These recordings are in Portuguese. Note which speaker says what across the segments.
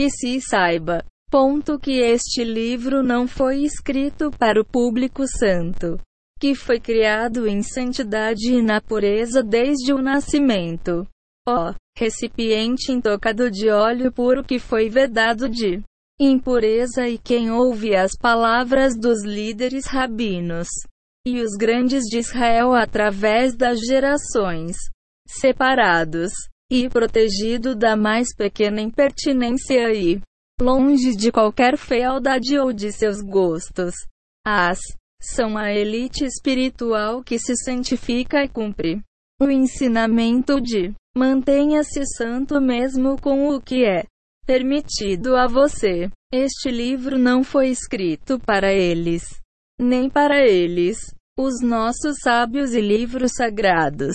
Speaker 1: Que se saiba. Ponto que este livro não foi escrito para o público santo, que foi criado em santidade e na pureza desde o nascimento. Ó, recipiente intocado de óleo puro que foi vedado de impureza e quem ouve as palavras dos líderes rabinos e os grandes de Israel através das gerações, separados e protegido da mais pequena impertinência e longe de qualquer fealdade ou de seus gostos. As são a elite espiritual que se santifica e cumpre o ensinamento de mantenha-se santo mesmo com o que é permitido a você. Este livro não foi escrito para eles, nem para eles, os nossos sábios e livros sagrados,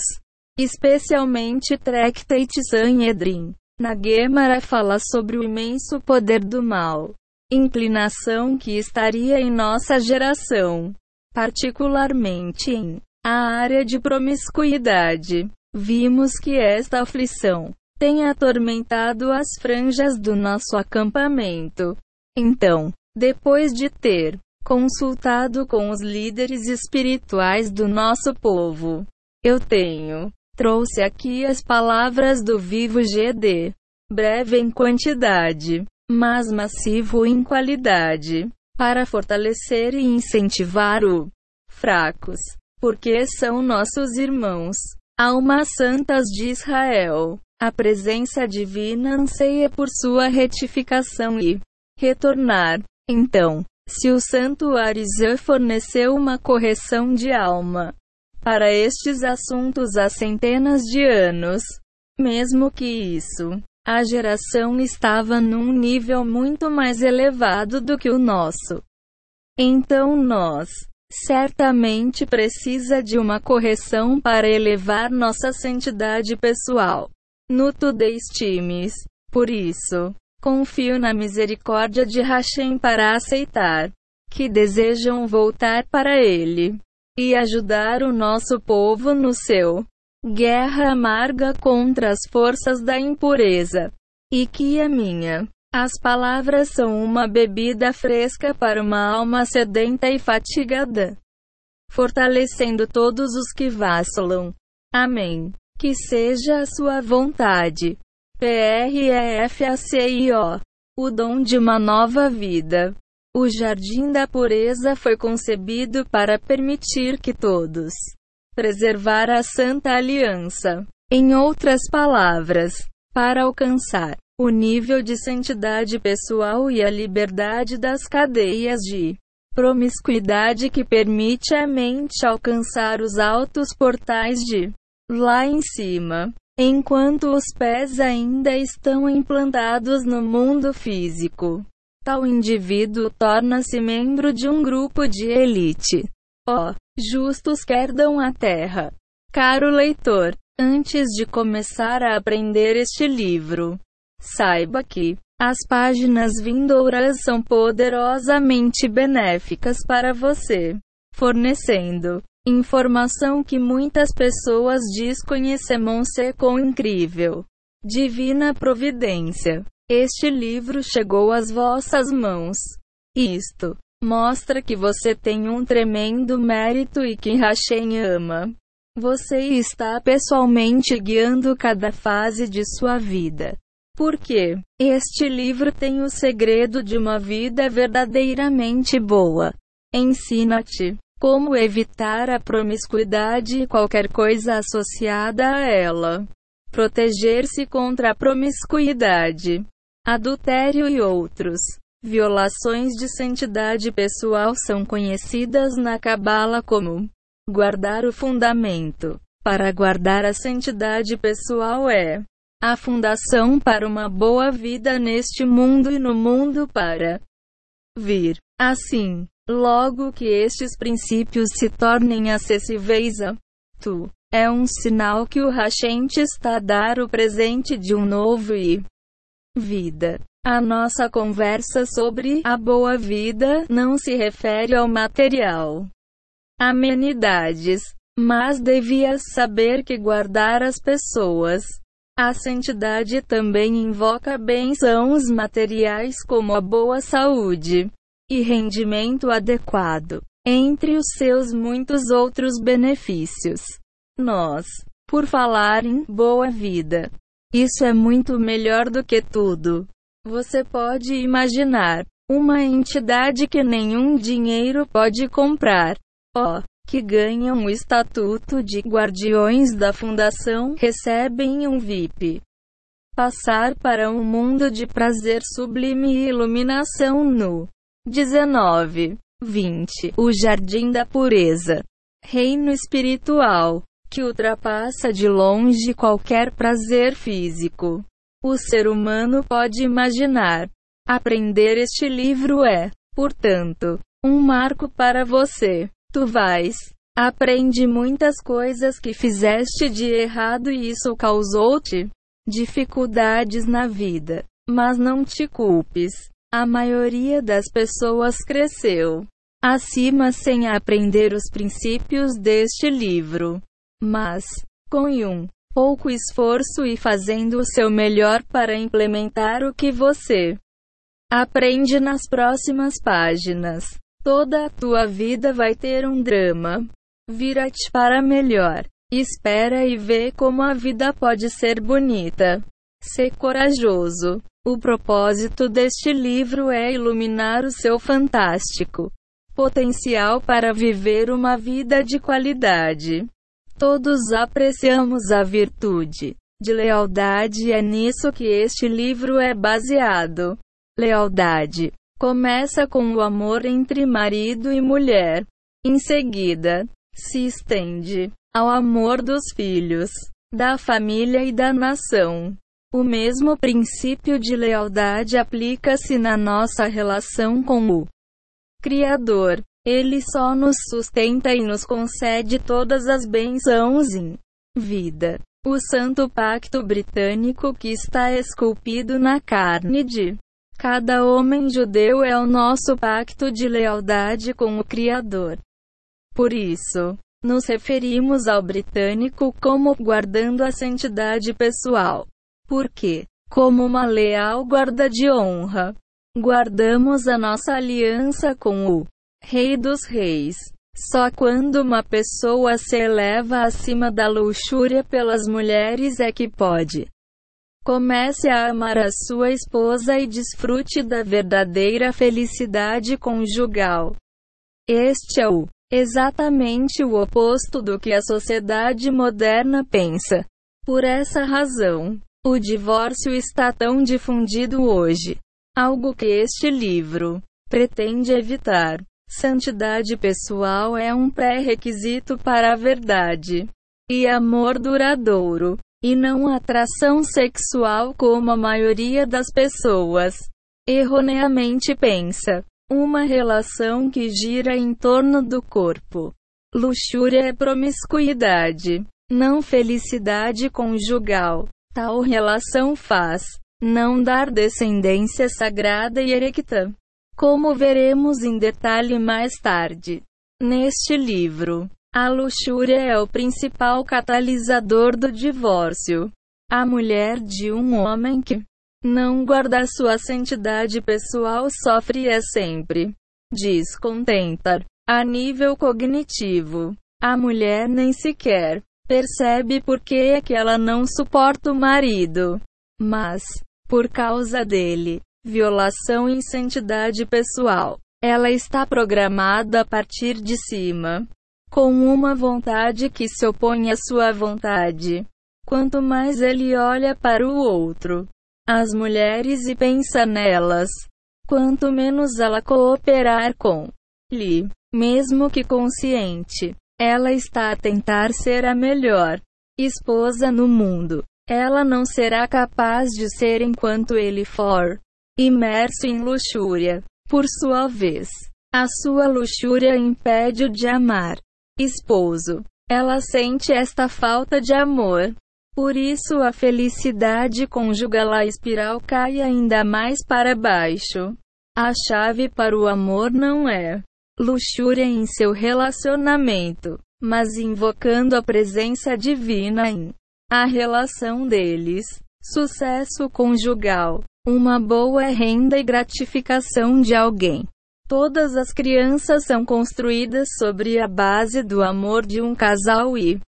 Speaker 1: especialmente Tractate Sanhedrin. Na Gemara fala sobre o imenso poder do mal, inclinação que estaria em nossa geração, particularmente em a área de promiscuidade. Vimos que esta aflição tem atormentado as franjas do nosso acampamento. Então, depois de ter consultado com os líderes espirituais do nosso povo, eu tenho Trouxe aqui as palavras do vivo GD. Breve em quantidade, mas massivo em qualidade, para fortalecer e incentivar o fracos, porque são nossos irmãos, almas santas de Israel. A presença divina anseia por sua retificação e retornar. Então, se o santo Arizã forneceu uma correção de alma, para estes assuntos há centenas de anos. Mesmo que isso, a geração estava num nível muito mais elevado do que o nosso. Então nós, certamente precisa de uma correção para elevar nossa santidade pessoal. No Today's Times. Por isso, confio na misericórdia de Hashem para aceitar que desejam voltar para ele e ajudar o nosso povo no seu guerra amarga contra as forças da impureza. E que a minha. As palavras são uma bebida fresca para uma alma sedenta e fatigada, fortalecendo todos os que vacilam. Amém. Que seja a sua vontade. P-R-E-F-A-C-I-O. O dom de uma nova vida. O jardim da pureza foi concebido para permitir que todos preservar a santa aliança. Em outras palavras, para alcançar o nível de santidade pessoal e a liberdade das cadeias de promiscuidade que permite à mente alcançar os altos portais de lá em cima, enquanto os pés ainda estão implantados no mundo físico. Tal indivíduo torna-se membro de um grupo de elite. Ó, oh, justos que herdam a terra. Caro leitor, antes de começar a aprender este livro, saiba que as páginas vindouras são poderosamente benéficas para você, fornecendo informação que muitas pessoas desconhecem ser com incrível divina providência. Este livro chegou às vossas mãos. Isto mostra que você tem um tremendo mérito e que Hashem ama. Você está pessoalmente guiando cada fase de sua vida. Porque este livro tem o segredo de uma vida verdadeiramente boa. Ensina-te como evitar a promiscuidade e qualquer coisa associada a ela. Proteger-se contra a promiscuidade adultério e outros. Violações de santidade pessoal são conhecidas na Cabala como guardar o fundamento. Para guardar a santidade pessoal é a fundação para uma boa vida neste mundo e no mundo para vir. Assim, logo que estes princípios se tornem acessíveis a tu, é um sinal que o Hashem está a dar o presente de um novo e vida. A nossa conversa sobre a boa vida não se refere ao material, amenidades, mas devias saber que guardar as pessoas A santidade também invoca bênçãos materiais como a boa saúde e rendimento adequado, entre os seus muitos outros benefícios. Nós, por falar em boa vida, isso é muito melhor do que tudo. Você pode imaginar uma entidade que nenhum dinheiro pode comprar. Oh, que ganham o estatuto de guardiões da fundação recebem um VIP. Passar para um mundo de prazer sublime e iluminação no 19. 20. O Jardim da Pureza. Reino espiritual, que ultrapassa de longe qualquer prazer físico. O ser humano pode imaginar. Aprender este livro é, portanto, um marco para você. Tu vais. Aprende muitas coisas que fizeste de errado e isso causou-te dificuldades na vida. Mas não te culpes. A maioria das pessoas cresceu acima sem aprender os princípios deste livro. Mas, com um pouco esforço e fazendo o seu melhor para implementar o que você aprende nas próximas páginas, toda a tua vida vai ter um drama. Vira-te para melhor. Espera e vê como a vida pode ser bonita. Ser corajoso. O propósito deste livro é iluminar o seu fantástico potencial para viver uma vida de qualidade. Todos apreciamos a virtude de lealdade e é nisso que este livro é baseado. Lealdade começa com o amor entre marido e mulher. Em seguida, se estende ao amor dos filhos, da família e da nação. O mesmo princípio de lealdade aplica-se na nossa relação com o Criador. Ele só nos sustenta e nos concede todas as bênçãos em vida. O Santo Pacto Britânico que está esculpido na carne de cada homem judeu é o nosso pacto de lealdade com o Criador. Por isso, nos referimos ao britânico como guardando a santidade pessoal. Porque, como uma leal guarda de honra, guardamos a nossa aliança com o Rei dos Reis. Só quando uma pessoa se eleva acima da luxúria pelas mulheres é que pode. Comece a amar a sua esposa e desfrute da verdadeira felicidade conjugal. Este é o exatamente o oposto do que a sociedade moderna pensa. Por essa razão, o divórcio está tão difundido hoje. Algo que este livro pretende evitar. Santidade pessoal é um pré-requisito para a verdade e amor duradouro, e não atração sexual como a maioria das pessoas erroneamente pensa. Uma relação que gira em torno do corpo. Luxúria é promiscuidade, não felicidade conjugal. Tal relação faz não dar descendência sagrada e erecta. Como veremos em detalhe mais tarde. Neste livro, a luxúria é o principal catalisador do divórcio. A mulher de um homem que não guarda sua santidade pessoal sofre é sempre descontenta. A nível cognitivo, a mulher nem sequer percebe por que é que ela não suporta o marido. Mas, por causa dele, violação e santidade pessoal. Ela está programada a partir de cima, com uma vontade que se opõe à sua vontade. Quanto mais ele olha para o outro, as mulheres e pensa nelas, quanto menos ela cooperar com lhe, mesmo que consciente, ela está a tentar ser a melhor esposa no mundo. Ela não será capaz de ser enquanto ele for imerso em luxúria. Por sua vez, a sua luxúria impede-o de amar. Esposo. Ela sente esta falta de amor. Por isso a felicidade conjugal a espiral cai ainda mais para baixo. A chave para o amor não é luxúria em seu relacionamento, mas invocando a presença divina em a relação deles, sucesso conjugal, uma boa renda e gratificação de alguém. Todas as crianças são construídas sobre a base do amor de um casal e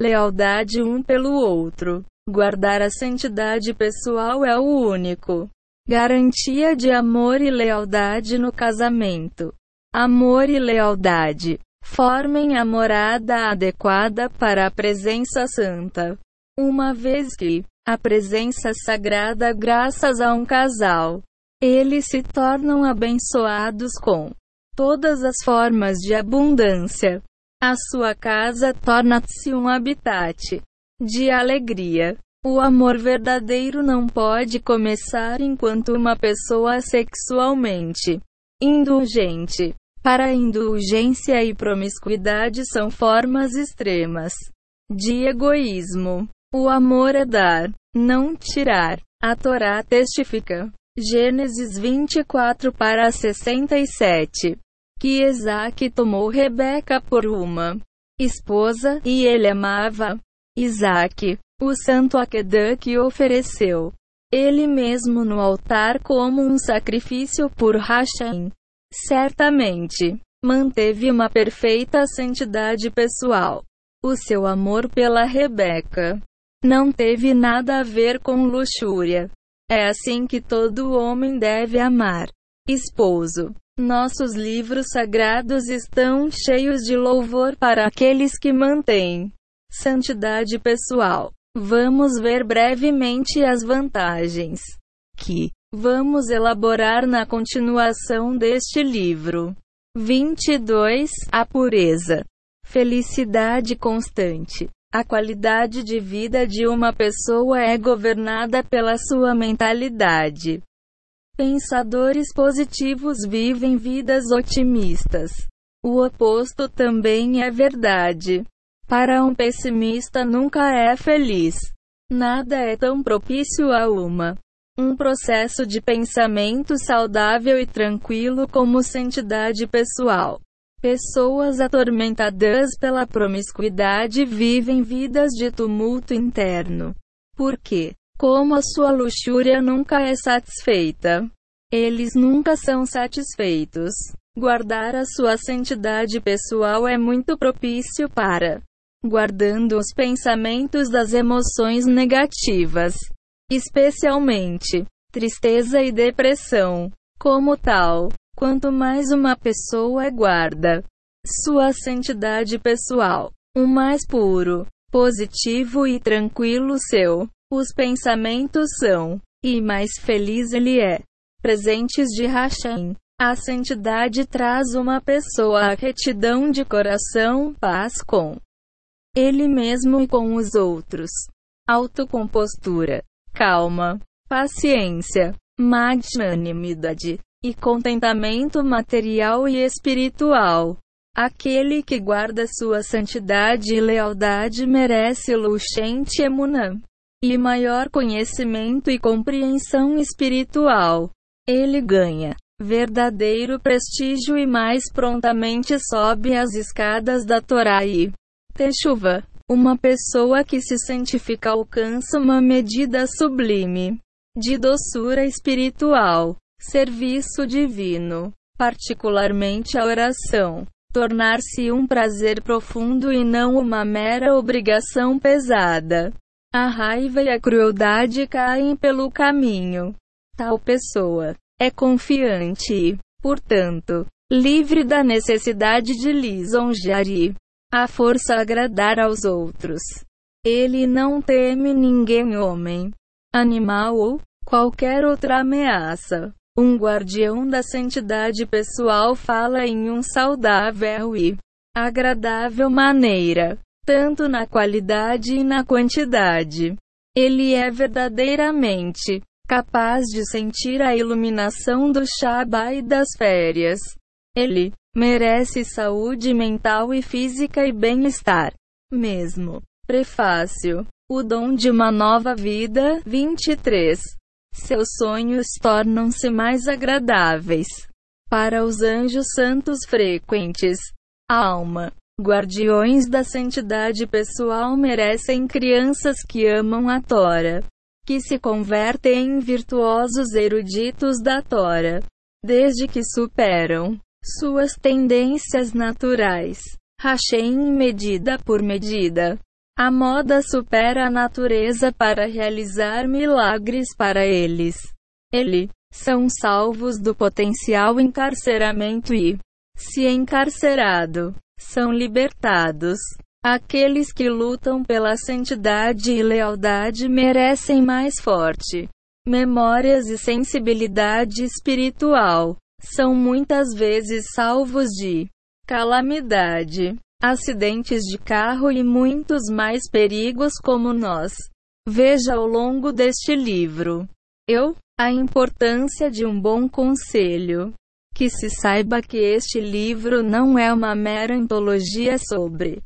Speaker 1: lealdade um pelo outro. Guardar a santidade pessoal é o único garantia de amor e lealdade no casamento. Amor e lealdade formem a morada adequada para a presença santa. Uma vez que a presença sagrada graças a um casal, eles se tornam abençoados com todas as formas de abundância. A sua casa torna-se um habitat de alegria. O amor verdadeiro não pode começar enquanto uma pessoa sexualmente indulgente para indulgência e promiscuidade são formas extremas de egoísmo. O amor é dar, não tirar. A Torá testifica. Gênesis 24 para 67. Que Isaac tomou Rebeca por uma esposa, e ele amava Isaac, o santo Aquedã que ofereceu ele mesmo no altar como um sacrifício por Hashem. Certamente, manteve uma perfeita santidade pessoal. O seu amor pela Rebeca não teve nada a ver com luxúria. É assim que todo homem deve amar. Esposo. Nossos livros sagrados estão cheios de louvor para aqueles que mantêm santidade pessoal. Vamos ver brevemente as vantagens que Vamos elaborar na continuação deste livro. 22. A pureza. Felicidade constante. A qualidade de vida de uma pessoa é governada pela sua mentalidade. Pensadores positivos vivem vidas otimistas. O oposto também é verdade. Para um pessimista nunca é feliz. Nada é tão propício a uma um processo de pensamento saudável e tranquilo como santidade pessoal. Pessoas atormentadas pela promiscuidade vivem vidas de tumulto interno. Porque, como a sua luxúria nunca é satisfeita, eles nunca são satisfeitos. Guardar a sua santidade pessoal é muito propício para guardando os pensamentos das emoções negativas especialmente tristeza e depressão. Como tal, quanto mais uma pessoa guarda sua santidade pessoal, o mais puro, positivo e tranquilo seu, os pensamentos são, e mais feliz ele é. Presentes de Hashem. A santidade traz uma pessoa a retidão de coração, paz com ele mesmo e com os outros. Autocompostura calma, paciência, magnanimidade e contentamento material e espiritual. Aquele que guarda sua santidade e lealdade merece luxente emunã e maior conhecimento e compreensão espiritual. Ele ganha verdadeiro prestígio e mais prontamente sobe as escadas da Torá e Techuva. Uma pessoa que se santifica alcança uma medida sublime de doçura espiritual, serviço divino, particularmente a oração, tornar-se um prazer profundo e não uma mera obrigação pesada. A raiva e a crueldade caem pelo caminho. Tal pessoa é confiante e, portanto, livre da necessidade de lisonjear e a força agradar aos outros. Ele não teme ninguém homem, animal ou qualquer outra ameaça. Um guardião da santidade pessoal fala em um saudável e agradável maneira, tanto na qualidade e na quantidade. Ele é verdadeiramente capaz de sentir a iluminação do Shabá e das férias. Ele merece saúde mental e física e bem-estar. Mesmo. Prefácio. O dom de uma nova vida. 23. Seus sonhos tornam-se mais agradáveis. Para os anjos santos frequentes. A alma Guardiões da santidade pessoal merecem crianças que amam a Tora, que se convertem em virtuosos eruditos da Tora, desde que superam suas tendências naturais. Hashem medida por medida. A moda supera a natureza para realizar milagres para eles. Ele são salvos do potencial encarceramento e, se encarcerado, são libertados. Aqueles que lutam pela santidade e lealdade merecem mais forte memórias e sensibilidade espiritual. São muitas vezes salvos de calamidade, acidentes de carro e muitos mais perigos como nós. Veja ao longo deste livro. Eu, a importância de um bom conselho. Que se saiba que este livro não é uma mera antologia sobre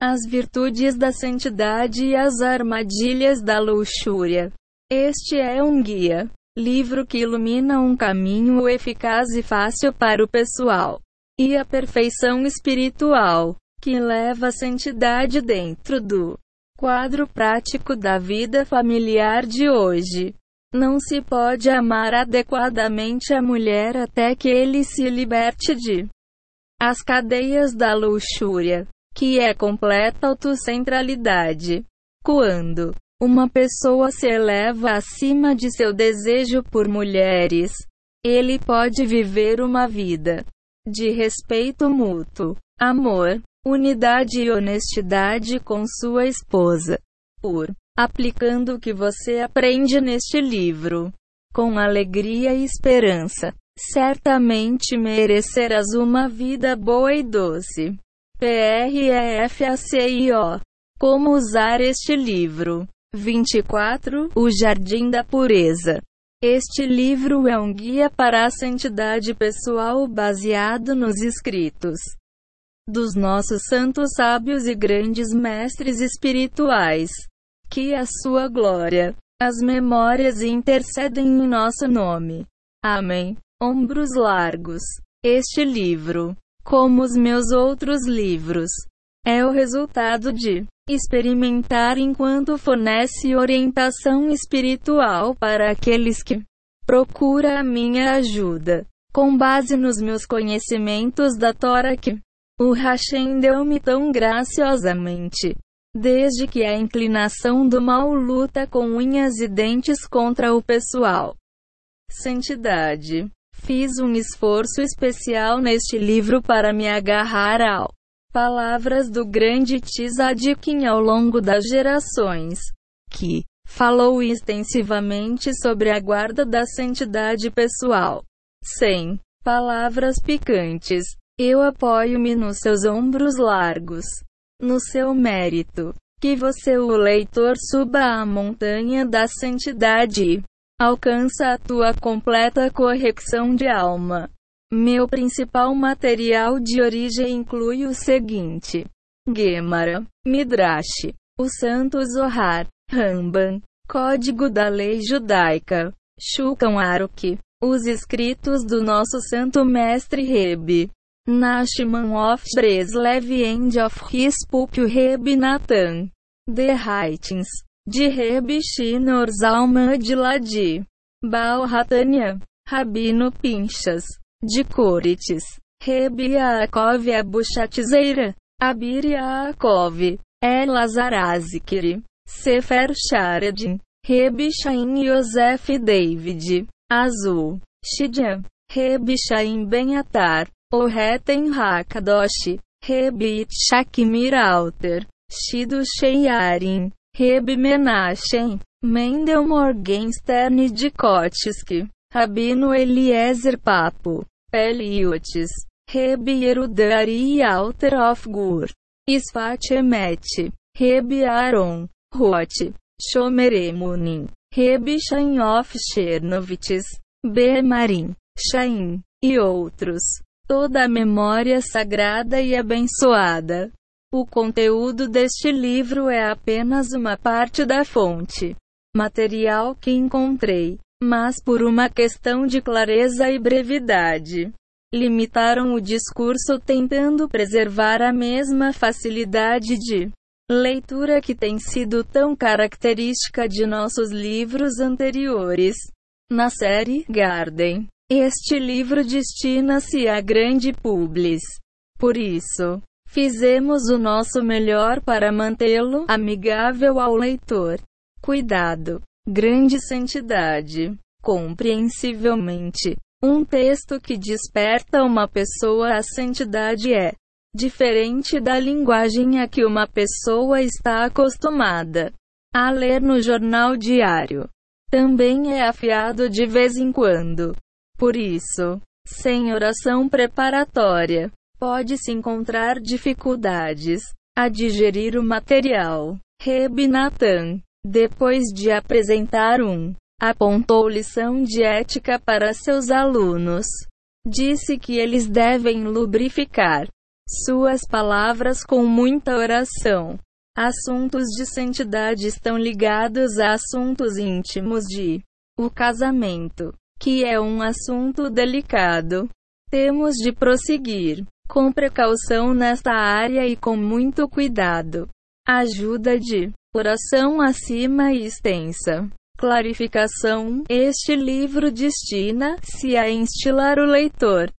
Speaker 1: as virtudes da santidade e as armadilhas da luxúria. Este é um guia, livro que ilumina um caminho eficaz e fácil para o pessoal e a perfeição espiritual, que leva a santidade dentro do quadro prático da vida familiar de hoje. Não se pode amar adequadamente a mulher até que ele se liberte de as cadeias da luxúria, que é completa autocentralidade. Quando uma pessoa se eleva acima de seu desejo por mulheres, ele pode viver uma vida de respeito mútuo, amor, unidade e honestidade com sua esposa. Por aplicando o que você aprende neste livro. Com alegria e esperança, certamente merecerás uma vida boa e doce. PREFACIO Como usar este livro? 24 O Jardim da Pureza. Este livro é um guia para a santidade pessoal baseado nos escritos dos nossos santos sábios e grandes mestres espirituais que a sua glória, as memórias intercedem em nosso nome. Amém. Ombros largos. Este livro, como os meus outros livros, é o resultado de experimentar enquanto fornece orientação espiritual para aqueles que procura a minha ajuda. Com base nos meus conhecimentos da Torá que o Hashem deu-me tão graciosamente. Desde que a inclinação do mal luta com unhas e dentes contra o pessoal. Santidade. Fiz um esforço especial neste livro para me agarrar ao palavras do grande Tzadkin ao longo das gerações, que falou extensivamente sobre a guarda da santidade pessoal. Sem palavras picantes, eu apoio-me nos seus ombros largos no seu mérito. Que você, o leitor, suba a montanha da santidade alcança a tua completa correção de alma. Meu principal material de origem inclui o seguinte: Gemara, Midrash, o Santo Zohar, Ramban, Código da Lei Judaica, Shulchan Aruch, os escritos do nosso Santo Mestre Rebe, Nashman of Breslev End of His Pupil Reb Natan. The Writings. De Reb Shinor Zalman de Ladi. Baal Hatania. Rabino Pinchas. De Corites. Reb Yaakov Abushatzeira. Abir Yaakov. El Lazarazikiri. Sefer Sharedin. Reb Shain Yosef David. Azul. Shidia. Reb Shain Ben Atar. O Reten Hakadoshi, Rebit Shakmir Alter, Shido Sheyarin, Reb Menachem, Mendel Morgenstern de Kotsk, Rabino Eliezer Papo, Eliotes, Reb Yerudari Alter of Gur, Isfat Emet, Reb Aaron, Rot, Shomeremunin, Reb Shain of Chernovitz, B. Marim, Shain, e outros toda a memória sagrada e abençoada. O conteúdo deste livro é apenas uma parte da fonte material que encontrei, mas por uma questão de clareza e brevidade, limitaram o discurso tentando preservar a mesma facilidade de leitura que tem sido tão característica de nossos livros anteriores. Na série Garden, este livro destina-se a grande publis. Por isso, fizemos o nosso melhor para mantê-lo amigável ao leitor. Cuidado, grande santidade, compreensivelmente. Um texto que desperta uma pessoa à santidade é diferente da linguagem a que uma pessoa está acostumada a ler no jornal diário. Também é afiado de vez em quando. Por isso, sem oração preparatória, pode-se encontrar dificuldades a digerir o material. Reb Natan, depois de apresentar um apontou lição de ética para seus alunos. Disse que eles devem lubrificar suas palavras com muita oração. Assuntos de santidade estão ligados a assuntos íntimos de o casamento, que é um assunto delicado. Temos de prosseguir com precaução nesta área e com muito cuidado. Ajuda de oração acima e extensa. Clarificação: Este livro destina-se a instilar o leitor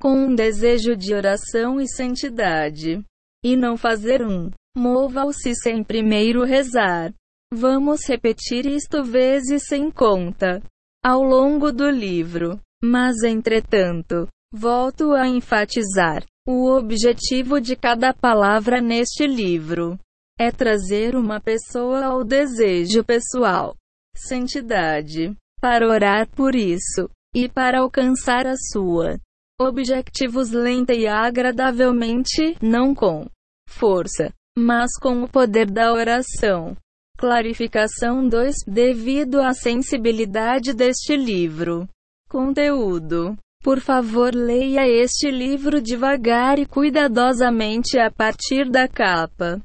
Speaker 1: com um desejo de oração e santidade, e não fazer um mova-se sem primeiro rezar. Vamos repetir isto vezes sem conta ao longo do livro. Mas, entretanto, volto a enfatizar: o objetivo de cada palavra neste livro é trazer uma pessoa ao desejo pessoal santidade, para orar por isso, e para alcançar a sua objetivos lenta e agradavelmente, não com força, mas com o poder da oração. Clarificação 2 Devido à sensibilidade deste livro. Conteúdo. Por favor, leia este livro devagar e cuidadosamente a partir da capa.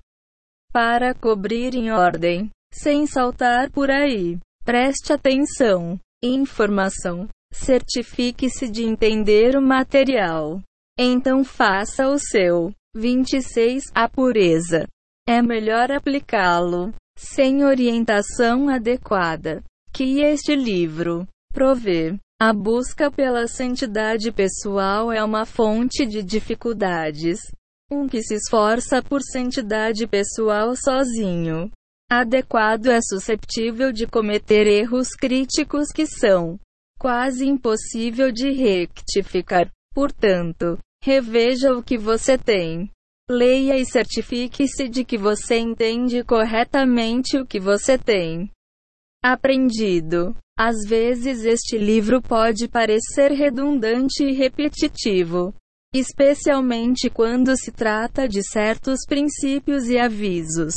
Speaker 1: Para cobrir em ordem sem saltar por aí. Preste atenção. Informação. Certifique-se de entender o material. Então faça o seu. 26. A pureza. É melhor aplicá-lo sem orientação adequada que este livro provê. A busca pela santidade pessoal é uma fonte de dificuldades. Um que se esforça por santidade pessoal sozinho adequado é susceptível de cometer erros críticos que são quase impossível de rectificar. Portanto, reveja o que você tem. Leia e certifique-se de que você entende corretamente o que você tem aprendido. Às vezes este livro pode parecer redundante e repetitivo, especialmente quando se trata de certos princípios e avisos.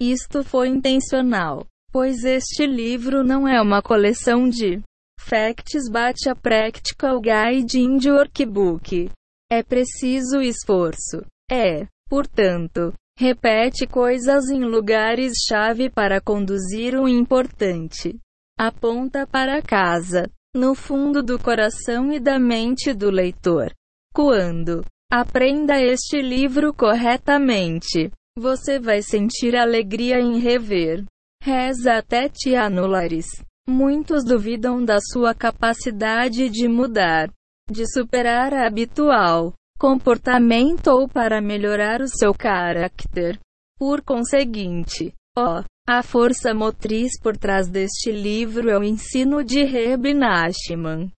Speaker 1: Isto foi intencional, pois este livro não é uma coleção de facts bate a practical guide in the workbook. É preciso esforço. É, portanto, repete coisas em lugares-chave para conduzir o importante. Aponta para casa, no fundo do coração e da mente do leitor. Quando aprenda este livro corretamente, você vai sentir alegria em rever. Reza até te anulares. Muitos duvidam da sua capacidade de mudar, de superar a habitual comportamento ou para melhorar o seu caráter. Por conseguinte, ó, a força motriz por trás deste livro é o ensino de Reb Nachman.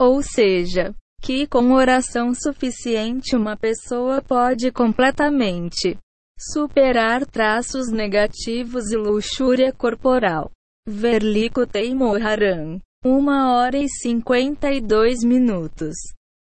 Speaker 1: Ou seja, que com oração suficiente uma pessoa pode completamente superar traços negativos e luxúria corporal. Verlico Teimoharan. 1 hora e 52 minutos.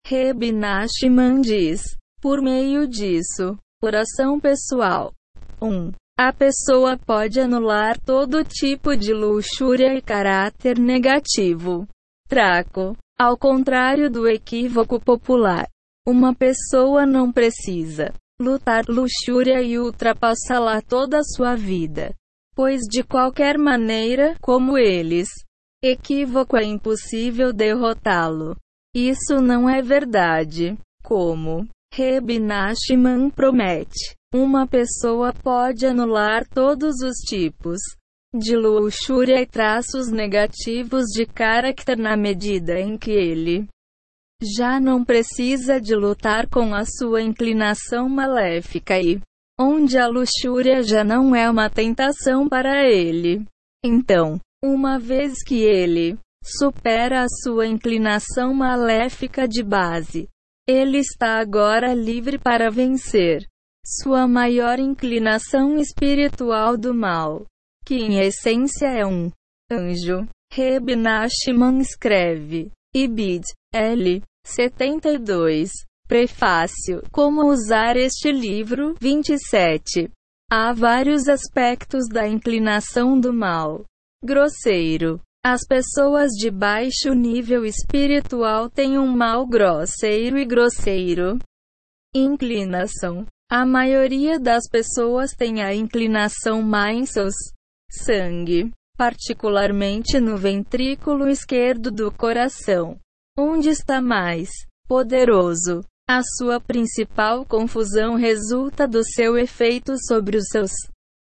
Speaker 1: Reb Nachman diz, por meio disso, oração pessoal. 1. A pessoa pode anular todo tipo de luxúria e caráter negativo. Traco. Ao contrário do equívoco popular, uma pessoa não precisa lutar luxúria e ultrapassá-la toda a sua vida. Pois de qualquer maneira, como eles, equívoco é impossível derrotá-lo. Isso não é verdade. Como Reb promete, uma pessoa pode anular todos os tipos de luxúria e traços negativos de caráter na medida em que ele já não precisa de lutar com a sua inclinação maléfica e onde a luxúria já não é uma tentação para ele. Então, uma vez que ele supera a sua inclinação maléfica de base, ele está agora livre para vencer sua maior inclinação espiritual do mal, que em essência é um anjo. Reb Nachman escreve. Ibid. L. 72. Prefácio: Como usar este livro? 27. Há vários aspectos da inclinação do mal. Grosseiro. As pessoas de baixo nível espiritual têm um mal grosseiro e grosseiro. Inclinação. A maioria das pessoas tem a inclinação mais sangue, particularmente no ventrículo esquerdo do coração, onde está mais poderoso. A sua principal confusão resulta do seu efeito sobre os seus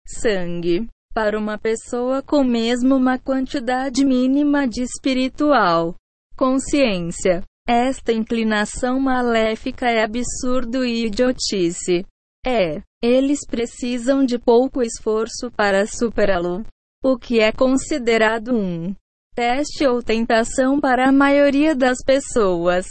Speaker 1: sangue. Para uma pessoa com mesmo uma quantidade mínima de espiritual consciência, esta inclinação maléfica é absurdo e idiotice. É, eles precisam de pouco esforço para superá-lo, o que é considerado um teste ou tentação para a maioria das pessoas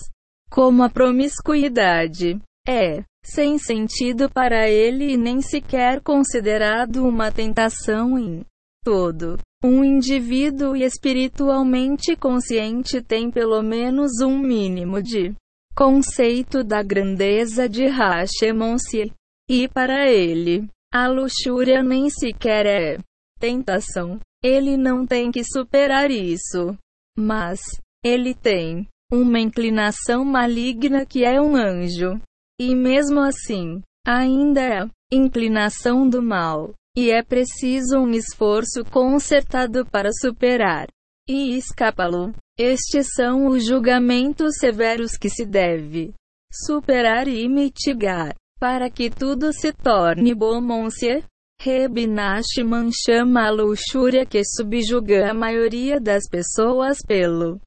Speaker 1: como a promiscuidade. É, sem sentido para ele e nem sequer considerado uma tentação em todo. Um indivíduo espiritualmente consciente tem pelo menos um mínimo de conceito da grandeza de Hashemon-se. E para ele, a luxúria nem sequer é tentação. Ele não tem que superar isso. Mas, ele tem uma inclinação maligna que é um anjo. E mesmo assim, ainda é inclinação do mal. E é preciso um esforço concertado para superar e escapá-lo. Estes são os julgamentos severos que se deve superar e mitigar, para que tudo se torne bom. Monsieur Reb Nachman chama a luxúria que subjuga a maioria das pessoas pelo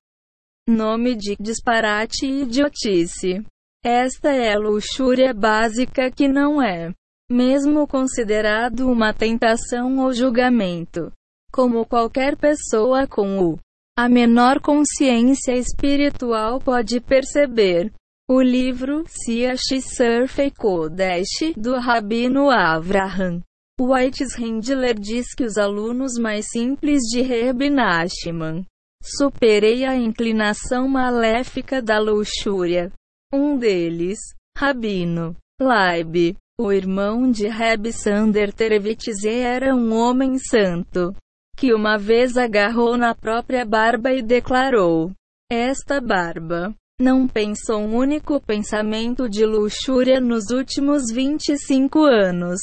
Speaker 1: Nome de disparate e idiotice. Esta é a luxúria básica que não é mesmo considerado uma tentação ou julgamento. Como qualquer pessoa com o a menor consciência espiritual pode perceber. O livro Siash Surfei Kodesh do Rabino Avraham White Handler diz que os alunos mais simples de Reb Nachman Superei a inclinação maléfica da luxúria. Um deles, Rabino Laib, o irmão de Reb Sander Terevitze era um homem santo, que uma vez agarrou na própria barba e declarou: Esta barba não pensou um único pensamento de luxúria nos últimos 25 anos.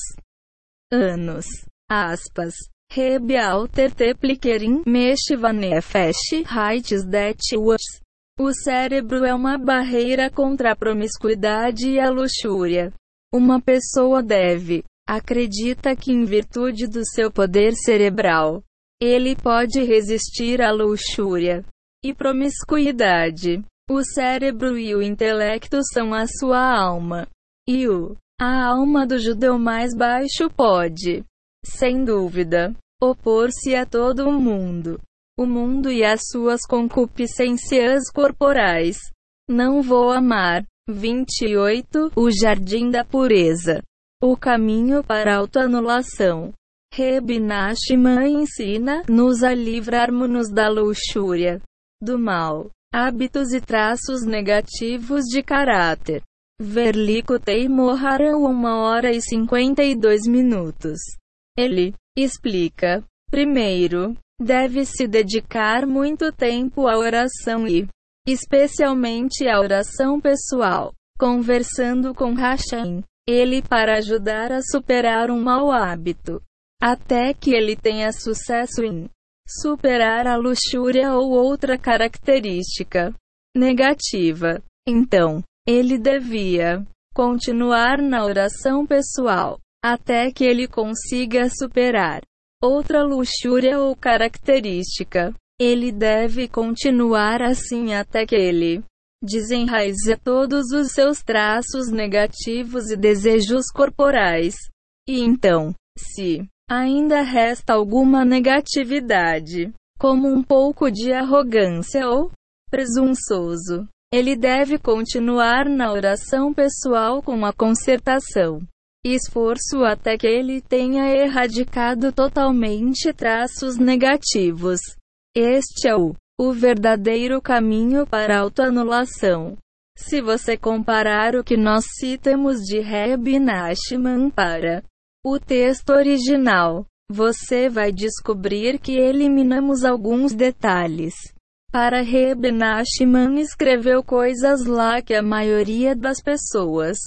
Speaker 1: Anos. Aspas. Rebe alter teplikerin meshvanefesh heights that was. O cérebro é uma barreira contra a promiscuidade e a luxúria. Uma pessoa deve acredita que em virtude do seu poder cerebral, ele pode resistir à luxúria e promiscuidade. O cérebro e o intelecto são a sua alma. E o a alma do judeu mais baixo pode sem dúvida, opor-se a todo o mundo. O mundo e as suas concupiscências corporais. Não vou amar. 28. O jardim da pureza. O caminho para a autoanulação. Reb Nachman ensina-nos a livrarmos-nos da luxúria, do mal, hábitos e traços negativos de caráter. Verlico Teimoharam 1 hora e 52 minutos. Ele explica: primeiro, deve-se dedicar muito tempo à oração e, especialmente à oração pessoal, conversando com Hashem, ele para ajudar a superar um mau hábito, até que ele tenha sucesso em superar a luxúria ou outra característica negativa. Então, ele devia continuar na oração pessoal até que ele consiga superar outra luxúria ou característica. Ele deve continuar assim até que ele desenraize todos os seus traços negativos e desejos corporais. E então, se ainda resta alguma negatividade, como um pouco de arrogância ou presunçoso, ele deve continuar na oração pessoal com a concertação esforço até que ele tenha erradicado totalmente traços negativos. Este é o, o verdadeiro caminho para autoanulação. Se você comparar o que nós citamos de Reb Nachman para o texto original, você vai descobrir que eliminamos alguns detalhes. Para Reb Nachman escreveu coisas lá que a maioria das pessoas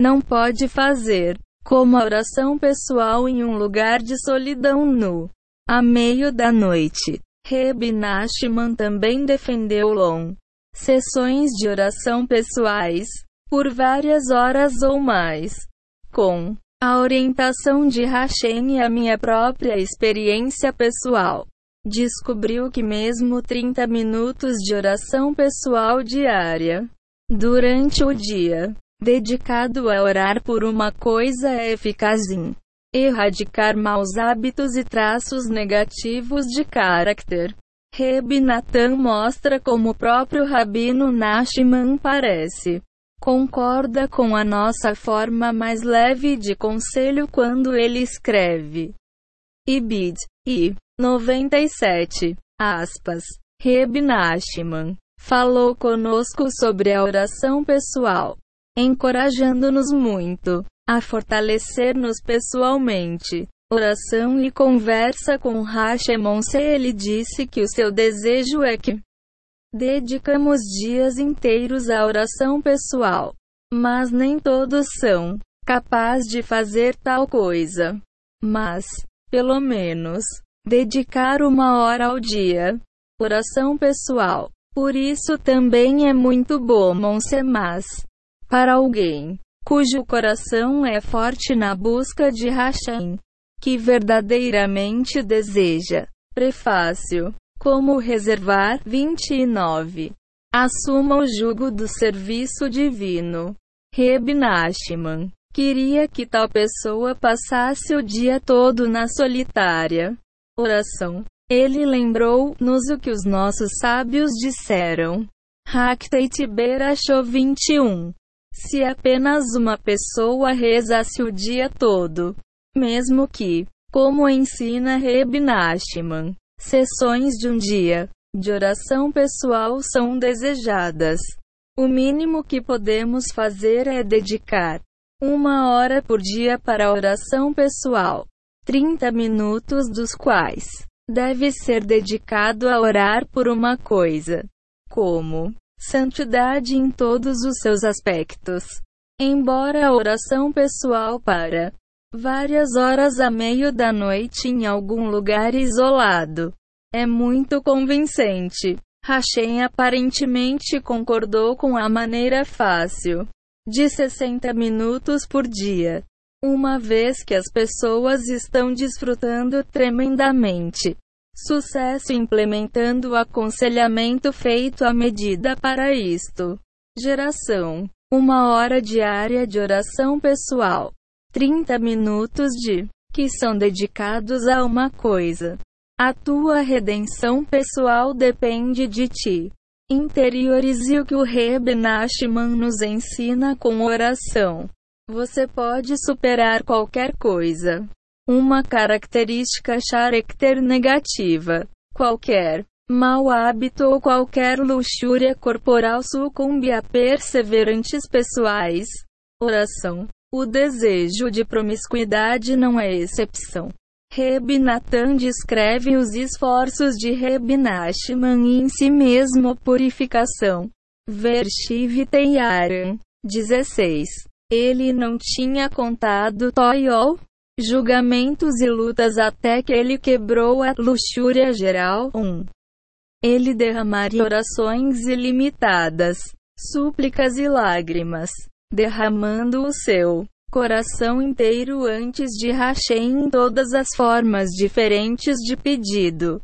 Speaker 1: não pode fazer, como a oração pessoal em um lugar de solidão nu. A meio da noite, Reb Nachman também defendeu long sessões de oração pessoais, por várias horas ou mais, com a orientação de Hashem e a minha própria experiência pessoal. Descobriu que mesmo 30 minutos de oração pessoal diária, durante o dia, dedicado a orar por uma coisa é eficaz em erradicar maus hábitos e traços negativos de caráter. Reb Natan mostra como o próprio Rabino Nachman parece. Concorda com a nossa forma mais leve de conselho quando ele escreve. Ibid. I. 97. Aspas. Reb falou conosco sobre a oração pessoal, encorajando-nos muito a fortalecer-nos pessoalmente oração e conversa com Hashemonse, ele disse que o seu desejo é que dedicamos dias inteiros à oração pessoal. Mas nem todos são capazes de fazer tal coisa. Mas, pelo menos, dedicar uma hora ao dia. Oração pessoal. Por isso também é muito bom, Monse, mas para alguém cujo coração é forte na busca de Hashem, que verdadeiramente deseja. Prefácio. Como reservar 29. Assuma o jugo do serviço divino. Reb Nachman queria que tal pessoa passasse o dia todo na solitária oração. Ele lembrou-nos o que os nossos sábios disseram. Hakteit Berachou 21. Se apenas uma pessoa rezasse o dia todo, mesmo que, como ensina Reb Nachman, sessões de um dia de oração pessoal são desejadas. O mínimo que podemos fazer é dedicar uma hora por dia para a oração pessoal, 30 minutos dos quais deve ser dedicado a orar por uma coisa, como santidade em todos os seus aspectos. Embora a oração pessoal para várias horas a meio da noite em algum lugar isolado. É muito convincente. Hashem aparentemente concordou com a maneira fácil de 60 minutos por dia, uma vez que as pessoas estão desfrutando tremendamente sucesso implementando o aconselhamento feito à medida para isto. Geração: uma hora diária de oração pessoal. 30 minutos de que são dedicados a uma coisa. A tua redenção pessoal depende de ti. Interiorize o que o Reb Nachman nos ensina com oração. Você pode superar qualquer coisa. Uma característica character negativa. Qualquer mau hábito ou qualquer luxúria corporal sucumbe a perseverantes pessoais. Oração. O desejo de promiscuidade não é exceção. Reb Natan descreve os esforços de Reb Nachman em si mesmo purificação. Vershiv Teiaran. 16. Ele não tinha contado Toyol, julgamentos e lutas até que ele quebrou a luxúria geral. 1. ele derramaria orações ilimitadas, súplicas e lágrimas, derramando o seu coração inteiro antes de Hashem em todas as formas diferentes de pedido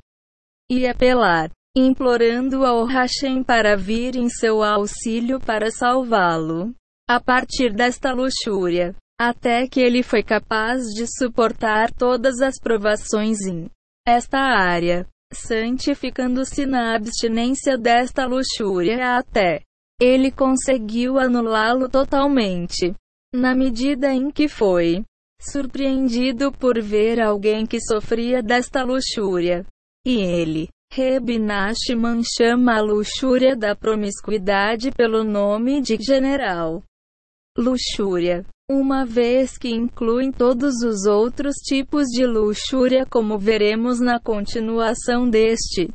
Speaker 1: e apelar, implorando ao Hashem para vir em seu auxílio para salvá-lo. A partir desta luxúria, até que ele foi capaz de suportar todas as provações em esta área, santificando-se na abstinência desta luxúria até ele conseguiu anulá-lo totalmente. Na medida em que foi surpreendido por ver alguém que sofria desta luxúria. E ele, Reb Nachman chama a luxúria da promiscuidade pelo nome de general. Luxúria. Uma vez que incluem todos os outros tipos de luxúria, como veremos na continuação deste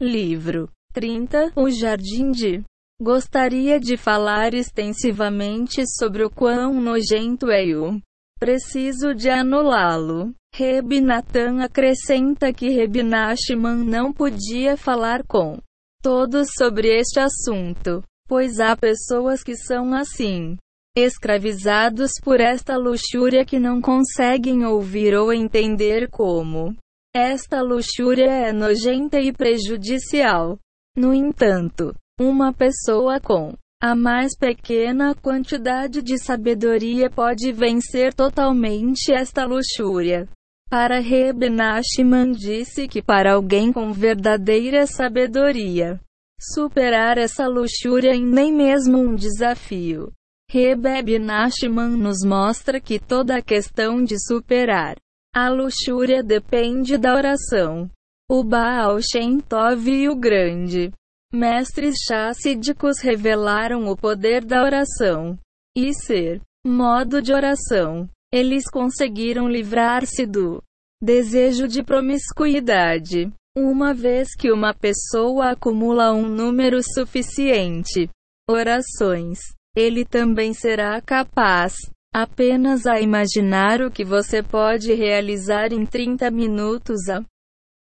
Speaker 1: livro. 30. O Jardim de Gostaria de falar extensivamente sobre o quão nojento é o preciso de anulá-lo. Reb Natan acrescenta que Reb Nachman não podia falar com todos sobre este assunto, pois há pessoas que são assim, escravizados por esta luxúria que não conseguem ouvir ou entender como esta luxúria é nojenta e prejudicial. No entanto, uma pessoa com a mais pequena quantidade de sabedoria pode vencer totalmente esta luxúria. Para Reb Nachman disse que para alguém com verdadeira sabedoria, superar essa luxúria é nem mesmo um desafio. Rebeb Nachman nos mostra que toda a questão de superar a luxúria depende da oração. O Baal Shem Tov e o grande mestres chassídicos revelaram o poder da oração e ser modo de oração. Eles conseguiram livrar-se do desejo de promiscuidade. Uma vez que uma pessoa acumula um número suficiente orações, ele também será capaz apenas a imaginar o que você pode realizar em 30 minutos a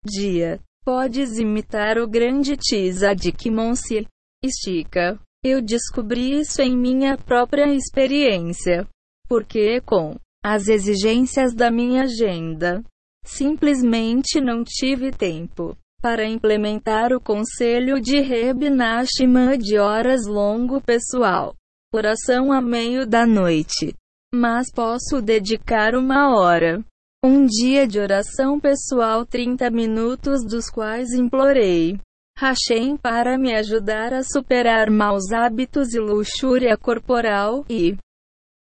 Speaker 1: dia. Podes imitar o grande Tzadik Monsi. Estica. Eu descobri isso em minha própria experiência. Porque, com as exigências da minha agenda, simplesmente não tive tempo para implementar o conselho de Reb Nachman de horas longo pessoal. Oração a meio da noite. Mas posso dedicar uma hora um dia de oração pessoal 30 minutos dos quais implorei Hashem para me ajudar a superar maus hábitos e luxúria corporal e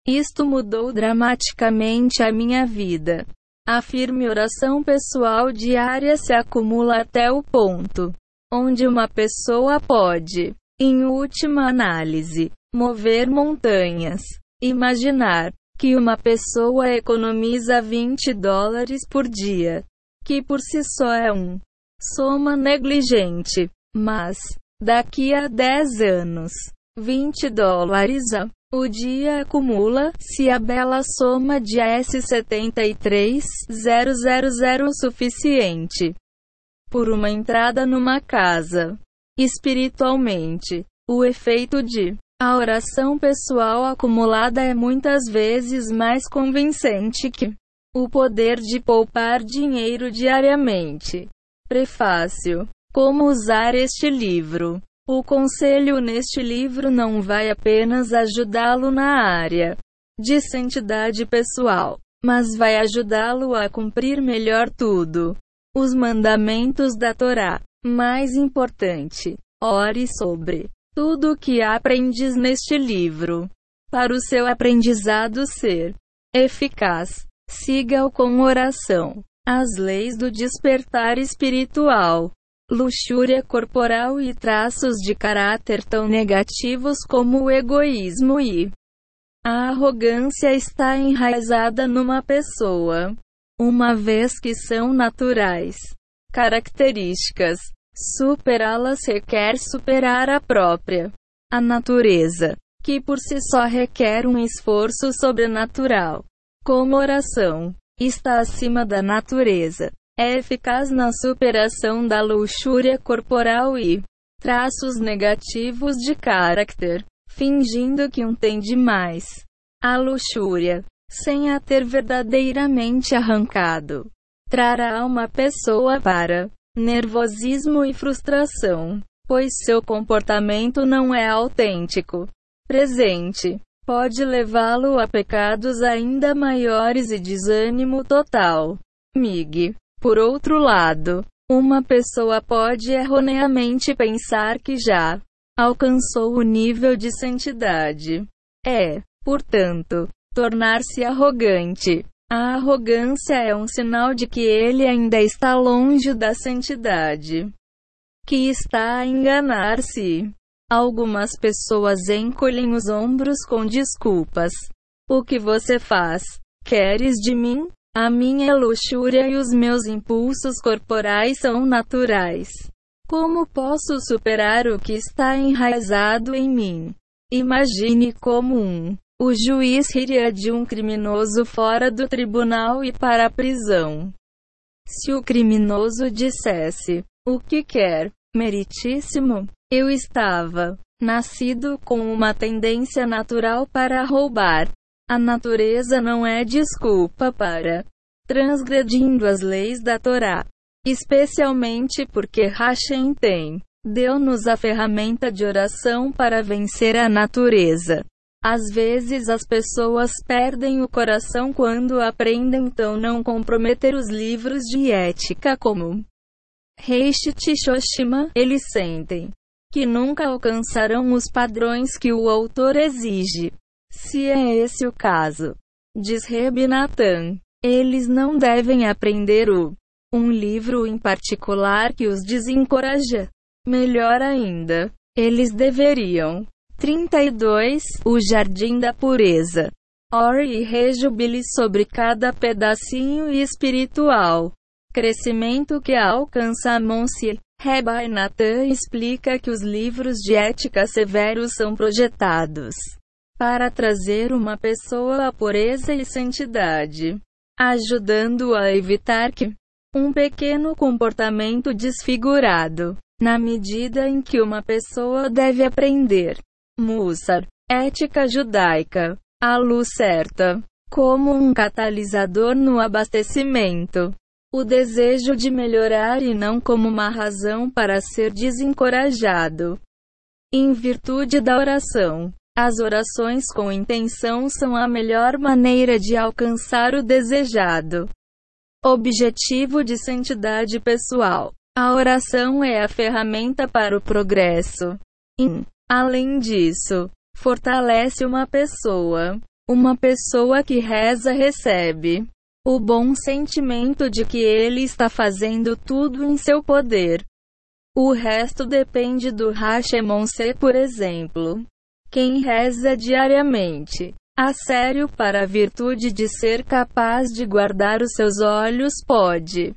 Speaker 1: isto mudou dramaticamente a minha vida. A firme oração pessoal diária se acumula até o ponto onde uma pessoa pode, em última análise, mover montanhas, imaginar, que uma pessoa economiza 20 dólares por dia, que por si só é um soma negligente, mas daqui a 10 anos, 20 dólares a o dia acumula-se a bela soma de S73,000 o suficiente por uma entrada numa casa. Espiritualmente, o efeito de a oração pessoal acumulada é muitas vezes mais convincente que o poder de poupar dinheiro diariamente. Prefácio: Como usar este livro? O conselho neste livro não vai apenas ajudá-lo na área de santidade pessoal, mas vai ajudá-lo a cumprir melhor tudo. Os mandamentos da Torá. Mais importante, ore sobre tudo o que aprendes neste livro. Para o seu aprendizado ser eficaz, siga-o com oração. As leis do despertar espiritual, luxúria corporal e traços de caráter tão negativos como o egoísmo e a arrogância está enraizada numa pessoa, uma vez que são naturais características Superá-las requer superar a própria a natureza, que por si só requer um esforço sobrenatural. Como oração está acima da natureza, É eficaz na superação da luxúria corporal e traços negativos de caráter, fingindo que um tem demais. A luxúria, sem a ter verdadeiramente arrancado, trará uma pessoa para nervosismo e frustração, pois seu comportamento não é autêntico. Presente pode levá-lo a pecados ainda maiores e desânimo total. Mig. Por outro lado, uma pessoa pode erroneamente pensar que já alcançou o nível de santidade. É, portanto, tornar-se arrogante. A arrogância é um sinal de que ele ainda está longe da santidade. Que está a enganar-se. Algumas pessoas encolhem os ombros com desculpas. O que você faz? Queres de mim? A minha luxúria e os meus impulsos corporais são naturais. Como posso superar o que está enraizado em mim? Imagine como um. O juiz riria de um criminoso fora do tribunal e para a prisão. Se o criminoso dissesse: O que quer, meritíssimo? Eu estava nascido com uma tendência natural para roubar. A natureza não é desculpa para transgredindo as leis da Torá. Especialmente porque Hashem tem deu-nos a ferramenta de oração para vencer a natureza. Às vezes as pessoas perdem o coração quando aprendem então não comprometer os livros de ética como Reishi Shoshima, eles sentem que nunca alcançarão os padrões que o autor exige. Se é esse o caso, diz Rebinatan, eles não devem aprender o um livro em particular que os desencoraja. Melhor ainda, eles deveriam 32 O Jardim da Pureza. Ore e rejubile sobre cada pedacinho espiritual. Crescimento que alcança Monsieur Rabbi Nathan explica que os livros de ética severos são projetados para trazer uma pessoa à pureza e santidade, ajudando a evitar que um pequeno comportamento desfigurado, na medida em que uma pessoa deve aprender. Mussar, ética judaica, a luz certa, como um catalisador no abastecimento o desejo de melhorar e não como uma razão para ser desencorajado. Em virtude da oração, as orações com intenção são a melhor maneira de alcançar o desejado objetivo de santidade pessoal. A oração é a ferramenta para o progresso. E, além disso, fortalece uma pessoa. Uma pessoa que reza recebe o bom sentimento de que ele está fazendo tudo em seu poder. O resto depende do Hashemonse, por exemplo. Quem reza diariamente, a sério para a virtude de ser capaz de guardar os seus olhos pode.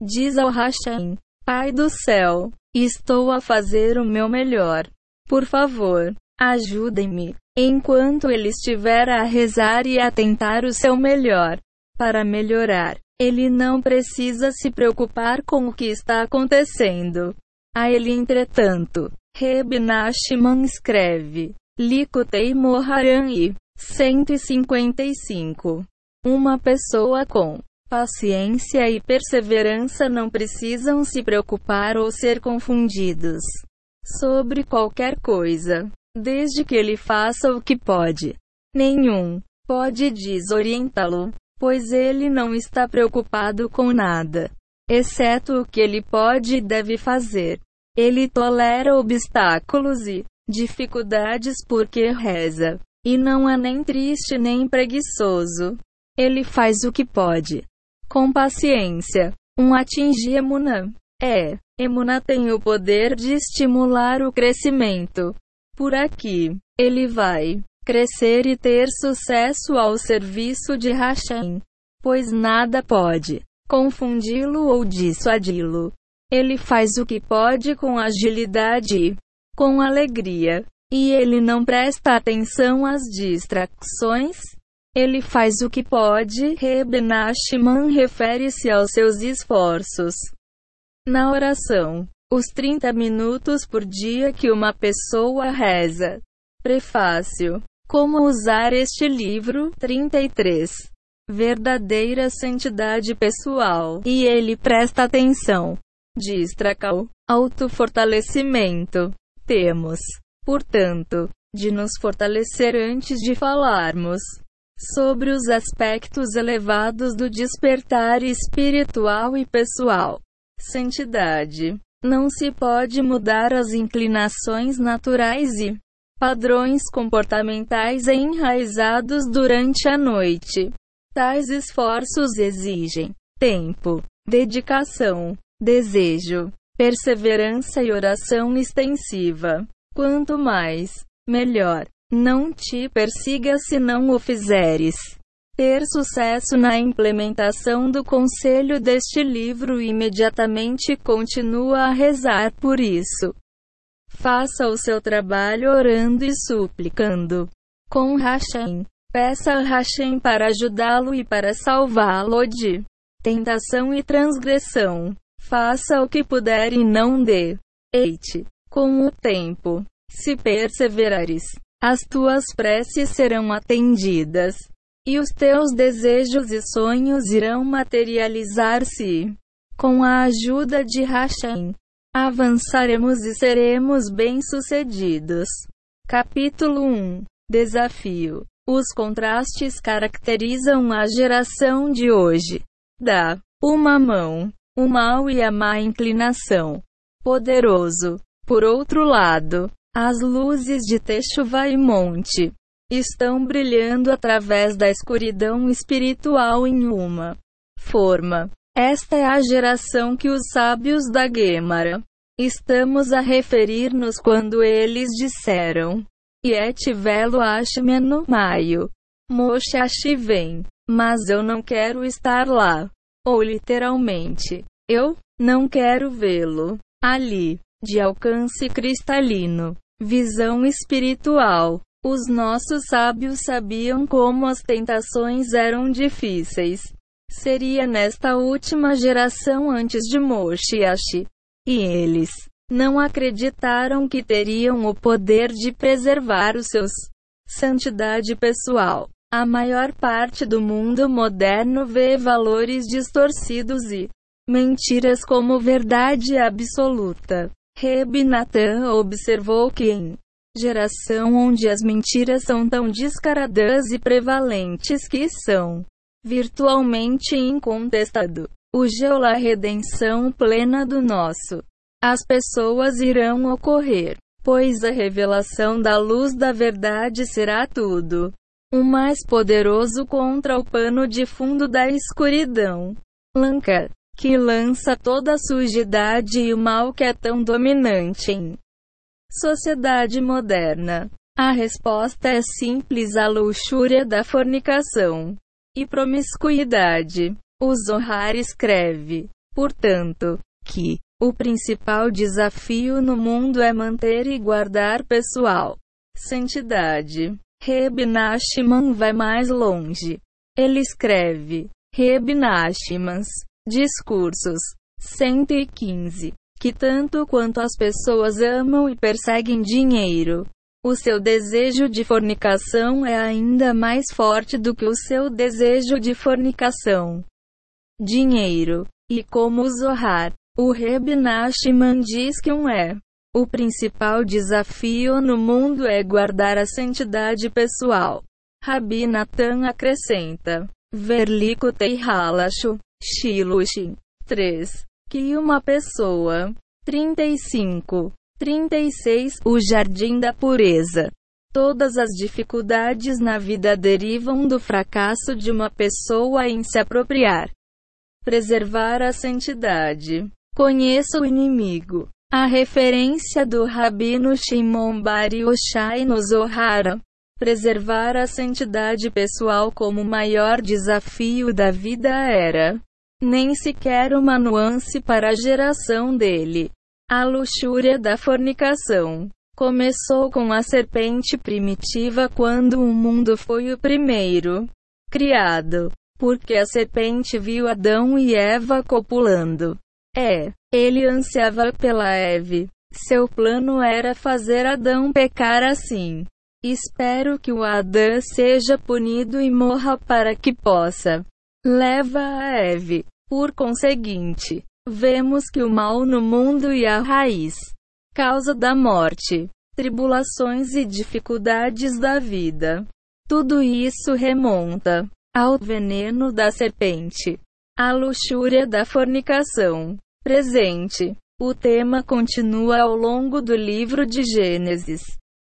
Speaker 1: Diz ao Hashem, Pai do céu, estou a fazer o meu melhor. Por favor, ajudem-me. Enquanto ele estiver a rezar e a tentar o seu melhor, para melhorar. Ele não precisa se preocupar com o que está acontecendo. A ele, entretanto, Reb Nachman escreve, Likutei Moharan e 155. Uma pessoa com paciência e perseverança não precisam se preocupar ou ser confundidos sobre qualquer coisa, desde que ele faça o que pode. Nenhum pode desorientá-lo pois ele não está preocupado com nada, exceto o que ele pode e deve fazer. Ele tolera obstáculos e dificuldades porque reza, e não é nem triste nem preguiçoso. Ele faz o que pode. Com paciência. Um atingir Emunã. É, Emunã tem o poder de estimular o crescimento. Por aqui, ele vai crescer e ter sucesso ao serviço de Hashem, pois nada pode confundi-lo ou dissuadi-lo. Ele faz o que pode com agilidade e com alegria, e ele não presta atenção às distrações. Ele faz o que pode. Reb Nachman refere-se aos seus esforços na oração. Os 30 minutos por dia que uma pessoa reza. Prefácio. Como usar este livro? 33. Verdadeira santidade pessoal. E ele presta atenção. Diz. Autofortalecimento. Temos, portanto, de nos fortalecer antes de falarmos sobre os aspectos elevados do despertar espiritual e pessoal. Santidade. Não se pode mudar as inclinações naturais e padrões comportamentais enraizados durante a noite. Tais esforços exigem tempo, dedicação, desejo, perseverança e oração extensiva. Quanto mais, melhor. Não te persiga se não o fizeres. Ter sucesso na implementação do conselho deste livro imediatamente continua a rezar por isso. Faça o seu trabalho orando e suplicando. Com Hashem. Peça a Hashem para ajudá-lo e para salvá-lo de tentação e transgressão. Faça o que puder e não dê. Eite. Com o tempo, se perseverares, as tuas preces serão atendidas, e os teus desejos e sonhos irão materializar-se. Com a ajuda de Hashem, avançaremos e seremos bem-sucedidos. Capítulo 1 Desafio Os contrastes caracterizam a geração de hoje. Dá uma mão, o mal e a má inclinação. Poderoso. Por outro lado, as luzes de Techuva e Monte estão brilhando através da escuridão espiritual em uma forma. Esta é a geração que os sábios da Gemara estamos a referir-nos quando eles disseram: Yet velo no maio. Moshe vem, mas eu não quero estar lá. Ou literalmente, eu não quero vê-lo ali, de alcance cristalino. Visão espiritual. Os nossos sábios sabiam como as tentações eram difíceis. Seria nesta última geração antes de Moshiach. E eles não acreditaram que teriam o poder de preservar os seus santidade pessoal. A maior parte do mundo moderno vê valores distorcidos e mentiras como verdade absoluta. Reb Natan observou que em geração onde as mentiras são tão descaradas e prevalentes que são virtualmente incontestado, o geola redenção plena do nosso. As pessoas irão ocorrer, pois a revelação da luz da verdade será tudo. O mais poderoso contra o pano de fundo da escuridão. Lanka que lança toda a sujidade e o mal que é tão dominante em sociedade moderna. A resposta é simples à luxúria da fornicação e promiscuidade. O Zohar escreve, portanto, que o principal desafio no mundo é manter e guardar pessoal santidade. Reb vai mais longe. Ele escreve, Reb Nachmans, Discursos 115. Que tanto quanto as pessoas amam e perseguem dinheiro, o seu desejo de fornicação é ainda mais forte do que o seu desejo de fornicação. Dinheiro. E como o Zohar, o Reb Nachman diz que um é. O principal desafio no mundo é guardar a santidade pessoal. Rabi Natan acrescenta. Verlikutei Halashu. Shilushin. 3. Que uma pessoa. 35. 36. O Jardim da Pureza. Todas as dificuldades na vida derivam do fracasso de uma pessoa em se apropriar. Preservar a santidade. Conheça o inimigo. A referência do Rabino Shimon Bar Yochai no Zohara. Preservar a santidade pessoal como o maior desafio da vida era nem sequer uma nuance para a geração dele. A luxúria da fornicação começou com a serpente primitiva quando o mundo foi o primeiro criado. Porque a serpente viu Adão e Eva copulando. É, ele ansiava pela Eve. Seu plano era fazer Adão pecar assim. Espero que o Adão seja punido e morra para que possa. Leva a Eve. Por conseguinte, vemos que o mal no mundo e a raiz, causa da morte, tribulações e dificuldades da vida. Tudo isso remonta ao veneno da serpente, à luxúria da fornicação. Presente. O tema continua ao longo do livro de Gênesis.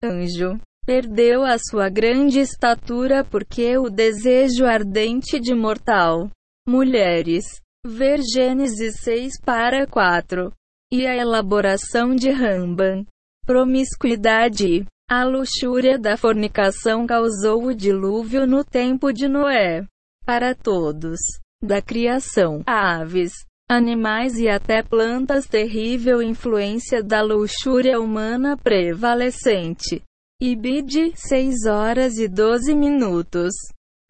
Speaker 1: Anjo perdeu a sua grande estatura porque o desejo ardente de mortal. Mulheres. Ver Gênesis 6 para 4. E a elaboração de Ramban. Promiscuidade. A luxúria da fornicação causou o dilúvio no tempo de Noé. Para todos. Da criação, aves, animais e até plantas terrível influência da luxúria humana prevalecente. Ibid, 6 horas e 12 minutos.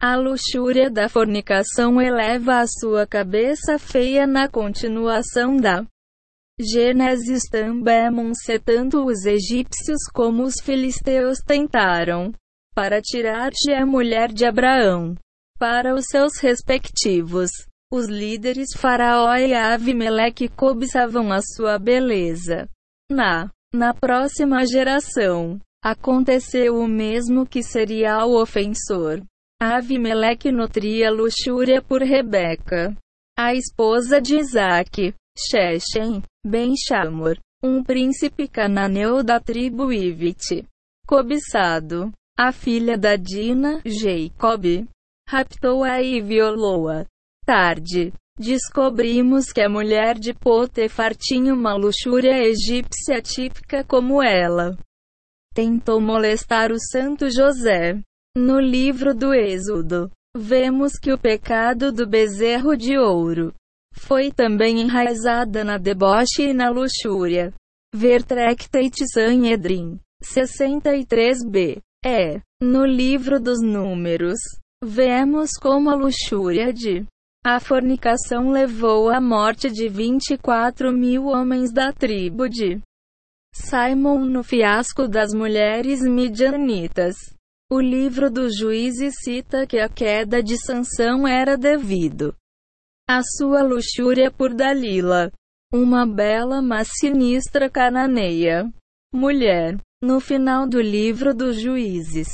Speaker 1: A luxúria da fornicação eleva a sua cabeça feia na continuação da Gênesis também se tanto os egípcios como os filisteus tentaram para tirar-lhe a mulher de Abraão para os seus respectivos. Os líderes Faraó e Avimeleque cobiçavam a sua beleza. Na na próxima geração, aconteceu o mesmo que seria o ofensor. Avimeleque nutria luxúria por Rebeca, a esposa de Isaac. Shechem, ben Shamor, um príncipe cananeu da tribo Ivite. Cobiçado. A filha da Dina, Jacob, raptou-a e violou-a. Tarde. Descobrimos que a mulher de Potifar tinha uma luxúria egípcia típica como ela. Tentou molestar o santo José. No livro do Êxodo, vemos que o pecado do bezerro de ouro foi também enraizada na deboche e na luxúria. Ver Tractate Sanhedrin 63b. É, no livro dos Números, vemos como a luxúria de a fornicação levou à morte de 24 mil homens da tribo de Simon no fiasco das mulheres midianitas. O livro dos juízes cita que a queda de Sansão era devido a sua luxúria por Dalila, uma bela mas sinistra cananeia. Mulher. No final do livro dos juízes,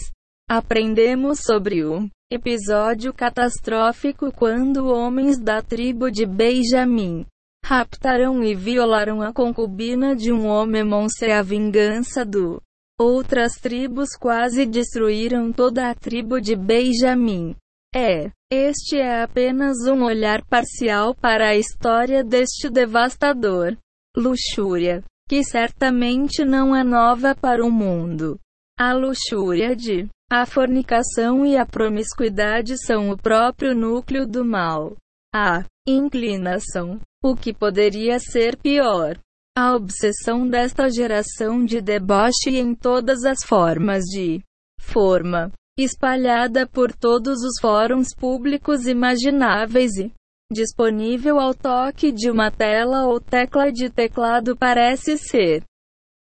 Speaker 1: aprendemos sobre o episódio catastrófico quando homens da tribo de Benjamim raptaram e violaram a concubina de um homem monse a vingança do outras tribos quase destruíram toda a tribo de Benjamim. É, este é apenas um olhar parcial para a história deste devastador luxúria, que certamente não é nova para o mundo. A luxúria de a fornicação e a promiscuidade são o próprio núcleo do mal. A inclinação, o que poderia ser pior. A obsessão desta geração de deboche em todas as formas de forma espalhada por todos os fóruns públicos imagináveis e disponível ao toque de uma tela ou tecla de teclado parece ser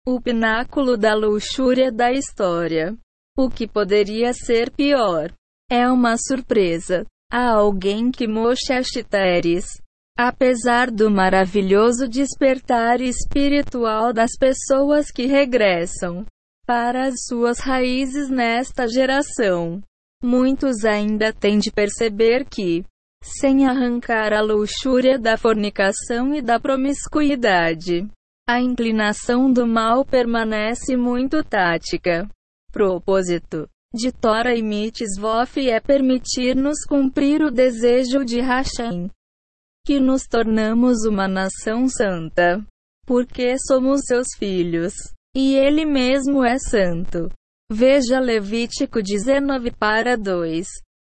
Speaker 1: o pináculo da luxúria da história. O que poderia ser pior? É uma surpresa. Há alguém que moche as titeres. Apesar do maravilhoso despertar espiritual das pessoas que regressam para as suas raízes nesta geração. Muitos ainda têm de perceber que, sem arrancar a luxúria da fornicação e da promiscuidade, a inclinação do mal permanece muito tática. Propósito de Tora e Mitzvof é permitir-nos cumprir o desejo de Hashem, que nos tornamos uma nação santa, porque somos seus filhos. E ele mesmo é santo. Veja Levítico 19 para 2.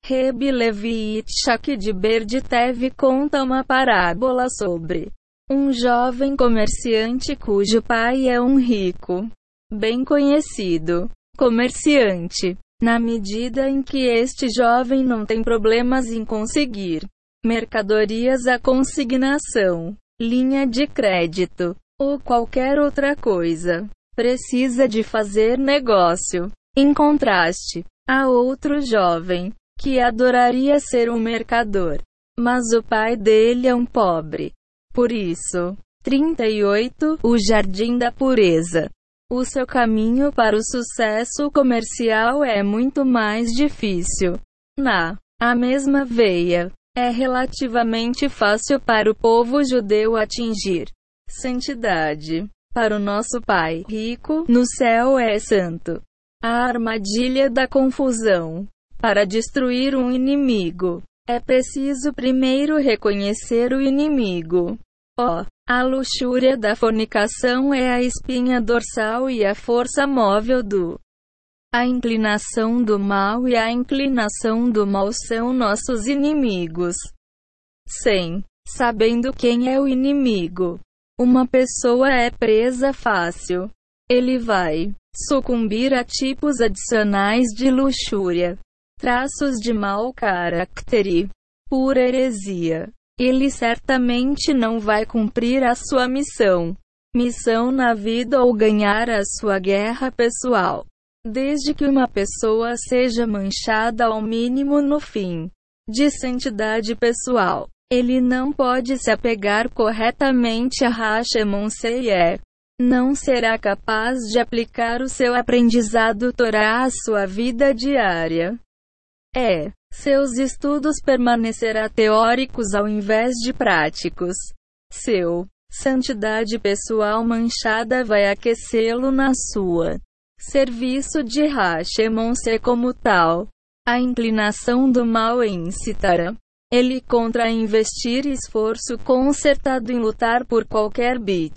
Speaker 1: Rebe Levi Itchak de Berditev conta uma parábola sobre um jovem comerciante cujo pai é um rico, bem conhecido comerciante. Na medida em que este jovem não tem problemas em conseguir mercadorias à consignação, linha de crédito ou qualquer outra coisa, precisa de fazer negócio. Em contraste, há outro jovem que adoraria ser um mercador, mas o pai dele é um pobre. Por isso, 38 O Jardim da Pureza. O seu caminho para o sucesso comercial é muito mais difícil. Na a mesma veia, é relativamente fácil para o povo judeu atingir santidade. Para o nosso Pai rico no céu é santo. A armadilha da confusão. Para destruir um inimigo, é preciso primeiro reconhecer o inimigo. Ó, oh, a luxúria da fornicação é a espinha dorsal e a força móvel do. A inclinação do mal e a inclinação do mal são nossos inimigos. Sem sabendo quem é o inimigo, uma pessoa é presa fácil. Ele vai sucumbir a tipos adicionais de luxúria, traços de mau caráter e pura heresia. Ele certamente não vai cumprir a sua missão, missão na vida ou ganhar a sua guerra pessoal. Desde que uma pessoa seja manchada ao mínimo no fim de santidade pessoal, ele não pode se apegar corretamente a Hashemon Seier. Não será capaz de aplicar o seu aprendizado Torá à sua vida diária. É. Seus estudos permanecerá teóricos ao invés de práticos. Seu santidade pessoal manchada vai aquecê-lo na sua serviço de Hashemon se como tal. A inclinação do mal incitará ele contra investir esforço concertado em lutar por qualquer bit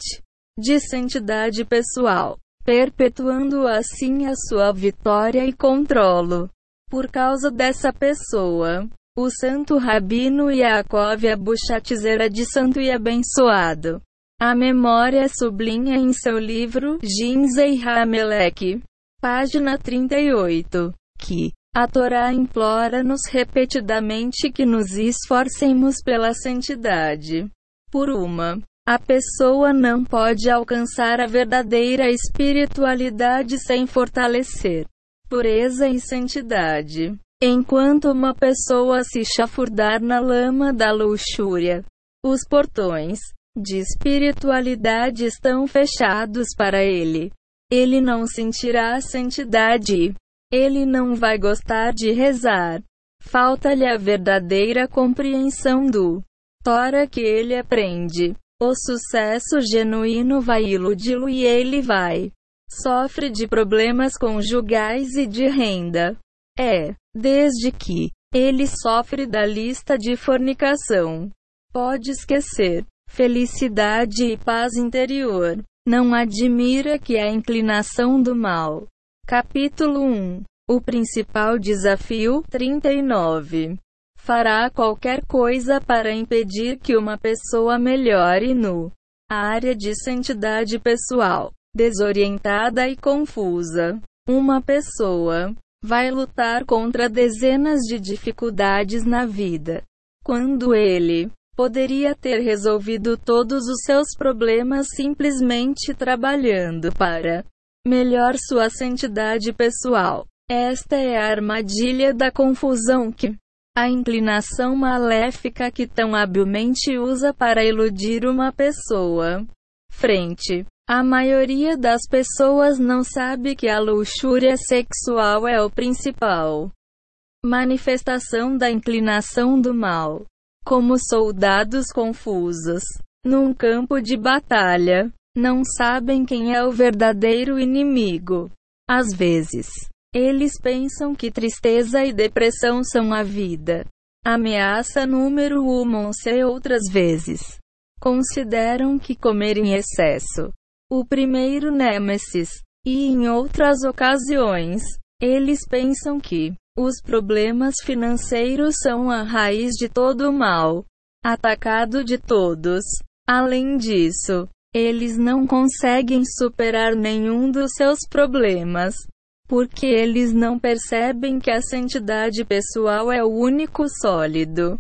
Speaker 1: de santidade pessoal, perpetuando assim a sua vitória e controlo. Por causa dessa pessoa, o santo rabino Yaakov Abuchatzera de santo e abençoado. A memória sublinha em seu livro Ginzei Hamelech, página 38, que a Torá implora-nos repetidamente que nos esforcemos pela santidade. Por uma, a pessoa não pode alcançar a verdadeira espiritualidade sem fortalecer pureza e santidade. Enquanto uma pessoa se chafurdar na lama da luxúria, os portões de espiritualidade estão fechados para ele. Ele não sentirá a santidade ele não vai gostar de rezar. Falta-lhe a verdadeira compreensão do Tora que ele aprende. O sucesso genuíno vai iludi-lo e ele vai. Sofre de problemas conjugais e de renda. É, desde que ele sofre da lista de fornicação. Pode esquecer. Felicidade e paz interior. Não admira que a inclinação do mal Capítulo 1 O principal desafio 39 Fará qualquer coisa para impedir que uma pessoa melhore no área de santidade pessoal, desorientada e confusa. Uma pessoa vai lutar contra dezenas de dificuldades na vida, quando ele poderia ter resolvido todos os seus problemas simplesmente trabalhando para melhor sua santidade pessoal. Esta é a armadilha da confusão que a inclinação maléfica que tão habilmente usa para iludir uma pessoa. Frente. A maioria das pessoas não sabe que a luxúria sexual é o principal manifestação da inclinação do mal. Como soldados confusos num campo de batalha, não sabem quem é o verdadeiro inimigo. Às vezes, eles pensam que tristeza e depressão são a vida. Ameaça número 1 se outras vezes. Consideram que comer em excesso. O primeiro nêmesis. E em outras ocasiões, eles pensam que os problemas financeiros são a raiz de todo o mal. Atacado de todos. Além disso, eles não conseguem superar nenhum dos seus problemas. porque eles não percebem que a santidade pessoal é o único sólido.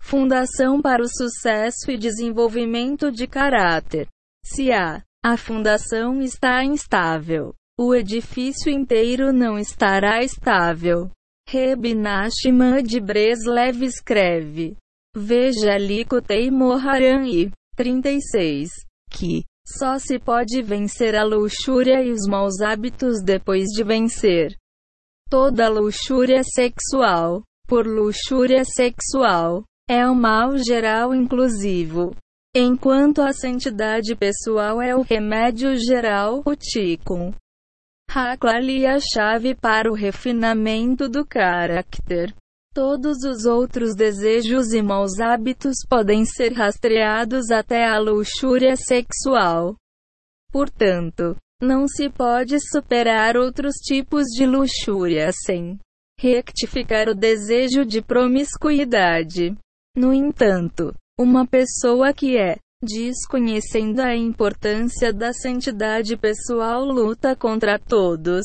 Speaker 1: Fundação para o sucesso e desenvolvimento de caráter. Se a, a fundação está instável, o edifício inteiro não estará estável. Reb Nachman de Breslev escreve. Veja Likutei Moharan e 36. Que só se pode vencer a luxúria e os maus hábitos depois de vencer toda luxúria sexual. Por luxúria sexual, é o mal geral inclusivo. Enquanto a santidade pessoal é o remédio geral, o Tikkun. Haklali a chave para o refinamento do caráter. Todos os outros desejos e maus hábitos podem ser rastreados até a luxúria sexual. Portanto, não se pode superar outros tipos de luxúria sem rectificar o desejo de promiscuidade. No entanto, uma pessoa que é, desconhecendo a importância da santidade pessoal, luta contra todos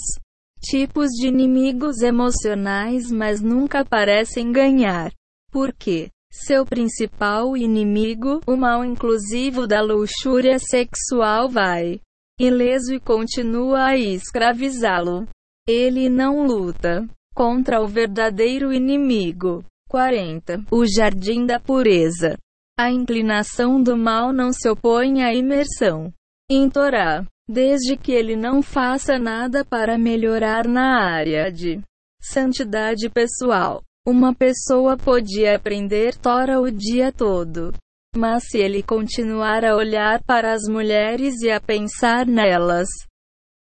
Speaker 1: tipos de inimigos emocionais, mas nunca parecem ganhar. Porque seu principal inimigo, o mal inclusivo da luxúria sexual, vai ileso e continua a escravizá-lo. Ele não luta contra o verdadeiro inimigo. 40. O jardim da pureza. A inclinação do mal não se opõe à imersão em Torá desde que ele não faça nada para melhorar na área de santidade pessoal. Uma pessoa podia aprender Tora o dia todo. Mas se ele continuar a olhar para as mulheres e a pensar nelas,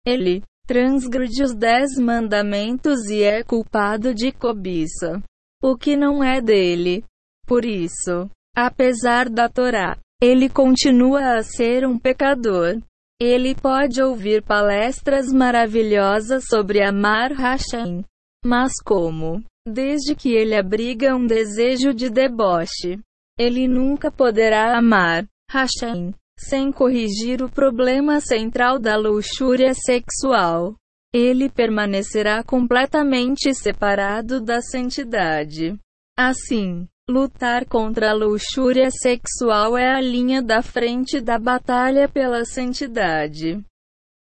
Speaker 1: ele transgride os dez mandamentos e é culpado de cobiça, o que não é dele. Por isso, apesar da Torá, ele continua a ser um pecador. Ele pode ouvir palestras maravilhosas sobre amar Hashem. Mas como? Desde que ele abriga um desejo de deboche, ele nunca poderá amar Hashem sem corrigir o problema central da luxúria sexual. Ele permanecerá completamente separado da santidade. Assim, Lutar contra a luxúria sexual é a linha da frente da batalha pela santidade.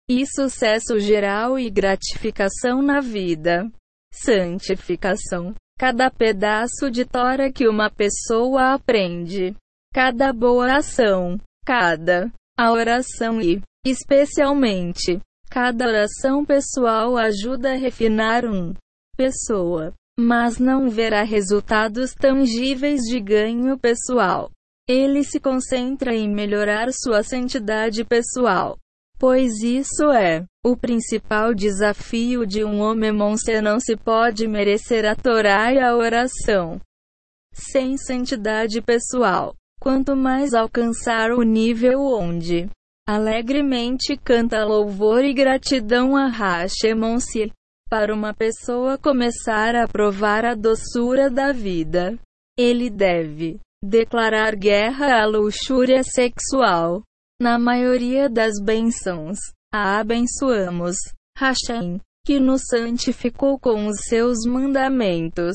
Speaker 1: E sucesso geral e gratificação na vida. Santificação. Cada pedaço de Tora que uma pessoa aprende, cada boa ação, cada. A oração e, especialmente, cada oração pessoal ajuda a refinar um pessoa mas não verá resultados tangíveis de ganho pessoal. Ele se concentra em melhorar sua santidade pessoal, pois isso é o principal desafio de um homem monstro não se pode merecer a Torá e a oração sem santidade pessoal. Quanto mais alcançar o nível onde alegremente canta louvor e gratidão a Hashemonsi, para uma pessoa começar a provar a doçura da vida, ele deve declarar guerra à luxúria sexual. Na maioria das bênçãos, a abençoamos, Hashem, que nos santificou com os seus mandamentos.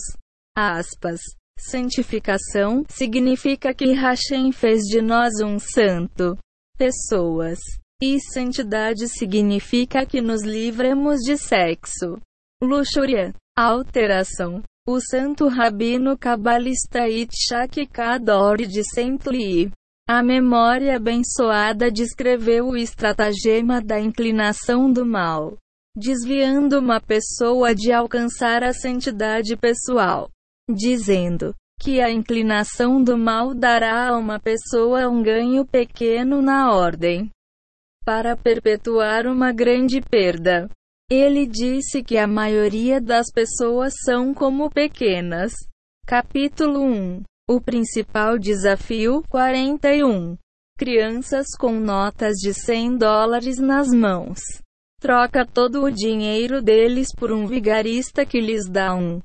Speaker 1: Aspas. Santificação significa que Hashem fez de nós um santo. Pessoas. E santidade significa que nos livremos de sexo luxúria, alteração. O santo rabino cabalista Itzhak Kador de Sentli, a memória abençoada descreveu o estratagema da inclinação do mal, desviando uma pessoa de alcançar a santidade pessoal, dizendo que a inclinação do mal dará a uma pessoa um ganho pequeno na ordem para perpetuar uma grande perda. Ele disse que a maioria das pessoas são como pequenas. Capítulo 1 O principal desafio 41 Crianças com notas de 100 dólares nas mãos. Troca todo o dinheiro deles por um vigarista que lhes dá um.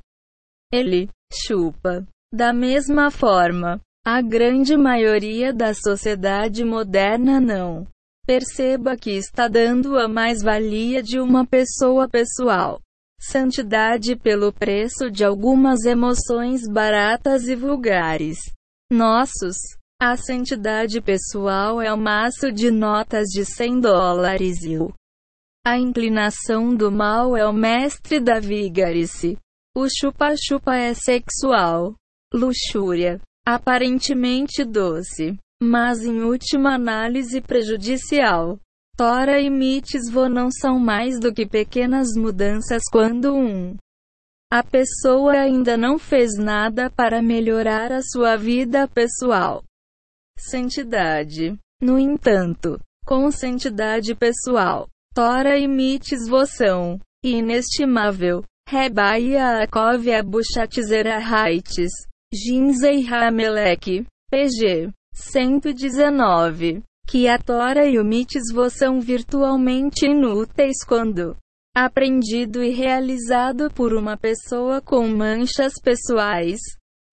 Speaker 1: Ele chupa. Da mesma forma, a grande maioria da sociedade moderna não Perceba que está dando a mais-valia de uma pessoa pessoal. Santidade pelo preço de algumas emoções baratas e vulgares. Nossos. A santidade pessoal é o maço de notas de 100 dólares e o. A inclinação do mal é o mestre da vigarice. O chupa-chupa é sexual. Luxúria. Aparentemente doce. Mas em última análise prejudicial. Tora e mitzvah não são mais do que pequenas mudanças quando um a pessoa ainda não fez nada para melhorar a sua vida pessoal. Santidade. No entanto, com santidade pessoal, Tora e mitzvah são inestimável. Rebai Yaakov Abuchatzera Haites. Ginzei Hamelek. PG. 119 que a Tora e o mitzvah são virtualmente inúteis quando aprendido e realizado por uma pessoa com manchas pessoais.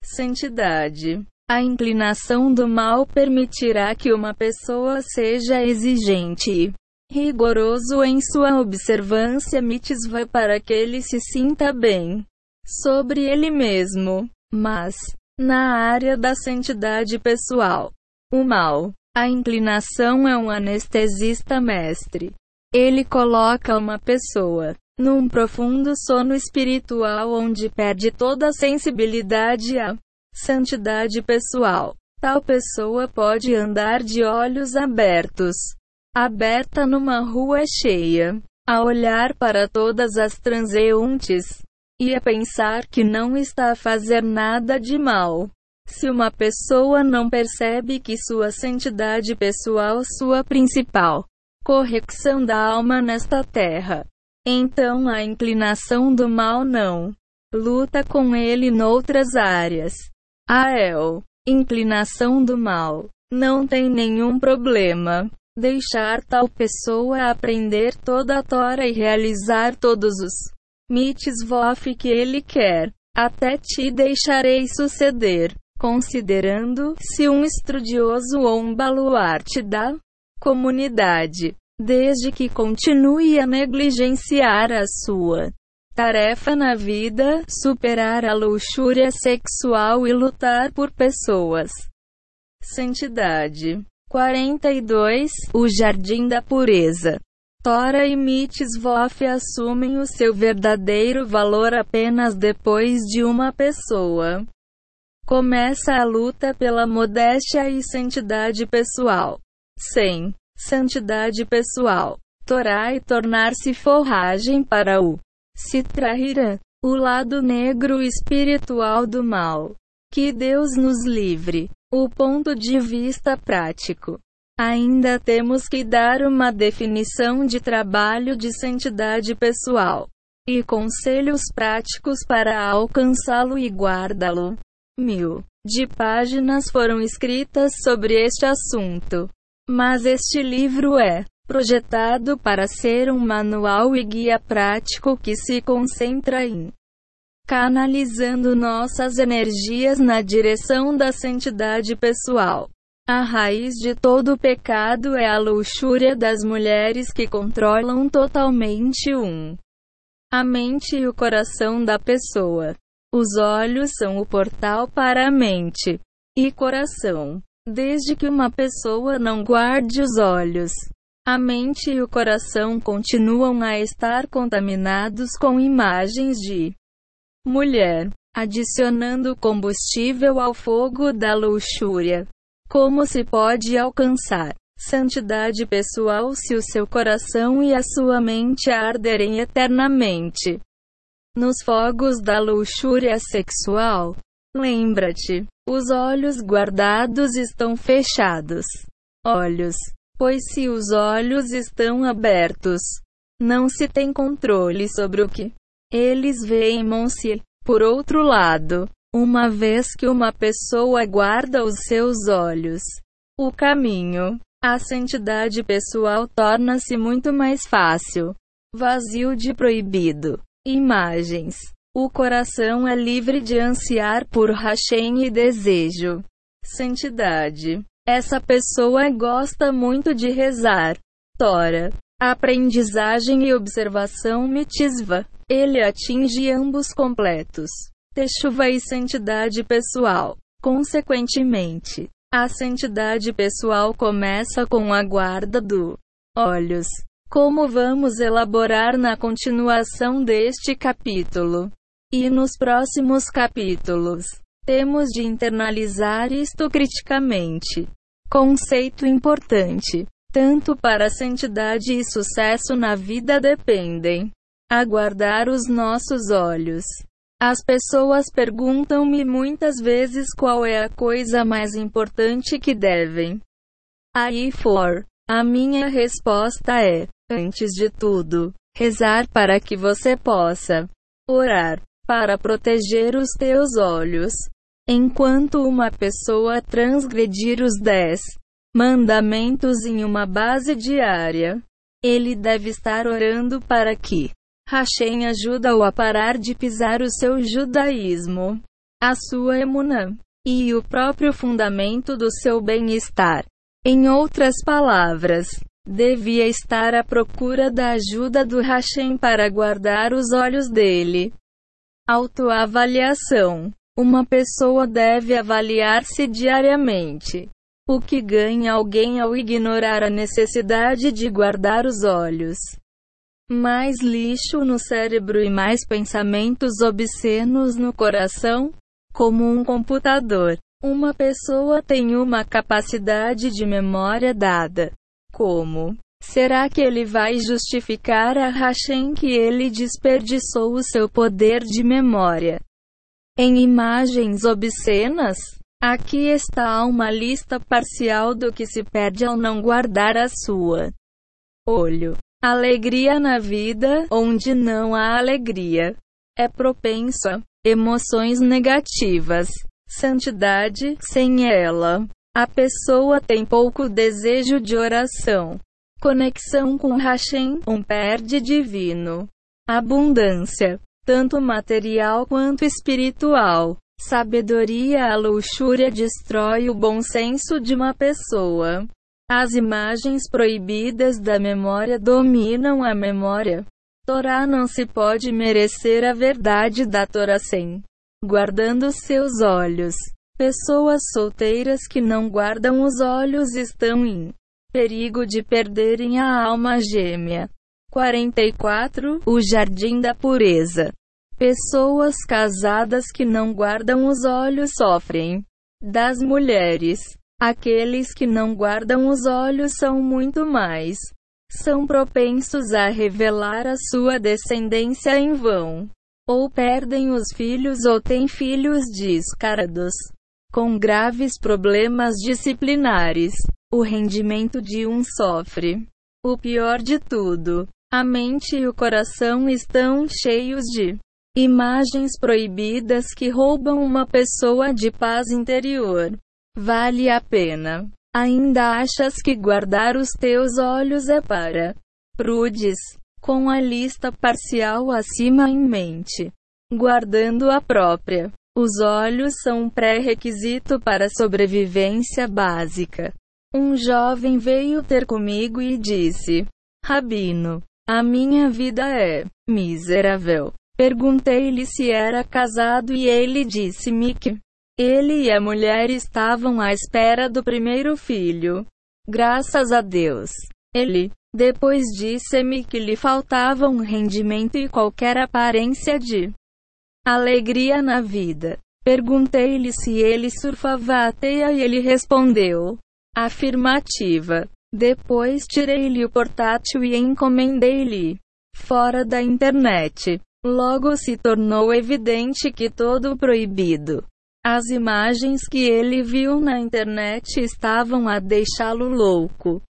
Speaker 1: Santidade. A inclinação do mal permitirá que uma pessoa seja exigente e rigoroso em sua observância mitzvah para que ele se sinta bem sobre ele mesmo. Mas, na área da santidade pessoal, o mal a inclinação é um anestesista mestre. Ele coloca uma pessoa num profundo sono espiritual onde perde toda a sensibilidade à santidade pessoal. Tal pessoa pode andar de olhos abertos, aberta numa rua cheia, a olhar para todas as transeuntes e a pensar que não está a fazer nada de mal. Se uma pessoa não percebe que sua santidade pessoal sua principal correção da alma nesta terra, então a inclinação do mal não luta com ele noutras áreas. A El, inclinação do mal, não tem nenhum problema. Deixar tal pessoa aprender toda a Tora e realizar todos os mitzvot que ele quer. Até te deixarei suceder considerando-se um estudioso ou um baluarte da comunidade, desde que continue a negligenciar a sua tarefa na vida, superar a luxúria sexual e lutar por pessoas. Santidade. 42. O Jardim da Pureza. Tora e Mitzvof assumem o seu verdadeiro valor apenas depois de uma pessoa Começa a luta pela modéstia e santidade pessoal. Sem santidade pessoal, Torá e tornar-se forragem para o Sitrahira, o lado negro espiritual do mal. Que Deus nos livre. O ponto de vista prático. Ainda temos que dar uma definição de trabalho de santidade pessoal e conselhos práticos para alcançá-lo e guardá-lo mil de páginas foram escritas sobre este assunto. Mas este livro é projetado para ser um manual e guia prático que se concentra em canalizando nossas energias na direção da santidade pessoal. A raiz de todo pecado é a luxúria das mulheres que controlam totalmente um a mente e o coração da pessoa. Os olhos são o portal para a mente e coração. Desde que uma pessoa não guarde os olhos, a mente e o coração continuam a estar contaminados com imagens de mulher, adicionando combustível ao fogo da luxúria. Como se pode alcançar santidade pessoal se o seu coração e a sua mente arderem eternamente? nos fogos da luxúria sexual. Lembra-te, os olhos guardados estão fechados. Olhos, pois se os olhos estão abertos, não se tem controle sobre o que eles veem-se. Por outro lado, uma vez que uma pessoa guarda os seus olhos, o caminho, a santidade pessoal torna-se muito mais fácil, vazio de proibido imagens. O coração é livre de ansiar por Hashem e desejo. Santidade. Essa pessoa gosta muito de rezar. Tora. Aprendizagem e observação mitzvah. Ele atinge ambos completos. Techuva e santidade pessoal. Consequentemente, a santidade pessoal começa com a guarda do olhos. Como vamos elaborar na continuação deste capítulo e nos próximos capítulos, temos de internalizar isto criticamente. Conceito importante. Tanto para santidade e sucesso na vida dependem aguardar os nossos olhos. As pessoas perguntam-me muitas vezes qual é a coisa mais importante que devem. Aí for. A minha resposta é: antes de tudo, rezar para que você possa orar para proteger os teus olhos. Enquanto uma pessoa transgredir os dez mandamentos em uma base diária, ele deve estar orando para que Hashem ajuda-o a parar de pisar o seu judaísmo, a sua emunã e o próprio fundamento do seu bem-estar. Em outras palavras, devia estar à procura da ajuda do Hashem para guardar os olhos dele. Autoavaliação uma pessoa deve avaliar-se diariamente. O que ganha alguém ao ignorar a necessidade de guardar os olhos? Mais lixo no cérebro e mais pensamentos obscenos no coração? Como um computador. Uma pessoa tem uma capacidade de memória dada. Como? Será que ele vai justificar a Hashem que ele desperdiçou o seu poder de memória? Em imagens obscenas, aqui está uma lista parcial do que se perde ao não guardar a sua olho. Alegria na vida, onde não há alegria, é propensa. Emoções negativas. Santidade, sem ela, a pessoa tem pouco desejo de oração. Conexão com Hashem, um perde divino. Abundância tanto material quanto espiritual. Sabedoria A luxúria destrói o bom senso de uma pessoa. As imagens proibidas da memória dominam a memória. Torá não se pode merecer a verdade da Torá sem guardando seus olhos. Pessoas solteiras que não guardam os olhos estão em perigo de perderem a alma gêmea. 44 O Jardim da Pureza. Pessoas casadas que não guardam os olhos sofrem. Das mulheres. Aqueles que não guardam os olhos são muito mais. São propensos a revelar a sua descendência em vão. Ou perdem os filhos ou têm filhos descarados. Com graves problemas disciplinares. O rendimento de um sofre. O pior de tudo a mente e o coração estão cheios de imagens proibidas que roubam uma pessoa de paz interior. Vale a pena. Ainda achas que guardar os teus olhos é para prudes, com a lista parcial acima em mente, guardando a própria. Os olhos são um pré-requisito para a sobrevivência básica. Um jovem veio ter comigo e disse: Rabino, a minha vida é miserável. Perguntei-lhe se era casado e ele disse-me que ele e a mulher estavam à espera do primeiro filho. Graças a Deus. Ele depois disse-me que lhe faltava um rendimento e qualquer aparência de alegria na vida. Perguntei-lhe se ele surfava a teia e ele respondeu afirmativa. Depois tirei-lhe o portátil e encomendei-lhe fora da internet. Logo se tornou evidente que todo o proibido. As imagens que ele viu na internet estavam a deixá-lo louco.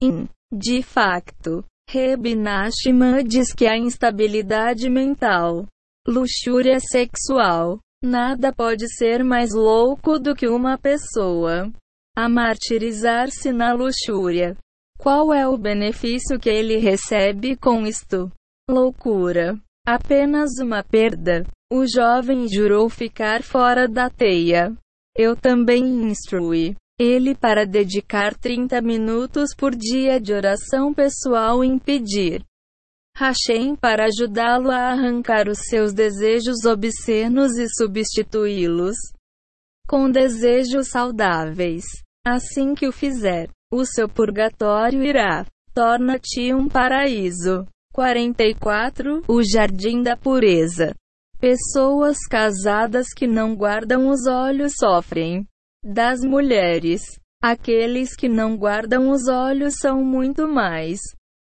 Speaker 1: In, de facto, Reb Nachman diz que a instabilidade mental, luxúria sexual, nada pode ser mais louco do que uma pessoa a martirizar-se na luxúria. Qual é o benefício que ele recebe com isto? Loucura. Apenas uma perda. O jovem jurou ficar fora da teia. Eu também instruí Ele para dedicar 30 minutos por dia de oração pessoal impedir. Hashem para ajudá-lo a arrancar os seus desejos obscenos e substituí-los com desejos saudáveis. Assim que o fizer, o seu purgatório irá torna-te um paraíso. 44 O Jardim da Pureza. Pessoas casadas que não guardam os olhos sofrem. Das mulheres. Aqueles que não guardam os olhos são muito mais.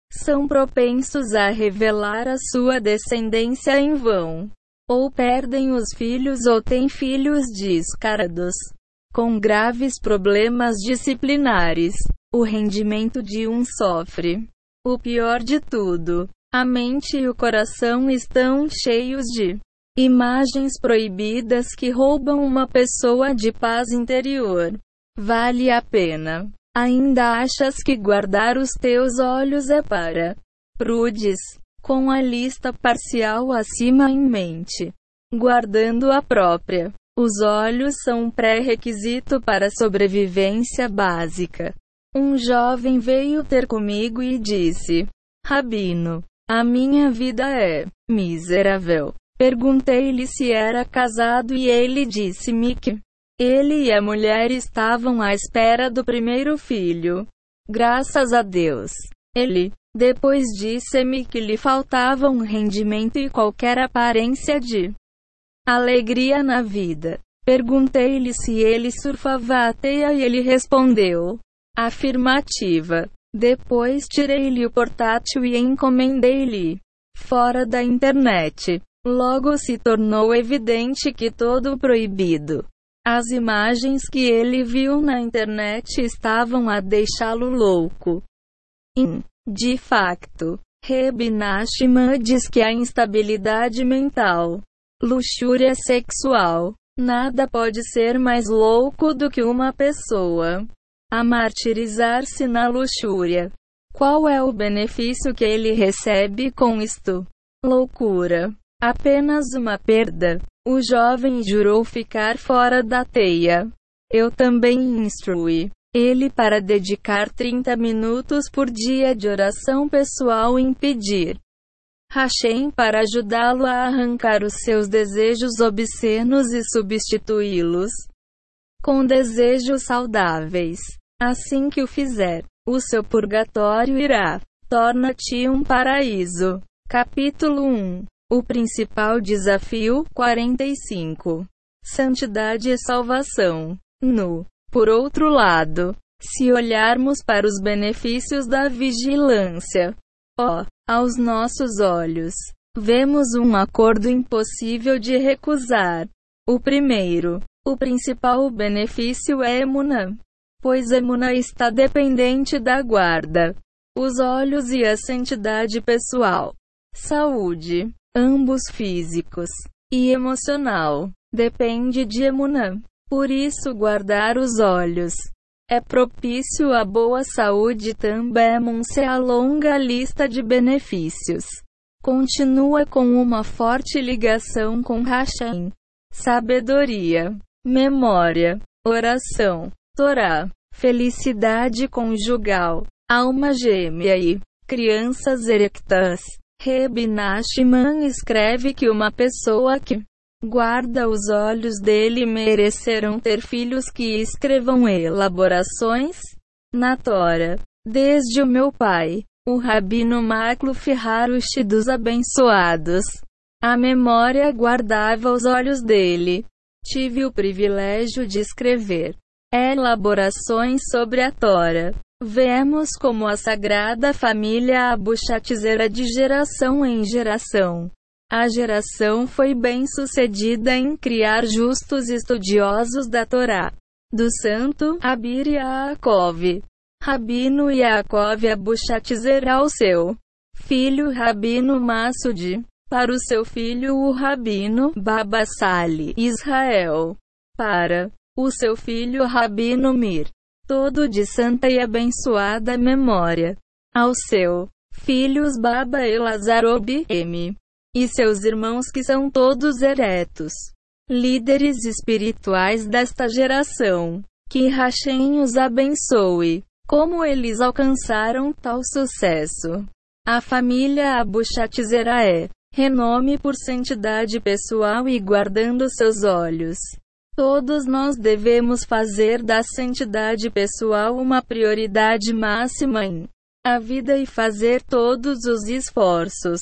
Speaker 1: São propensos a revelar a sua descendência em vão. Ou perdem os filhos ou têm filhos descarados. Com graves problemas disciplinares. O rendimento de um sofre. O pior de tudo. A mente e o coração estão cheios de imagens proibidas que roubam uma pessoa de paz interior. Vale a pena. Ainda achas que guardar os teus olhos é para prudes? com a lista parcial acima em mente, guardando a própria. Os olhos são um pré-requisito para a sobrevivência básica. Um jovem veio ter comigo e disse: Rabino, a minha vida é miserável. Perguntei-lhe se era casado e ele disse-me que ele e a mulher estavam à espera do primeiro filho. Graças a Deus. Ele depois disse-me que lhe faltava um rendimento e qualquer aparência de alegria na vida. Perguntei-lhe se ele surfava a teia e ele respondeu afirmativa. Depois tirei-lhe o portátil e encomendei-lhe fora da internet. Logo se tornou evidente que todo proibido. As imagens que ele viu na internet estavam a deixá-lo louco. In de facto, Reb Nachman diz que a instabilidade mental, luxúria sexual, nada pode ser mais louco do que uma pessoa a martirizar-se na luxúria. Qual é o benefício que ele recebe com isto? Loucura. Apenas uma perda. O jovem jurou ficar fora da teia. Eu também instruí ele para dedicar 30 minutos por dia de oração pessoal e pedir Hashem para ajudá-lo a arrancar os seus desejos obscenos e substituí-los com desejos saudáveis. Assim que o fizer, o seu purgatório irá torna-te um paraíso. Capítulo 1 O principal desafio 45 Santidade e salvação. No por outro lado, se olharmos para os benefícios da vigilância, ó, oh, aos nossos olhos, vemos um acordo impossível de recusar. O primeiro, o principal benefício é Emuna, pois Emuna está dependente da guarda, os olhos e a santidade pessoal, saúde, ambos físicos e emocional, depende de Emuna. Por isso, guardar os olhos é propício à boa saúde também se a longa lista de benefícios. Continua com uma forte ligação com Hashem, sabedoria, memória, oração, Torá, felicidade conjugal, alma gêmea e crianças erectas. Reb Nachman escreve que uma pessoa que guarda os olhos dele merecerão ter filhos que escrevam elaborações na Tora. Desde o meu pai, o Rabino Makluf Harush dos abençoados. A memória guardava os olhos dele. Tive o privilégio de escrever elaborações sobre a Tora. Vemos como a Sagrada Família Abuchatizera de geração em geração a geração foi bem sucedida em criar justos estudiosos da Torá. Do santo Abir Yaakov. Rabino Yaakov Abuchatzer ao seu filho Rabino Massud. Para o seu filho o Rabino Babassali Israel. Para o seu filho Rabino Mir. Todo de santa e abençoada memória. Ao seu filhos Baba Elazarob M e seus irmãos que são todos eretos, líderes espirituais desta geração. Que Hashem os abençoe. Como eles alcançaram tal sucesso? A família Abu é renome por santidade pessoal e guardando seus olhos. Todos nós devemos fazer da santidade pessoal uma prioridade máxima em a vida e fazer todos os esforços,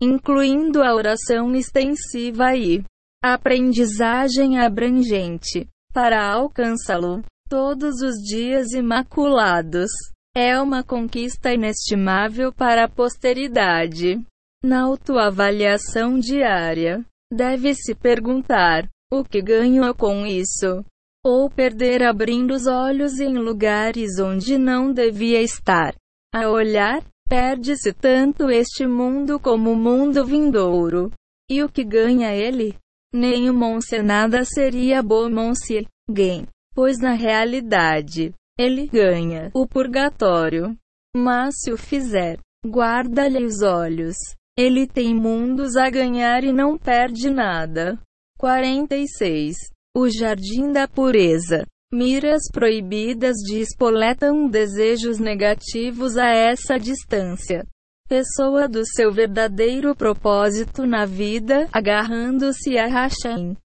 Speaker 1: incluindo a oração extensiva e aprendizagem abrangente, para alcançá-lo todos os dias imaculados. É uma conquista inestimável para a posteridade. Na autoavaliação diária, deve-se perguntar: o que ganho com isso? Ou perder abrindo os olhos em lugares onde não devia estar. A olhar, perde-se tanto este mundo como o mundo vindouro. E o que ganha ele? Nenhum se nada seria bom se gain, pois na realidade, ele ganha o purgatório. Mas se o fizer, guarda-lhe os olhos. Ele tem mundos a ganhar e não perde nada. 46. O Jardim da Pureza. Miras proibidas despoletam desejos negativos a essa distância. Pessoa do seu verdadeiro propósito na vida, agarrando-se a Hashem.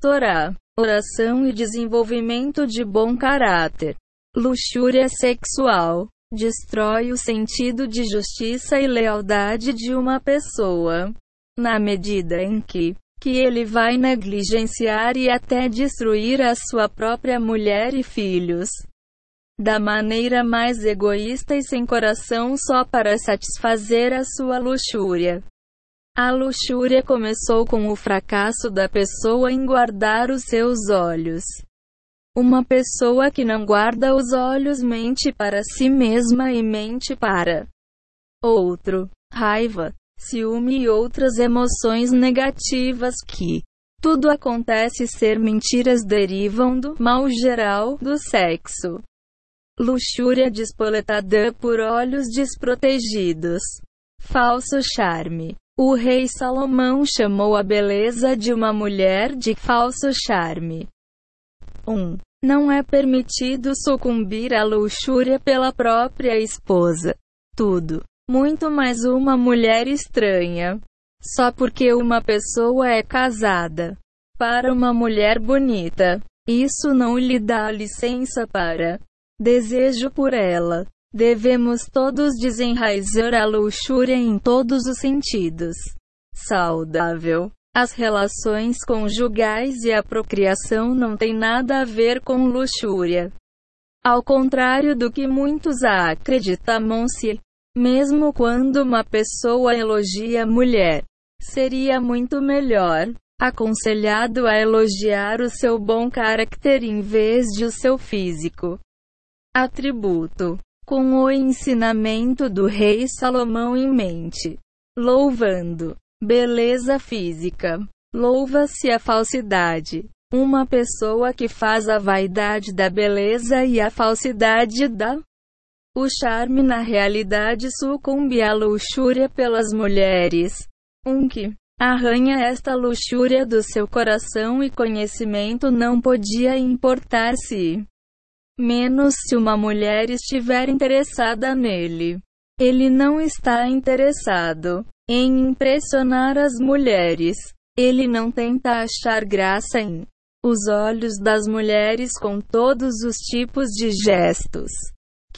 Speaker 1: Torá. Oração e desenvolvimento de bom caráter. Luxúria sexual. Destrói o sentido de justiça e lealdade de uma pessoa. Na medida em que que ele vai negligenciar e até destruir a sua própria mulher e filhos. Da maneira mais egoísta e sem coração só para satisfazer a sua luxúria. A luxúria começou com o fracasso da pessoa em guardar os seus olhos. Uma pessoa que não guarda os olhos mente para si mesma e mente para outro. Raiva, ciúme e outras emoções negativas que tudo acontece ser mentiras derivam do mal geral do sexo. Luxúria despoletada por olhos desprotegidos. Falso charme. O rei Salomão chamou a beleza de uma mulher de falso charme. 1. Um, não é permitido sucumbir à luxúria pela própria esposa. Tudo muito mais uma mulher estranha. Só porque uma pessoa é casada. Para uma mulher bonita, isso não lhe dá licença para desejo por ela. Devemos todos desenraizar a luxúria em todos os sentidos. Saudável. As relações conjugais e a procriação não têm nada a ver com luxúria. Ao contrário do que muitos acreditam-se, mesmo quando uma pessoa elogia a mulher, seria muito melhor aconselhado a elogiar o seu bom caráter em vez de o seu físico. Atributo. Com o ensinamento do rei Salomão em mente. Louvando. Beleza física. Louva-se a falsidade. Uma pessoa que faz a vaidade da beleza e a falsidade da o charme na realidade sucumbe à luxúria pelas mulheres. Um que arranha esta luxúria do seu coração e conhecimento não podia importar-se. Menos se uma mulher estiver interessada nele. Ele não está interessado em impressionar as mulheres. Ele não tenta achar graça em os olhos das mulheres com todos os tipos de gestos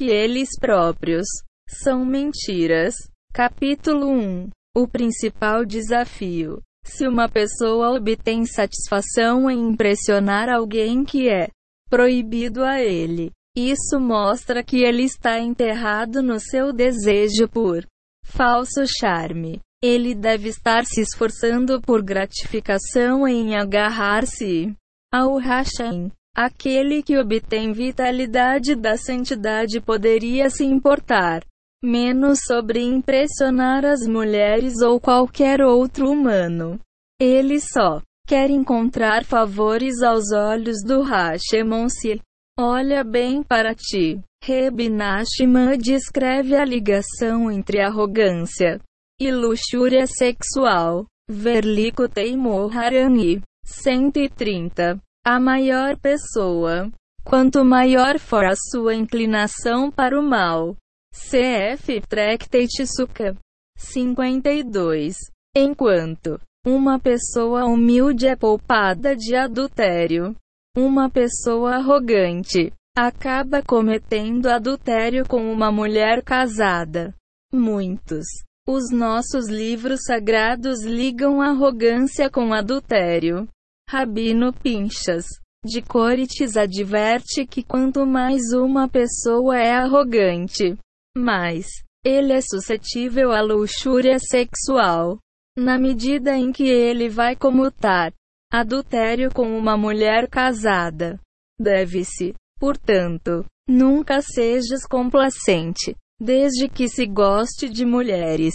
Speaker 1: que eles próprios são mentiras. Capítulo 1 O principal desafio. Se uma pessoa obtém satisfação em impressionar alguém que é proibido a ele, isso mostra que ele está enterrado no seu desejo por falso charme. Ele deve estar se esforçando por gratificação em agarrar-se ao Hashem. Aquele que obtém vitalidade da santidade poderia se importar menos sobre impressionar as mulheres ou qualquer outro humano. Ele só quer encontrar favores aos olhos do Hashemon-se. Olha bem para ti. Reb Nachman descreve a ligação entre arrogância e luxúria sexual. Verlico Teimor Harani. 130. A maior pessoa quanto maior for a sua inclinação para o mal. CF Tractate Sukha 52. Enquanto uma pessoa humilde é poupada de adultério, uma pessoa arrogante acaba cometendo adultério com uma mulher casada. Muitos. Os nossos livros sagrados ligam arrogância com adultério. Rabino Pinchas, de Corites adverte que quanto mais uma pessoa é arrogante, mais ele é suscetível à luxúria sexual. Na medida em que ele vai comutar adultério com uma mulher casada, deve-se, portanto, nunca sejas complacente, desde que se goste de mulheres.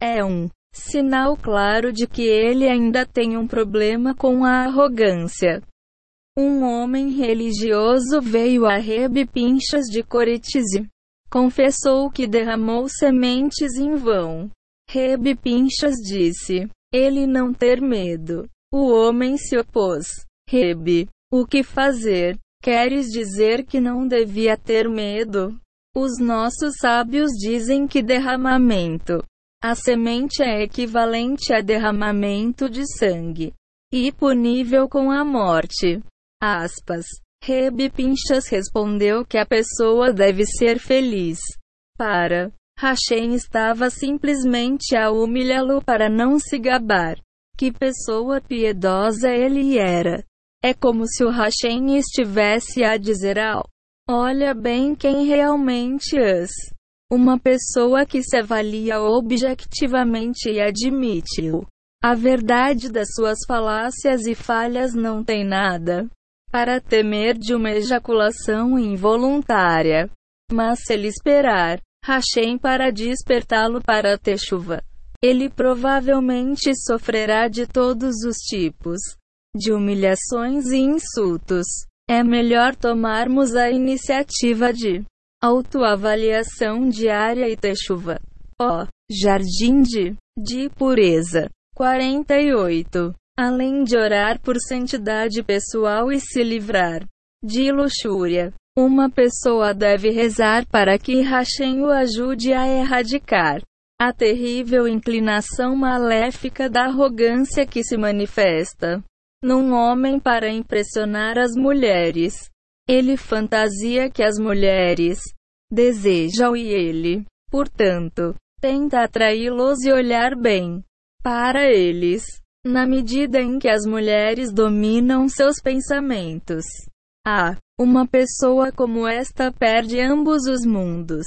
Speaker 1: É um sinal claro de que ele ainda tem um problema com a arrogância. Um homem religioso veio a Rebe Pinchas de Coretize. Confessou que derramou sementes em vão. Rebe Pinchas disse: Ele não ter medo. O homem se opôs. Rebe, o que fazer? Queres dizer que não devia ter medo? Os nossos sábios dizem que derramamento. A semente é equivalente a derramamento de sangue. E punível com a morte. Aspas. Rebe Pinchas respondeu que a pessoa deve ser feliz. Para Hashem estava simplesmente a humilhá-lo para não se gabar. Que pessoa piedosa ele era. É como se o Hashem estivesse a dizer ao Olha bem quem realmente és. Uma pessoa que se avalia objetivamente e admite-o. A verdade das suas falácias e falhas não tem nada para temer de uma ejaculação involuntária. Mas se ele esperar Hashem para despertá-lo para ter chuva, ele provavelmente sofrerá de todos os tipos de humilhações e insultos. É melhor tomarmos a iniciativa de autoavaliação diária e ter chuva. Ó, oh, jardim de, de pureza. 48. Além de orar por santidade pessoal e se livrar de luxúria, uma pessoa deve rezar para que Hashem o ajude a erradicar a terrível inclinação maléfica da arrogância que se manifesta num homem para impressionar as mulheres. Ele fantasia que as mulheres desejam e ele, portanto, tenta atraí-los e olhar bem para eles. Na medida em que as mulheres dominam seus pensamentos. Ah, uma pessoa como esta perde ambos os mundos.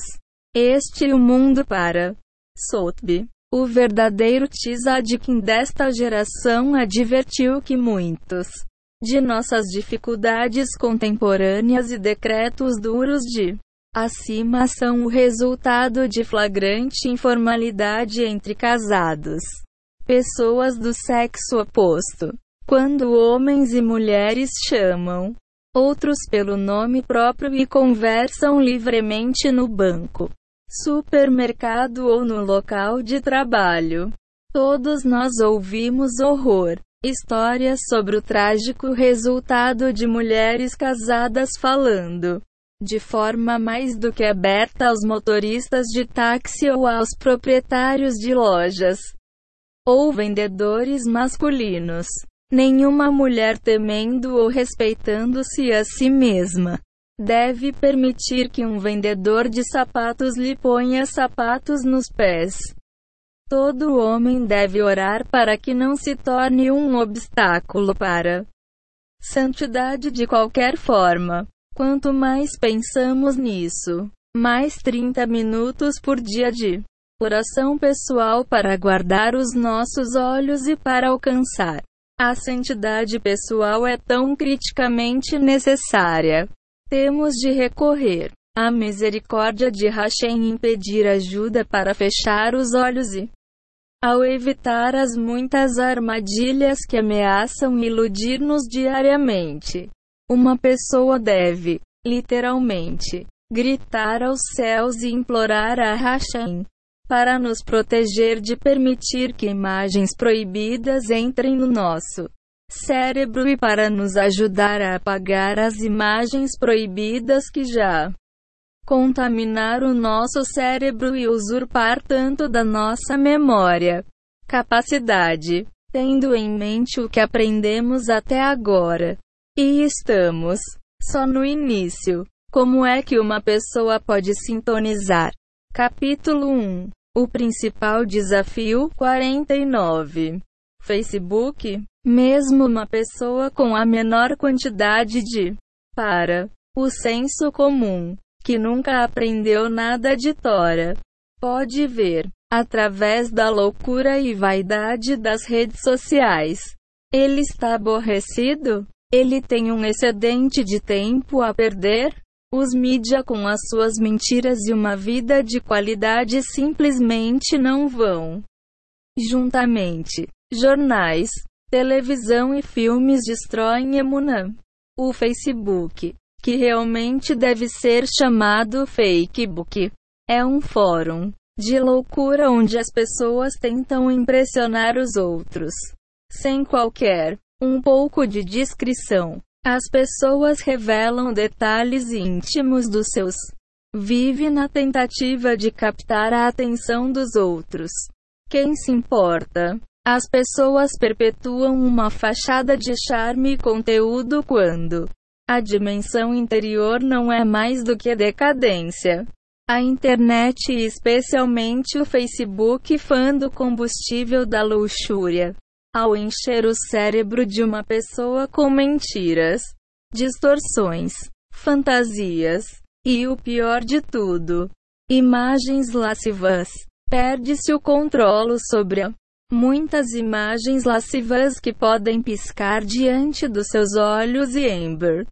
Speaker 1: Este o mundo para Sotbi. O verdadeiro tzaddik desta geração advertiu que muitos de nossas dificuldades contemporâneas e decretos duros de acima são o resultado de flagrante informalidade entre casados pessoas do sexo oposto. Quando homens e mulheres chamam outros pelo nome próprio e conversam livremente no banco, supermercado ou no local de trabalho. Todos nós ouvimos horror. Histórias sobre o trágico resultado de mulheres casadas falando de forma mais do que aberta aos motoristas de táxi ou aos proprietários de lojas ou vendedores masculinos. Nenhuma mulher temendo ou respeitando-se a si mesma deve permitir que um vendedor de sapatos lhe ponha sapatos nos pés. Todo homem deve orar para que não se torne um obstáculo para santidade de qualquer forma. Quanto mais pensamos nisso, mais 30 minutos por dia de oração pessoal para guardar os nossos olhos e para alcançar a santidade pessoal é tão criticamente necessária. Temos de recorrer à misericórdia de Hashem e pedir ajuda para fechar os olhos e ao evitar as muitas armadilhas que ameaçam iludir-nos diariamente. Uma pessoa deve, literalmente, gritar aos céus e implorar a Hashem para nos proteger de permitir que imagens proibidas entrem no nosso cérebro e para nos ajudar a apagar as imagens proibidas que já contaminar o nosso cérebro e usurpar tanto da nossa memória. Capacidade. Tendo em mente o que aprendemos até agora. E estamos só no início. Como é que uma pessoa pode sintonizar? Capítulo 1 O principal desafio 49 Facebook Mesmo uma pessoa com a menor quantidade de para o senso comum que nunca aprendeu nada de Tora. Pode ver, através da loucura e vaidade das redes sociais. Ele está aborrecido? Ele tem um excedente de tempo a perder? Os mídia com as suas mentiras e uma vida de qualidade simplesmente não vão. Juntamente, jornais, televisão e filmes destroem Emunã. O Facebook que realmente deve ser chamado Fakebook. É um fórum de loucura onde as pessoas tentam impressionar os outros. Sem qualquer um pouco de discrição. As pessoas revelam detalhes íntimos dos seus. Vive na tentativa de captar a atenção dos outros. Quem se importa? As pessoas perpetuam uma fachada de charme e conteúdo quando a dimensão interior não é mais do que decadência. A internet e especialmente o Facebook fã do combustível da luxúria. Ao encher o cérebro de uma pessoa com mentiras, distorções, fantasias e o pior de tudo, imagens lascivas, perde-se o controle sobre a muitas imagens lascivas que podem piscar diante dos seus olhos e Amber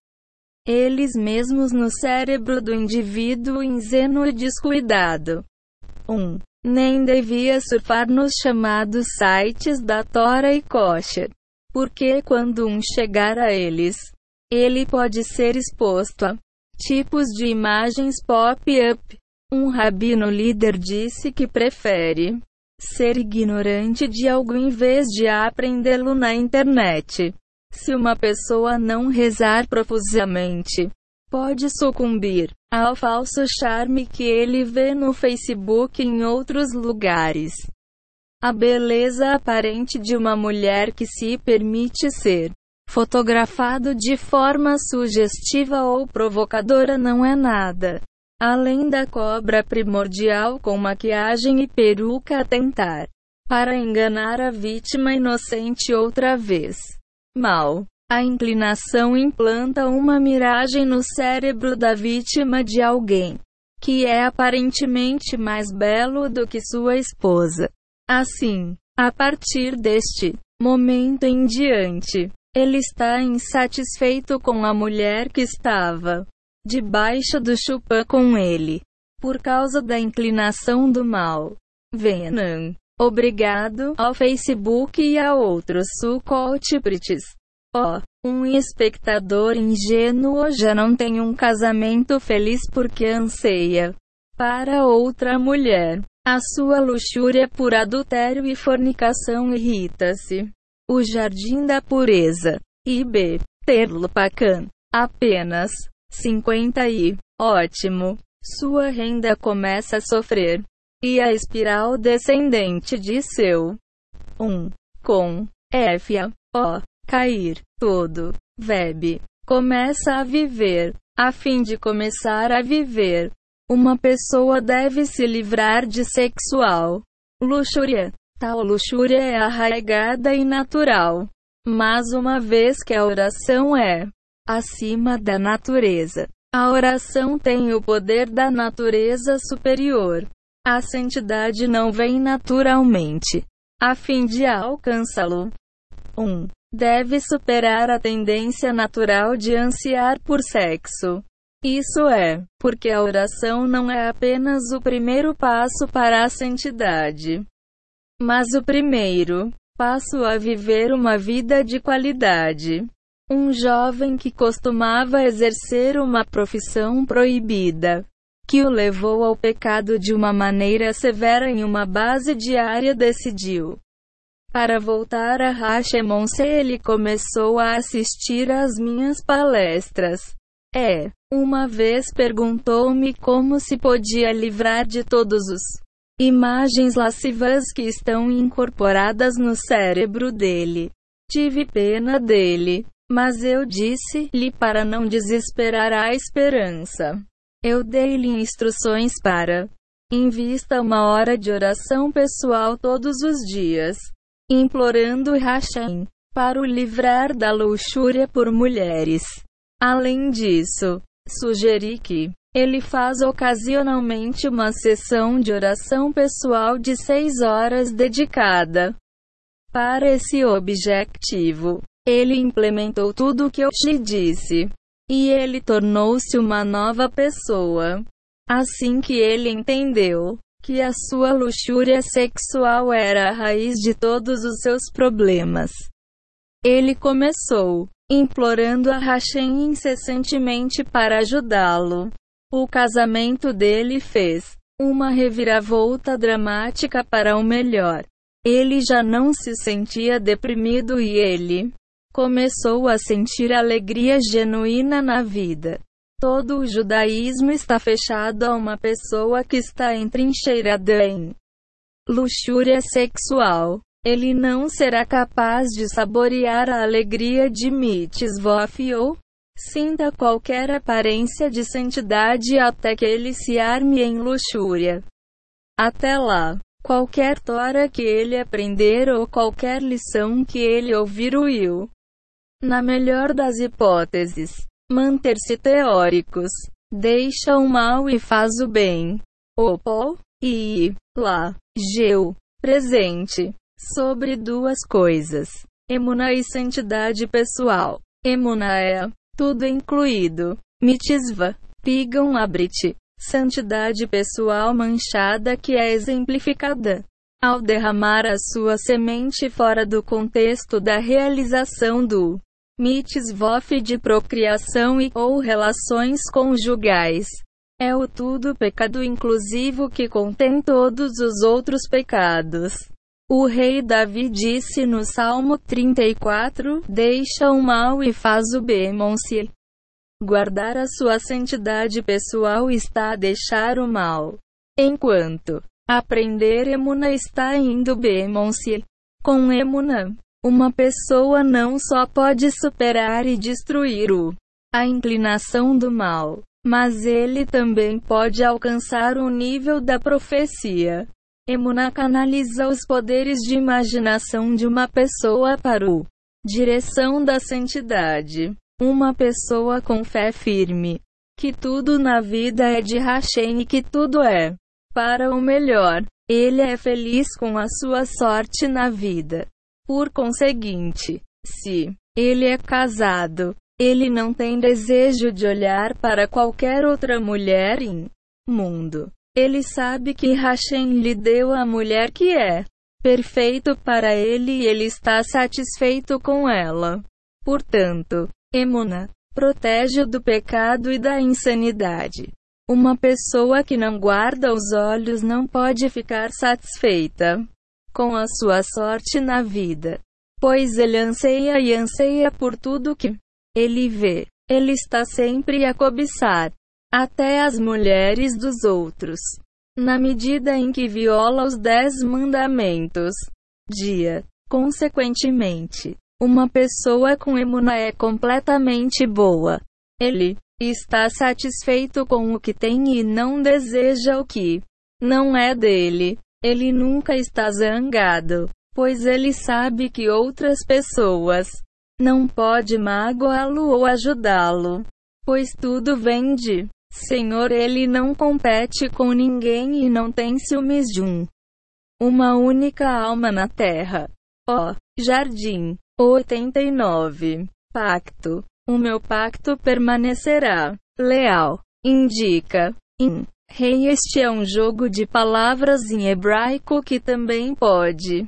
Speaker 1: eles mesmos no cérebro do indivíduo ingênuo e descuidado. 1. Um, nem devia surfar nos chamados sites da Tora e Kosher, porque quando um chegar a eles, ele pode ser exposto a tipos de imagens pop-up. Um rabino líder disse que prefere ser ignorante de algo em vez de aprendê-lo na internet. Se uma pessoa não rezar profusamente, pode sucumbir ao falso charme que ele vê no Facebook e em outros lugares. A beleza aparente de uma mulher que se permite ser fotografado de forma sugestiva ou provocadora não é nada. Além da cobra primordial com maquiagem e peruca a tentar para enganar a vítima inocente outra vez mal. A inclinação implanta uma miragem no cérebro da vítima de alguém que é aparentemente mais belo do que sua esposa. Assim, a partir deste momento em diante, ele está insatisfeito com a mulher que estava debaixo do chupã com ele, por causa da inclinação do mal. Venom. Obrigado ao Facebook e a outros sucultiprites. Oh, um espectador ingênuo já não tem um casamento feliz porque anseia para outra mulher. A sua luxúria por adultério e fornicação irrita-se. O jardim da pureza. IB. Terlupacan. Apenas 50 e. Ótimo. Sua renda começa a sofrer e a espiral descendente de seu. 1 um, com F A O cair todo web começa a viver a fim de começar a viver. Uma pessoa deve se livrar de sexual. Luxúria. Tal luxúria é arraigada e natural. Mas uma vez que a oração é acima da natureza a oração tem o poder da natureza superior a santidade não vem naturalmente. A fim de alcançá-lo. 1. Um, deve superar a tendência natural de ansiar por sexo. Isso é, porque a oração não é apenas o primeiro passo para a santidade, mas o primeiro passo a viver uma vida de qualidade. Um jovem que costumava exercer uma profissão proibida que o levou ao pecado de uma maneira severa em uma base diária decidiu Para voltar a Hashemon-se ele começou a assistir às minhas palestras. É, uma vez perguntou-me como se podia livrar de todos os imagens lascivas que estão incorporadas no cérebro dele. Tive pena dele, mas eu disse-lhe para não desesperar a esperança. Eu dei-lhe instruções para invista uma hora de oração pessoal todos os dias implorando Hashem para o livrar da luxúria por mulheres. Além disso, sugeri que ele faz ocasionalmente uma sessão de oração pessoal de seis horas dedicada para esse objetivo. Ele implementou tudo o que eu lhe disse. E ele tornou-se uma nova pessoa. Assim que ele entendeu que a sua luxúria sexual era a raiz de todos os seus problemas. Ele começou implorando a Hashem incessantemente para ajudá-lo. O casamento dele fez uma reviravolta dramática para o melhor. Ele já não se sentia deprimido e ele começou a sentir alegria genuína na vida. Todo o judaísmo está fechado a uma pessoa que está entrincheirada em luxúria sexual. Ele não será capaz de saborear a alegria de mitzvot ou sinta qualquer aparência de santidade até que ele se arme em luxúria. Até lá, qualquer tora que ele aprender ou qualquer lição que ele ouvir o na melhor das hipóteses, Manter-se teóricos. Deixa o mal e faz o bem. Opo, e, lá, geu, presente. Sobre duas coisas. Emuna e santidade pessoal. Emuna é tudo incluído. Mitzvah, pigam abrit. Santidade pessoal manchada que é exemplificada ao derramar a sua semente fora do contexto da realização do mitzvot de procriação e ou relações conjugais. É o tudo pecado inclusivo que contém todos os outros pecados. O rei Davi disse no Salmo 34: Deixa o mal e faz o bem, se guardar a sua santidade pessoal está a deixar o mal. Enquanto aprender emuna está indo bem, se com emuna uma pessoa não só pode superar e destruir o a inclinação do mal, mas ele também pode alcançar o nível da profecia. Emuna canaliza os poderes de imaginação de uma pessoa para o direção da santidade. Uma pessoa com fé firme, que tudo na vida é de Hashem e que tudo é para o melhor. Ele é feliz com a sua sorte na vida. Por conseguinte, se ele é casado, ele não tem desejo de olhar para qualquer outra mulher em mundo. Ele sabe que Hashem lhe deu a mulher que é perfeito para ele e ele está satisfeito com ela. Portanto, Emuna protege-o do pecado e da insanidade. Uma pessoa que não guarda os olhos não pode ficar satisfeita com a sua sorte na vida. Pois ele anseia e anseia por tudo que ele vê. Ele está sempre a cobiçar, até as mulheres dos outros. Na medida em que viola os dez mandamentos. Dia. Consequentemente, uma pessoa com emuna é completamente boa. Ele está satisfeito com o que tem e não deseja o que não é dele. Ele nunca está zangado, pois ele sabe que outras pessoas não pode magoá-lo ou ajudá-lo, pois tudo vem de Senhor, ele não compete com ninguém e não tem ciúmes de um. Uma única alma na terra. Ó, oh, Jardim 89. Pacto. O meu pacto permanecerá leal. Indica. In. Rei este é um jogo de palavras em hebraico que também pode.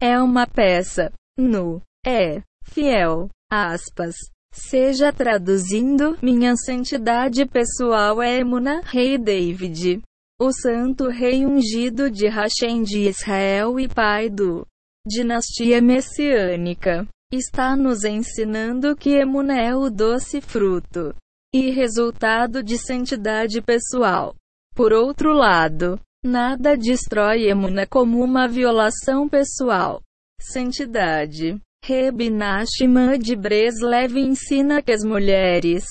Speaker 1: É uma peça. Nu. É. Fiel. Aspas. Seja traduzindo, minha santidade pessoal é Emuna, rei David. O santo rei ungido de Hashem de Israel e pai do dinastia messiânica, está nos ensinando que Emuna é o doce fruto e resultado de santidade pessoal. Por outro lado, nada destrói Emuna como uma violação pessoal. Santidade. Reb Nachman de Breslev ensina que as mulheres,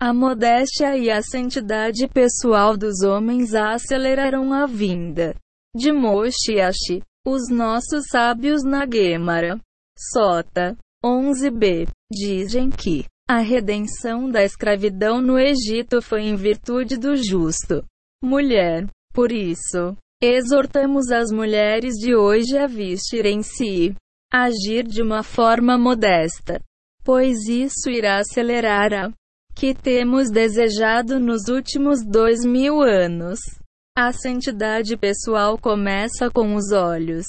Speaker 1: a modéstia e a santidade pessoal dos homens acelerarão a vinda de Moshiach, os nossos sábios na Gemara. Sota 11b dizem que a redenção da escravidão no Egito foi em virtude do justo mulher. Por isso, exortamos as mulheres de hoje a vestirem-se, agir de uma forma modesta, pois isso irá acelerar a que temos desejado nos últimos dois mil anos. A santidade pessoal começa com os olhos.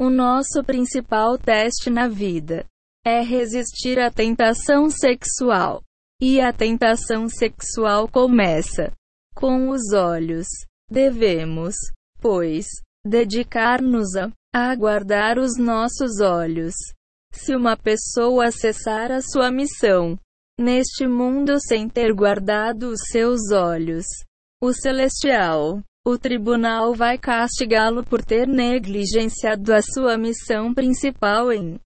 Speaker 1: O nosso principal teste na vida é resistir à tentação sexual. E a tentação sexual começa com os olhos. Devemos, pois, dedicar-nos a, a guardar os nossos olhos. Se uma pessoa cessar a sua missão neste mundo sem ter guardado os seus olhos, o celestial, o tribunal vai castigá-lo por ter negligenciado a sua missão principal em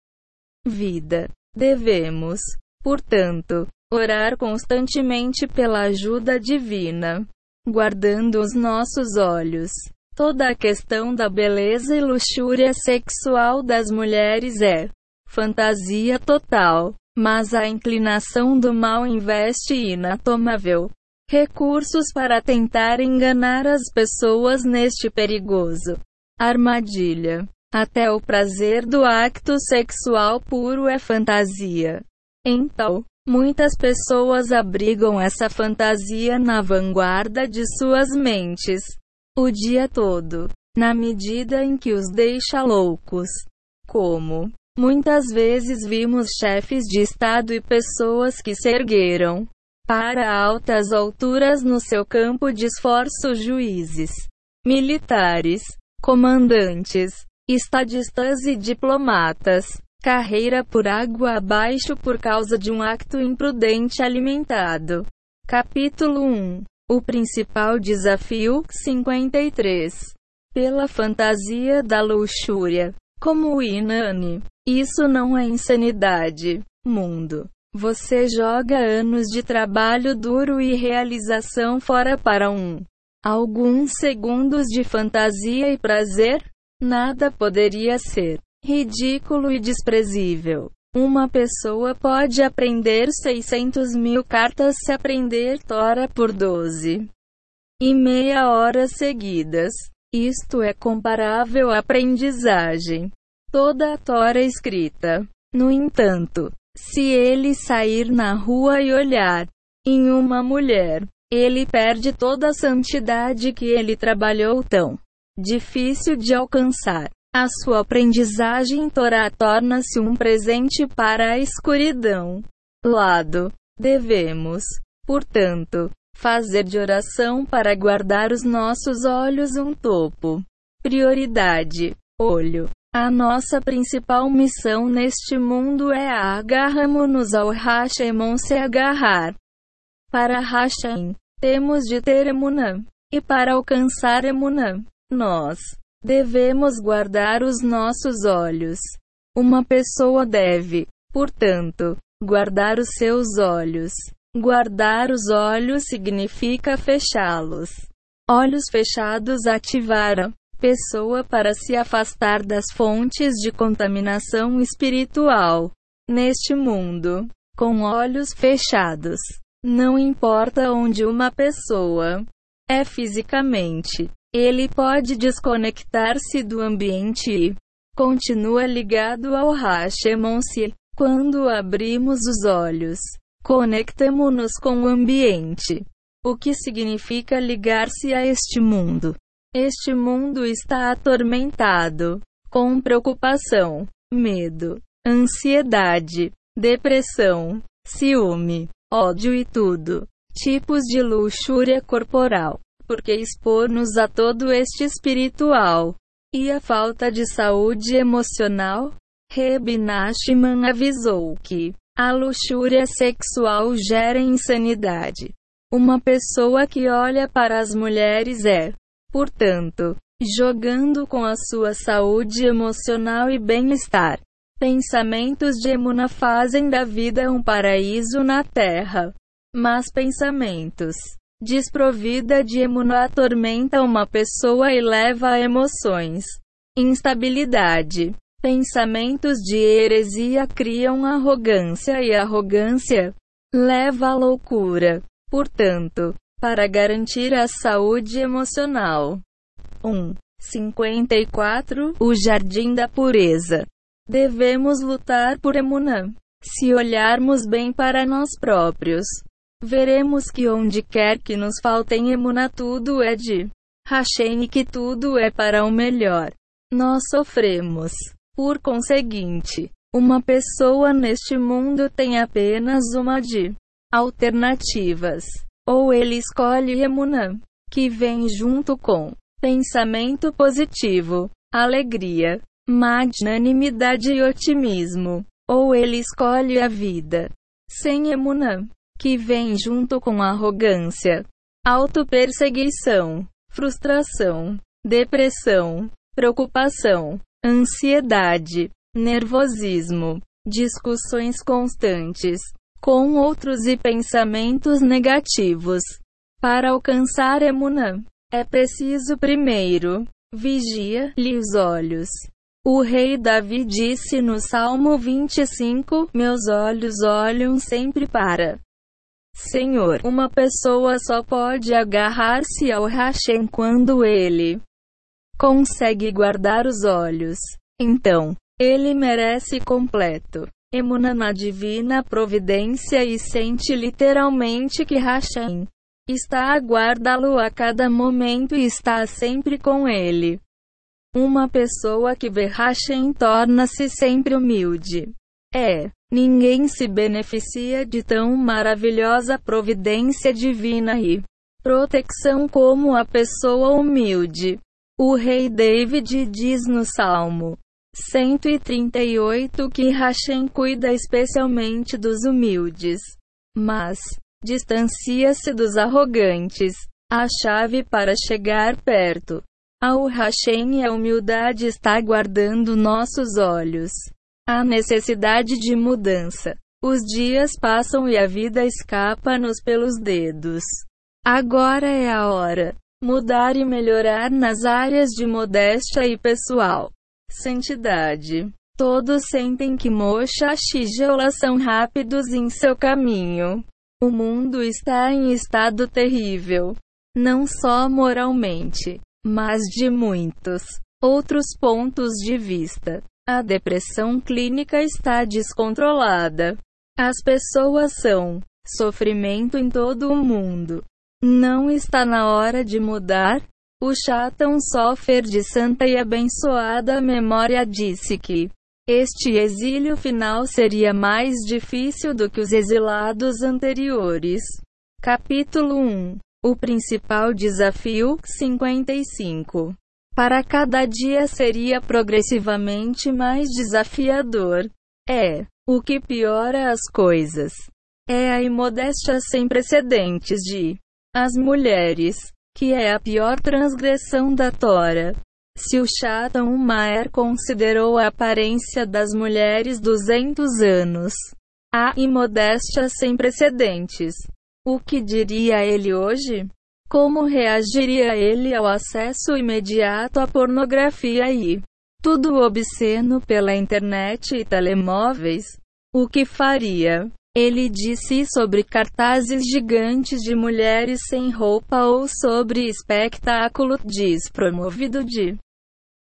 Speaker 1: vida. Devemos, portanto, orar constantemente pela ajuda divina guardando os nossos olhos. Toda a questão da beleza e luxúria sexual das mulheres é fantasia total, mas a inclinação do mal investe inatomável recursos para tentar enganar as pessoas neste perigoso armadilha. Até o prazer do acto sexual puro é fantasia. Então, Muitas pessoas abrigam essa fantasia na vanguarda de suas mentes o dia todo, na medida em que os deixa loucos. Como muitas vezes vimos chefes de Estado e pessoas que se ergueram para altas alturas no seu campo de esforço juízes, militares, comandantes, estadistas e diplomatas Carreira por água abaixo por causa de um acto imprudente alimentado. Capítulo 1 O principal desafio 53 Pela fantasia da luxúria. Como o Inani. Isso não é insanidade. Mundo. Você joga anos de trabalho duro e realização fora para um. Alguns segundos de fantasia e prazer? Nada poderia ser ridículo e desprezível. Uma pessoa pode aprender 600 mil cartas se aprender Tora por 12 e meia horas seguidas. Isto é comparável à aprendizagem. Toda a Tora escrita. No entanto, se ele sair na rua e olhar em uma mulher, ele perde toda a santidade que ele trabalhou tão difícil de alcançar. A sua aprendizagem Torá torna-se um presente para a escuridão. Lado. Devemos, portanto, fazer de oração para guardar os nossos olhos um topo. Prioridade. Olho. A nossa principal missão neste mundo é agarramos-nos ao Hashemon se agarrar. Para Hashem, temos de ter Emunã. E para alcançar Emunã, nós Devemos guardar os nossos olhos. Uma pessoa deve, portanto, guardar os seus olhos. Guardar os olhos significa fechá-los. Olhos fechados ativar a pessoa para se afastar das fontes de contaminação espiritual. Neste mundo, com olhos fechados, não importa onde uma pessoa é fisicamente, ele pode desconectar-se do ambiente e continua ligado ao Hashemon-se. Quando abrimos os olhos, conectamos-nos com o ambiente. O que significa ligar-se a este mundo? Este mundo está atormentado com preocupação, medo, ansiedade, depressão, ciúme, ódio e tudo. Tipos de luxúria corporal porque expor-nos a todo este espiritual e a falta de saúde emocional. Reb avisou que a luxúria sexual gera insanidade. Uma pessoa que olha para as mulheres é, portanto, jogando com a sua saúde emocional e bem-estar. Pensamentos de Emuna fazem da vida um paraíso na terra. Mas pensamentos desprovida de Emuna atormenta uma pessoa e leva a emoções, instabilidade. Pensamentos de heresia criam arrogância e arrogância leva à loucura. Portanto, para garantir a saúde emocional. 1. 54 O Jardim da Pureza. Devemos lutar por Emunã. Se olharmos bem para nós próprios, veremos que onde quer que nos faltem Emunã tudo é de Hashem e que tudo é para o melhor. Nós sofremos. Por conseguinte, uma pessoa neste mundo tem apenas uma de alternativas. Ou ele escolhe Emunã, que vem junto com pensamento positivo, alegria, magnanimidade e otimismo. Ou ele escolhe a vida sem Emunã, que vem junto com arrogância, autoperseguição, frustração, depressão, preocupação, ansiedade, nervosismo, discussões constantes com outros e pensamentos negativos. Para alcançar Emunã, é preciso primeiro vigia-lhe os olhos. O rei Davi disse no Salmo 25: Meus olhos olham sempre para Senhor. Uma pessoa só pode agarrar-se ao Hashem quando ele consegue guardar os olhos. Então, ele merece completo emuna na divina providência e sente literalmente que Hashem está a guardá-lo a cada momento e está sempre com ele. Uma pessoa que vê Hashem torna-se sempre humilde. É, ninguém se beneficia de tão maravilhosa providência divina e proteção como a pessoa humilde. O rei David diz no Salmo 138 que Hashem cuida especialmente dos humildes, mas distancia-se dos arrogantes. A chave para chegar perto ao Hashem e a humildade está guardando nossos olhos. A necessidade de mudança. Os dias passam e a vida escapa-nos pelos dedos. Agora é a hora. Mudar e melhorar nas áreas de modéstia e pessoal santidade. Todos sentem que Mocha e Geola são rápidos em seu caminho. O mundo está em estado terrível. Não só moralmente, mas de muitos outros pontos de vista. A depressão clínica está descontrolada. As pessoas são sofrimento em todo o mundo. Não está na hora de mudar? O Chatan Sofer de santa e abençoada memória disse que este exílio final seria mais difícil do que os exilados anteriores. Capítulo 1 O principal desafio 55 Para cada dia seria progressivamente mais desafiador. É o que piora as coisas. É a imodéstia sem precedentes de as mulheres que é a pior transgressão da Tora. Se o Shatan Maer considerou a aparência das mulheres 200 anos, a imodéstia sem precedentes, o que diria ele hoje? Como reagiria ele ao acesso imediato à pornografia e tudo obsceno pela internet e telemóveis? O que faria? Ele disse sobre cartazes gigantes de mulheres sem roupa ou sobre espetáculo despromovido de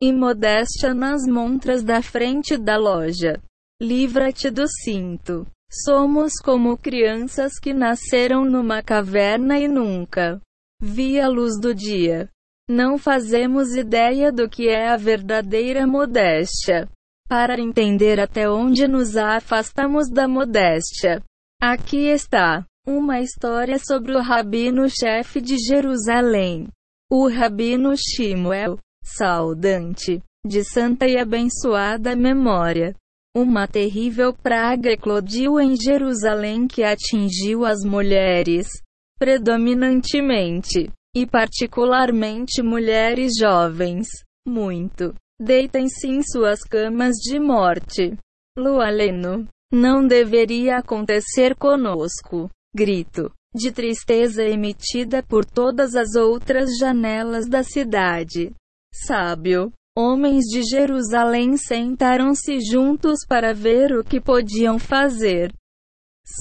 Speaker 1: imodéstia nas montras da frente da loja. Livra-te do cinto. Somos como crianças que nasceram numa caverna e nunca vi a luz do dia. Não fazemos ideia do que é a verdadeira modéstia para entender até onde nos afastamos da modéstia. Aqui está uma história sobre o rabino-chefe de Jerusalém. O rabino Shimuel saudante, de santa e abençoada memória. Uma terrível praga eclodiu em Jerusalém que atingiu as mulheres, predominantemente, e particularmente mulheres jovens, muito. Deitem-se em suas camas de morte. Lualeno. Não deveria acontecer conosco. Grito de tristeza emitida por todas as outras janelas da cidade. Sábio. Homens de Jerusalém sentaram-se juntos para ver o que podiam fazer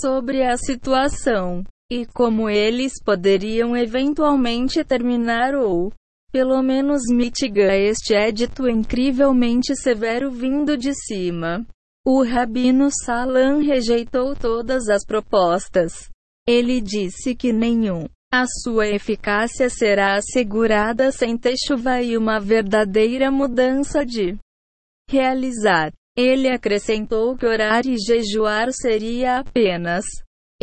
Speaker 1: sobre a situação e como eles poderiam eventualmente terminar ou, pelo menos, mitigar este édito incrivelmente severo vindo de cima. O rabino Salam rejeitou todas as propostas. Ele disse que nenhum a sua eficácia será assegurada sem chuva e uma verdadeira mudança de realizar. Ele acrescentou que orar e jejuar seria apenas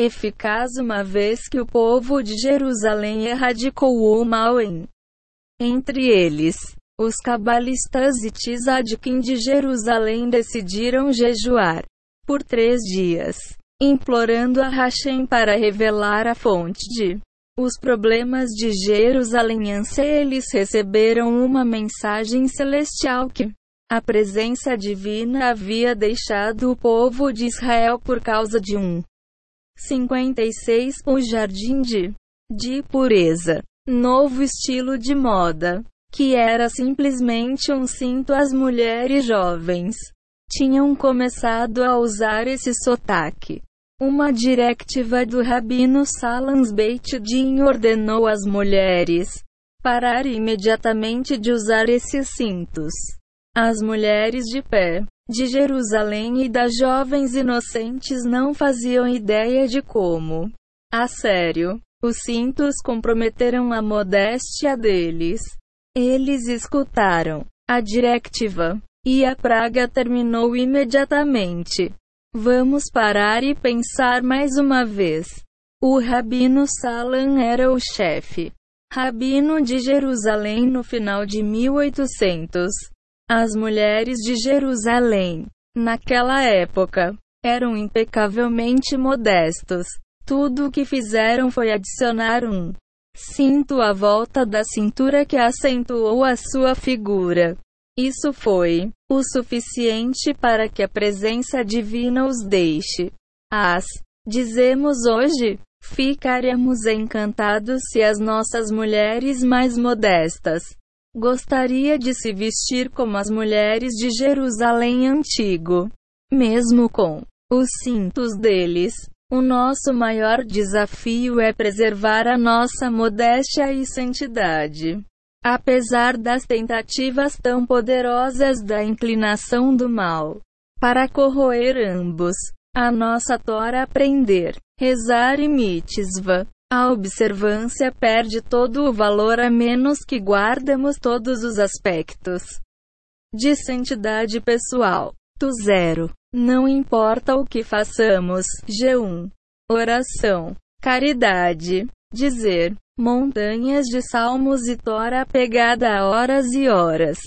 Speaker 1: eficaz uma vez que o povo de Jerusalém erradicou o mal em entre eles. Os cabalistas e Tzadkin de Jerusalém decidiram jejuar por três dias, implorando a Hashem para revelar a fonte de os problemas de Jerusalém. Anse eles receberam uma mensagem celestial que a presença divina havia deixado o povo de Israel por causa de um 56. O jardim de de pureza. Novo estilo de moda. Que era simplesmente um cinto. As mulheres jovens tinham começado a usar esse sotaque. Uma diretiva do rabino Salans Beit Din ordenou às mulheres parar imediatamente de usar esses cintos. As mulheres de pé de Jerusalém e das jovens inocentes não faziam ideia de como, a sério, os cintos comprometeram a modéstia deles. Eles escutaram a diretiva e a praga terminou imediatamente. Vamos parar e pensar mais uma vez. O rabino Salam era o chefe rabino de Jerusalém no final de 1800. As mulheres de Jerusalém, naquela época, eram impecavelmente modestos. Tudo o que fizeram foi adicionar um cinto à volta da cintura que acentuou a sua figura. Isso foi o suficiente para que a presença divina os deixe. As dizemos hoje, ficaremos encantados se as nossas mulheres mais modestas Gostaria de se vestir como as mulheres de Jerusalém antigo. Mesmo com os cintos deles, o nosso maior desafio é preservar a nossa modéstia e santidade. Apesar das tentativas tão poderosas da inclinação do mal para corroer ambos, a nossa Tora aprender, rezar e mitzvah, a observância perde todo o valor a menos que guardemos todos os aspectos de santidade pessoal. Do zero. Não importa o que façamos. G1. Oração. Caridade. Dizer. Montanhas de salmos e tora pegada a horas e horas.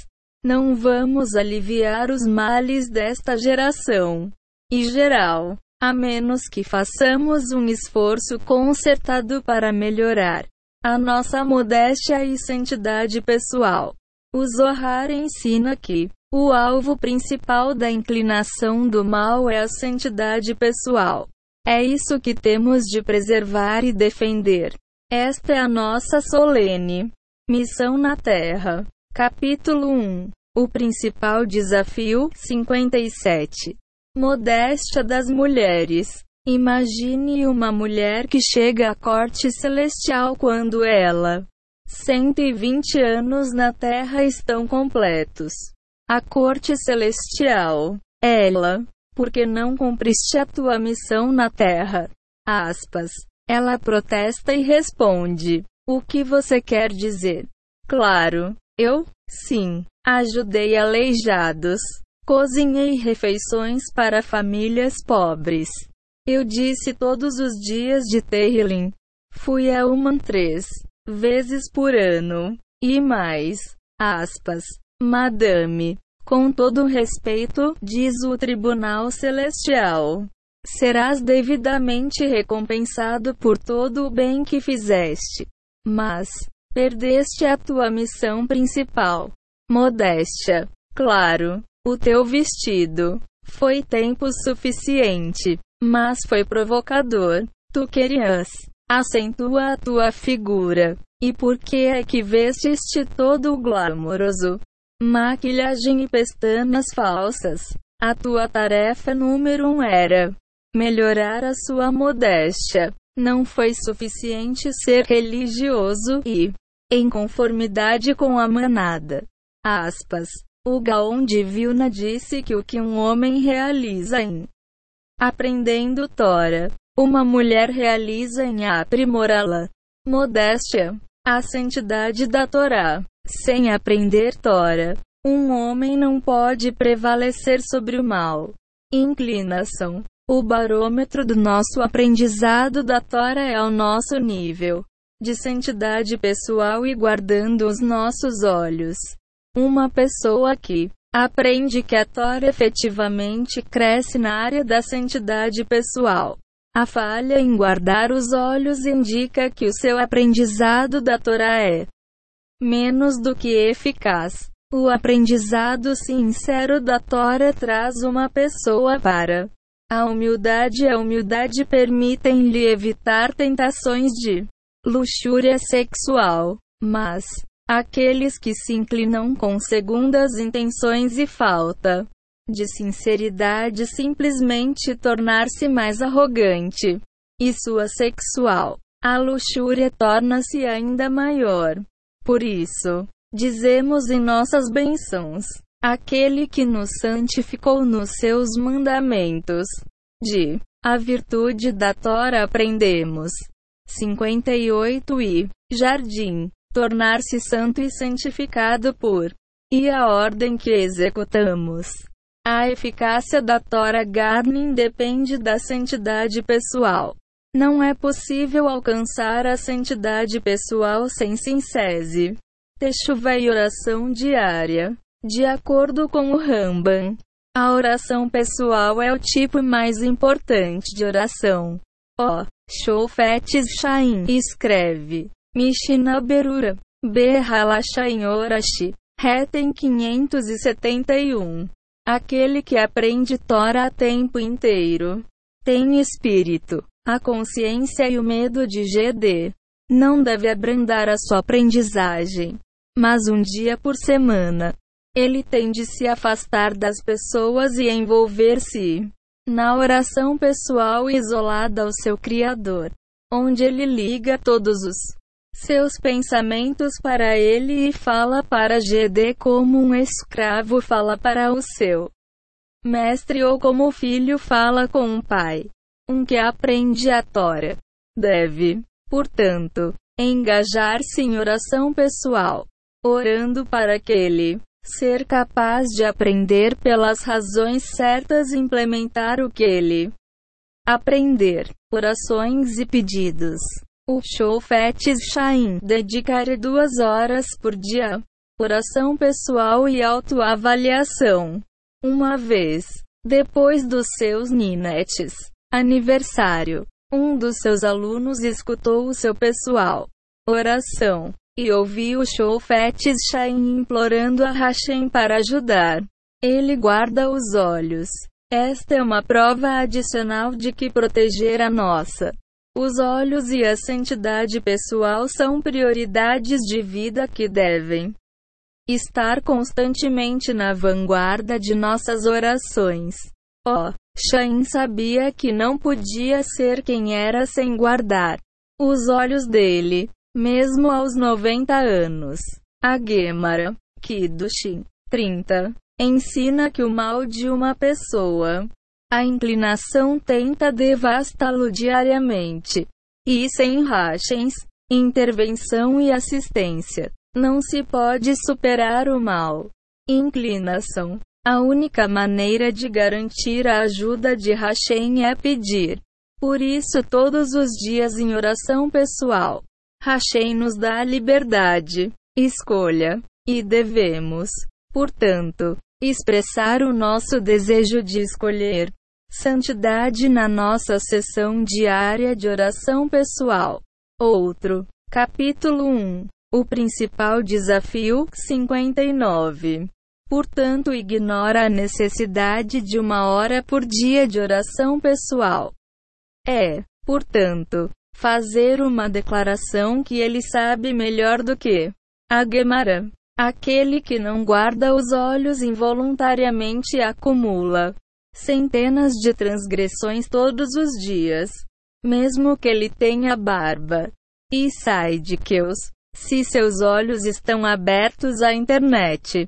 Speaker 1: Não vamos aliviar os males desta geração. E geral a menos que façamos um esforço concertado para melhorar a nossa modéstia e santidade pessoal. O Zohar ensina que o alvo principal da inclinação do mal é a santidade pessoal. É isso que temos de preservar e defender. Esta é a nossa solene missão na Terra. Capítulo 1 O principal desafio 57 Modéstia das mulheres. Imagine uma mulher que chega à corte celestial quando ela 120 anos na Terra estão completos. A corte celestial. Ela, porque não cumpriste a tua missão na Terra? Aspas. Ela protesta e responde: O que você quer dizer? Claro, eu, sim, ajudei aleijados. Cozinhei refeições para famílias pobres. Eu disse todos os dias de Tehillim. Fui a Uman três vezes por ano. E mais. Aspas. Madame. Com todo respeito, diz o Tribunal Celestial. Serás devidamente recompensado por todo o bem que fizeste. Mas, perdeste a tua missão principal. Modéstia. Claro, o teu vestido foi tempo suficiente, mas foi provocador. Tu querias acentua a tua figura. E por que é que vestiste todo glamouroso? Maquilhagem e pestanas falsas. A tua tarefa número um era melhorar a sua modéstia. Não foi suficiente ser religioso e em conformidade com a manada. Aspas. O Gaon de Vilna disse que o que um homem realiza em aprendendo Tora, uma mulher realiza em aprimorá-la. Modéstia. A santidade da Torá. Sem aprender Tora, um homem não pode prevalecer sobre o mal. Inclinação. O barômetro do nosso aprendizado da Tora é o nosso nível de santidade pessoal e guardando os nossos olhos. Uma pessoa que aprende que a Torá efetivamente cresce na área da santidade pessoal. A falha em guardar os olhos indica que o seu aprendizado da Torá é menos do que eficaz. O aprendizado sincero da Torá traz uma pessoa para a humildade e a humildade permitem-lhe evitar tentações de luxúria sexual. Mas, aqueles que se inclinam com segundas intenções e falta de sinceridade simplesmente tornar-se mais arrogante e sua sexual, a luxúria torna-se ainda maior. Por isso, dizemos em nossas bênçãos: aquele que nos santificou nos seus mandamentos. De a virtude da Tora aprendemos. 58 e Jardim. Tornar-se santo e santificado por. E a ordem que executamos. A eficácia da Tora Garnin depende da santidade pessoal. Não é possível alcançar a santidade pessoal sem sincese. Techuva e oração diária. De acordo com o Ramban, a oração pessoal é o tipo mais importante de oração. O. Shofetes Shain escreve. Mishnah Berura. Berhalashain Orashi. Retem 571. Aquele que aprende Tora a tempo inteiro. Tem espírito, a consciência e o medo de GD. Não deve abrandar a sua aprendizagem. Mas um dia por semana, ele tem de se afastar das pessoas e envolver-se na oração pessoal isolada ao seu Criador, onde ele liga todos os seus pensamentos para ele e fala para GD como um escravo fala para o seu mestre ou como o filho fala com um pai. Um que aprende a Tora deve, portanto, engajar-se em oração pessoal, orando para que ele ser capaz de aprender pelas razões certas e implementar o que ele aprender. Orações e pedidos. O Shofetes Shain dedicar duas horas por dia. Oração pessoal e autoavaliação. Uma vez, depois dos seus ninetes aniversário, um dos seus alunos escutou o seu pessoal oração e ouvi o Shofetes Shain implorando a Hashem para ajudar. Ele guarda os olhos. Esta é uma prova adicional de que proteger a nossa os olhos e a santidade pessoal são prioridades de vida que devem estar constantemente na vanguarda de nossas orações. Oh, Shain sabia que não podia ser quem era sem guardar os olhos dele mesmo aos 90 anos. A Gemara, Kiddushin, 30, ensina que o mal de uma pessoa, a inclinação tenta devastá-lo diariamente. E sem rachens, intervenção e assistência, não se pode superar o mal. Inclinação. A única maneira de garantir a ajuda de Hashem é pedir. Por isso, todos os dias em oração pessoal, Hashem nos dá a liberdade. Escolha. E devemos, portanto, expressar o nosso desejo de escolher santidade na nossa sessão diária de oração pessoal. Outro. Capítulo 1. O principal desafio 59. Portanto, ignora a necessidade de uma hora por dia de oração pessoal. É, portanto, fazer uma declaração que ele sabe melhor do que a Gemara. Aquele que não guarda os olhos involuntariamente acumula centenas de transgressões todos os dias, mesmo que ele tenha barba. E sai de se seus olhos estão abertos à internet,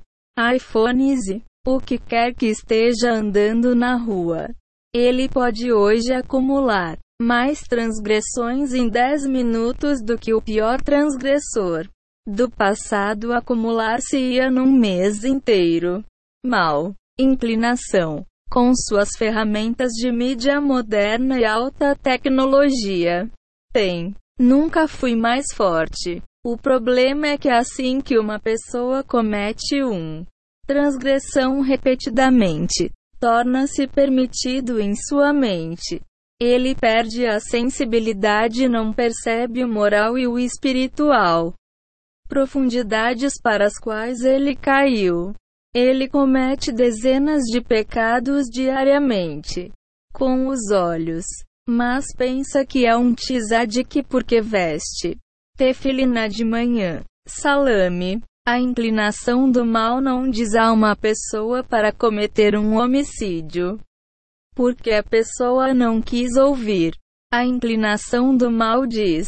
Speaker 1: iPhones e o que quer que esteja andando na rua, ele pode hoje acumular mais transgressões em 10 minutos do que o pior transgressor do passado acumular-se-ia num mês inteiro. Mal. Inclinação com suas ferramentas de mídia moderna e alta tecnologia. Tem. Nunca fui mais forte. O problema é que assim que uma pessoa comete um transgressão repetidamente, torna-se permitido em sua mente. Ele perde a sensibilidade e não percebe o moral e o espiritual. Profundidades para as quais ele caiu. Ele comete dezenas de pecados diariamente com os olhos, mas pensa que é um tzadik porque veste tefilina de manhã. Salame. A inclinação do mal não diz a pessoa para cometer um homicídio, porque a pessoa não quis ouvir. A inclinação do mal diz: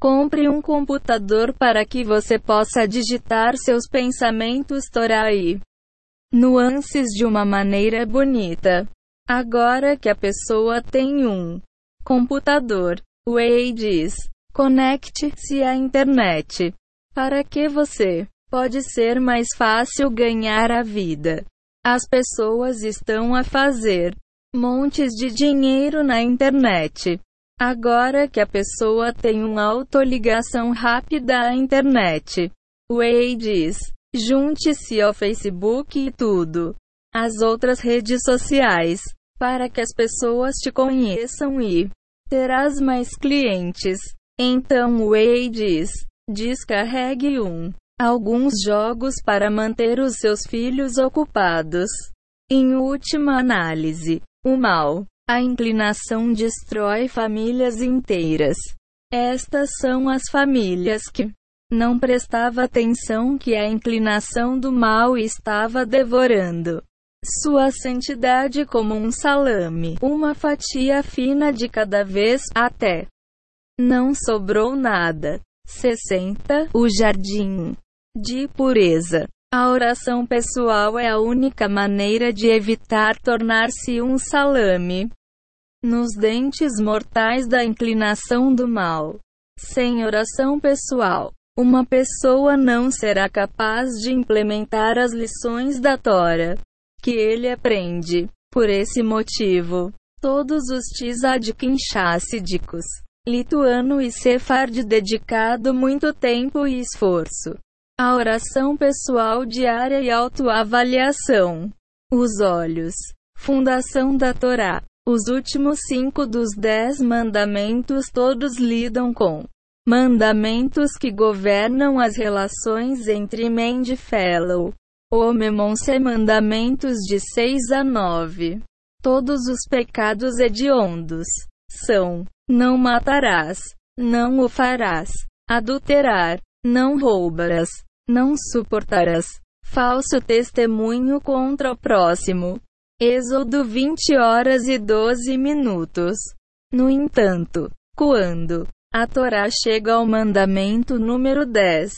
Speaker 1: compre um computador para que você possa digitar seus pensamentos Torai nuances de uma maneira bonita. Agora que a pessoa tem um computador, Way diz: conecte-se à internet. Para que você pode ser mais fácil ganhar a vida. As pessoas estão a fazer montes de dinheiro na internet. Agora que a pessoa tem uma autoligação rápida à internet. Way diz: Junte-se ao Facebook e tudo. As outras redes sociais. Para que as pessoas te conheçam e terás mais clientes. Então Way diz: descarregue um. Alguns jogos para manter os seus filhos ocupados. Em última análise, o mal, a inclinação destrói famílias inteiras. Estas são as famílias que não prestava atenção que a inclinação do mal estava devorando sua santidade como um salame, uma fatia fina de cada vez, até não sobrou nada. 60. O jardim de pureza. A oração pessoal é a única maneira de evitar tornar-se um salame nos dentes mortais da inclinação do mal. Sem oração pessoal, uma pessoa não será capaz de implementar as lições da Tora que ele aprende. Por esse motivo, todos os tzadikim chassídicos, lituano e sefard dedicado muito tempo e esforço à oração pessoal diária e autoavaliação. Os olhos. Fundação da Torá. Os últimos cinco dos dez mandamentos todos lidam com Mandamentos que governam as relações entre Mend Fellow. O Memonse Mandamentos de 6 a 9. Todos os pecados hediondos são: não matarás, não o farás, adulterar, não roubarás, não suportarás, falso testemunho contra o próximo. Êxodo 20 horas e 12 minutos. No entanto, quando a Torá chega ao mandamento número 10.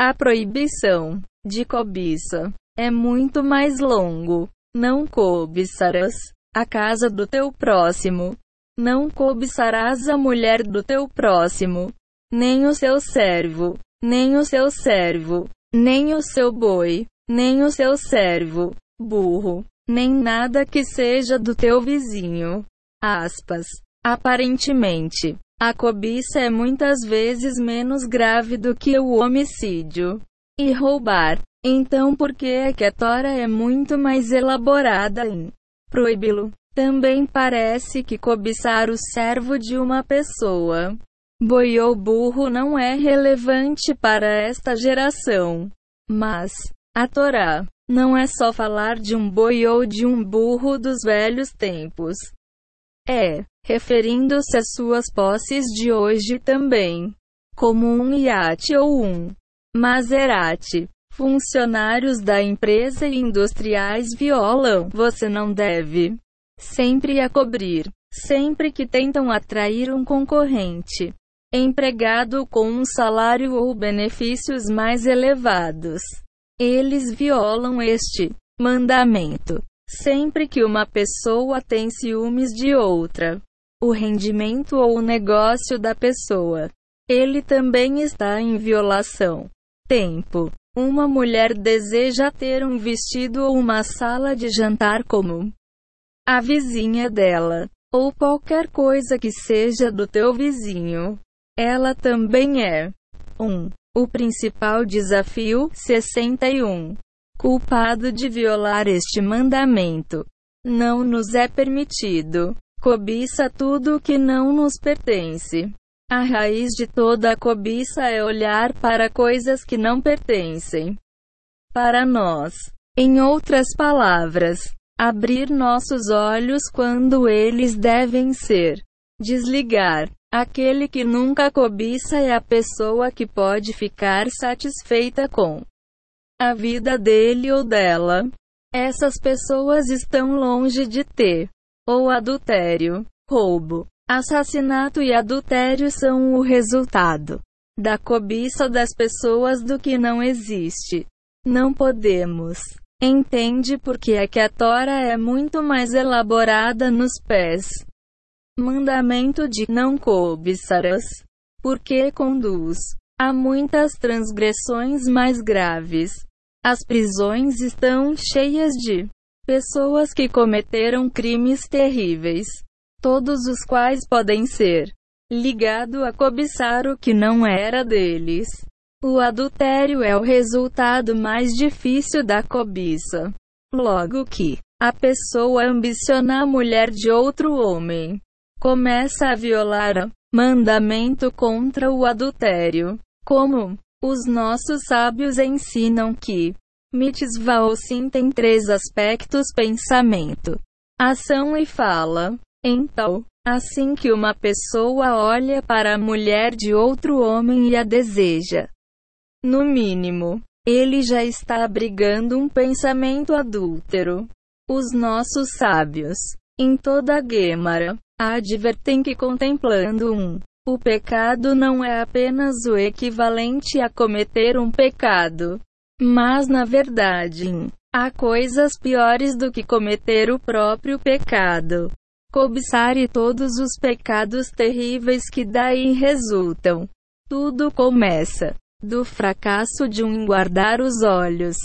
Speaker 1: A proibição de cobiça é muito mais longo. Não cobiçarás a casa do teu próximo. Não cobiçarás a mulher do teu próximo, nem o seu servo, nem o seu servo, nem o seu boi, nem o seu servo, burro, nem nada que seja do teu vizinho. Aspas. Aparentemente, a cobiça é muitas vezes menos grave do que o homicídio. E roubar Então por que é que a Tora é muito mais elaborada em proibi-lo? Também parece que cobiçar o servo de uma pessoa, boi ou burro não é relevante para esta geração. Mas, a Torá, não é só falar de um boi ou de um burro dos velhos tempos. É, referindo-se às suas posses de hoje também, como um iate ou um Maserati. Funcionários da empresa e industriais violam. Você não deve sempre a cobrir, sempre que tentam atrair um concorrente. Empregado com um salário ou benefícios mais elevados. Eles violam este mandamento. Sempre que uma pessoa tem ciúmes de outra, o rendimento ou o negócio da pessoa, ele também está em violação. Tempo. Uma mulher deseja ter um vestido ou uma sala de jantar como a vizinha dela, ou qualquer coisa que seja do teu vizinho. Ela também é 1. Um, o principal desafio 61. Culpado de violar este mandamento. Não nos é permitido. Cobiça tudo que não nos pertence. A raiz de toda a cobiça é olhar para coisas que não pertencem para nós. Em outras palavras, abrir nossos olhos quando eles devem ser. Desligar. Aquele que nunca cobiça é a pessoa que pode ficar satisfeita com a vida dele ou dela. Essas pessoas estão longe de ter ou adultério, roubo, Assassinato e adultério são o resultado da cobiça das pessoas do que não existe. Não podemos. Entende porque é que a Tora é muito mais elaborada nos pés. Mandamento de não cobiçarás, porque conduz a muitas transgressões mais graves. As prisões estão cheias de pessoas que cometeram crimes terríveis todos os quais podem ser ligado a cobiçar o que não era deles. O adultério é o resultado mais difícil da cobiça. Logo que a pessoa ambiciona a mulher de outro homem, começa a violar o mandamento contra o adultério. Como os nossos sábios ensinam que mitzvah sim tem três aspectos: pensamento, ação e fala. Então, assim que uma pessoa olha para a mulher de outro homem e a deseja, no mínimo, ele já está abrigando um pensamento adúltero. Os nossos sábios, em toda a Guêmara, advertem que contemplando um, o pecado não é apenas o equivalente a cometer um pecado, mas na verdade, há coisas piores do que cometer o próprio pecado cobiçar e todos os pecados terríveis que daí resultam. Tudo começa do fracasso de um guardar os olhos.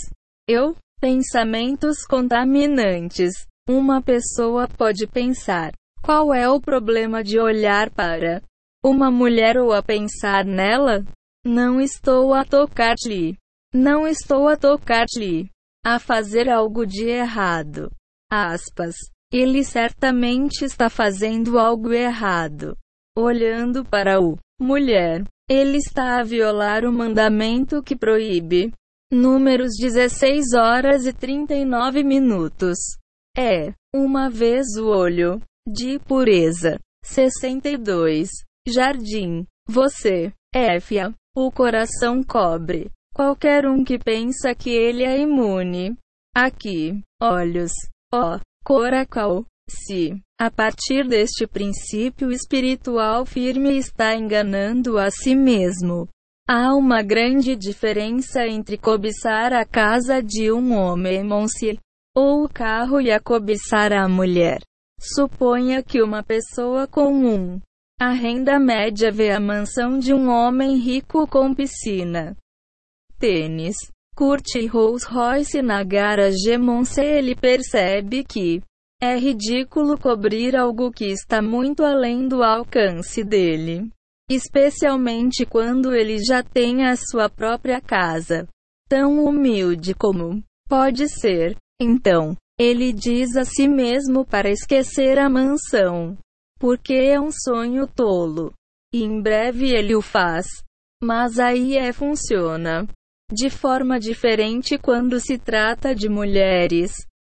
Speaker 1: Eu, pensamentos contaminantes. Uma pessoa pode pensar: qual é o problema de olhar para uma mulher ou a pensar nela? Não estou a tocar-lhe. Não estou a tocar-lhe. A fazer algo de errado. Aspas. Ele certamente está fazendo algo errado. Olhando para o mulher, ele está a violar o mandamento que proíbe. Números 16 horas e 39 minutos. É, uma vez o olho, de pureza. 62. Jardim. Você, Éfia, o coração cobre. Qualquer um que pensa que ele é imune. Aqui, olhos, ó, Coracal. Se, a partir deste princípio espiritual firme está enganando a si mesmo, há uma grande diferença entre cobiçar a casa de um homem monse ou o carro e a cobiçar a mulher. Suponha que uma pessoa com um a renda média vê a mansão de um homem rico com piscina, tênis, curte Rolls Royce na garagem Monse ele percebe que é ridículo cobrir algo que está muito além do alcance dele. Especialmente quando ele já tem a sua própria casa. tão humilde como pode ser. Então, ele diz a si mesmo para esquecer a mansão, porque é um sonho tolo. E em breve ele o faz. Mas aí é funciona de forma diferente quando se trata de mulheres.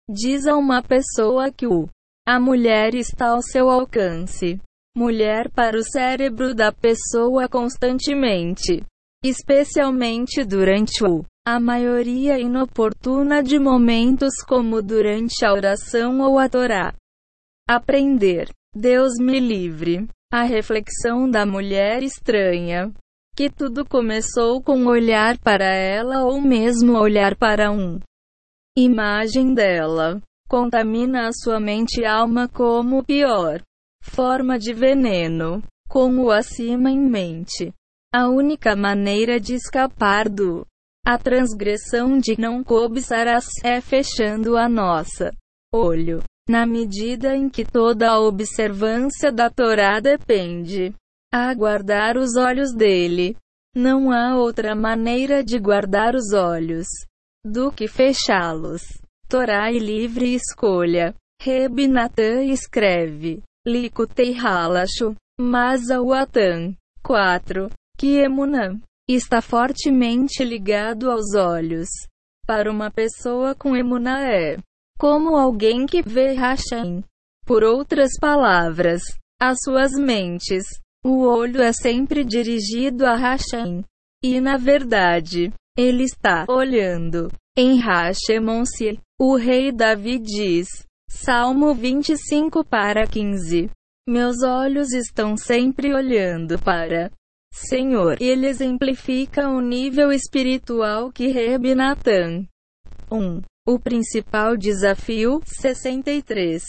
Speaker 1: Diz a uma pessoa que o a mulher está ao seu alcance. Mulher para o cérebro da pessoa constantemente, especialmente durante o a maioria inoportuna de momentos como durante a oração ou a Torá. Aprender. Deus me livre. A reflexão da mulher estranha. Que tudo começou com olhar para ela ou mesmo olhar para um imagem dela. Contamina a sua mente e alma como pior forma de veneno. Com o acima em mente. A única maneira de escapar do a transgressão de não cobiçarás é fechando a nossa olho, na medida em que toda a observância da Torá depende a guardar os olhos dele. Não há outra maneira de guardar os olhos do que fechá-los. Torá e livre escolha. Reb Natan escreve. Likutei Halashu. Mazauatan. 4. Kiemunam está fortemente ligado aos olhos. Para uma pessoa com emuná é como alguém que vê Hashem. Por outras palavras, as suas mentes. O olho é sempre dirigido a Hashem. E na verdade, ele está olhando. Em Hashemonsi, o rei Davi diz, Salmo 25 para 15. Meus olhos estão sempre olhando para Senhor, ele exemplifica o nível espiritual que Reb Natan. 1. O principal desafio, 63,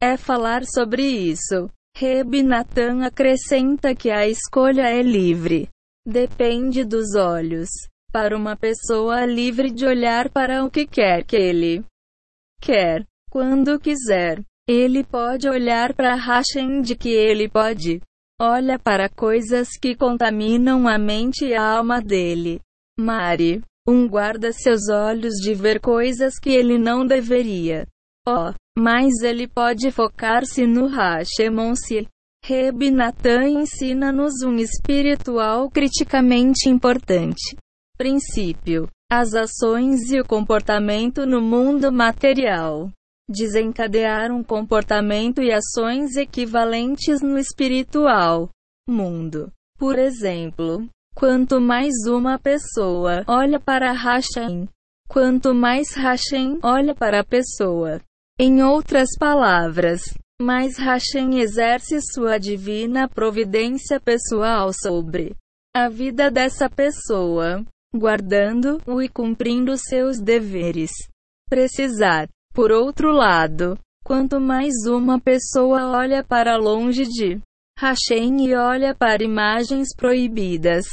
Speaker 1: é falar sobre isso. Reb acrescenta que a escolha é livre. Depende dos olhos. Para uma pessoa livre de olhar para o que quer que ele quer, quando quiser, ele pode olhar para Hashem de que ele pode olha para coisas que contaminam a mente e a alma dele. Mari. Um guarda seus olhos de ver coisas que ele não deveria. Oh, mas ele pode focar-se no Hashemonsi. Reb Natan ensina-nos um espiritual criticamente importante. Princípio. As ações e o comportamento no mundo material desencadear um comportamento e ações equivalentes no espiritual mundo. Por exemplo, quanto mais uma pessoa olha para Hashem, quanto mais Hashem olha para a pessoa. Em outras palavras, mais Hashem exerce sua divina providência pessoal sobre a vida dessa pessoa, guardando-o e cumprindo seus deveres. Precisar por outro lado, quanto mais uma pessoa olha para longe de Hashem e olha para imagens proibidas,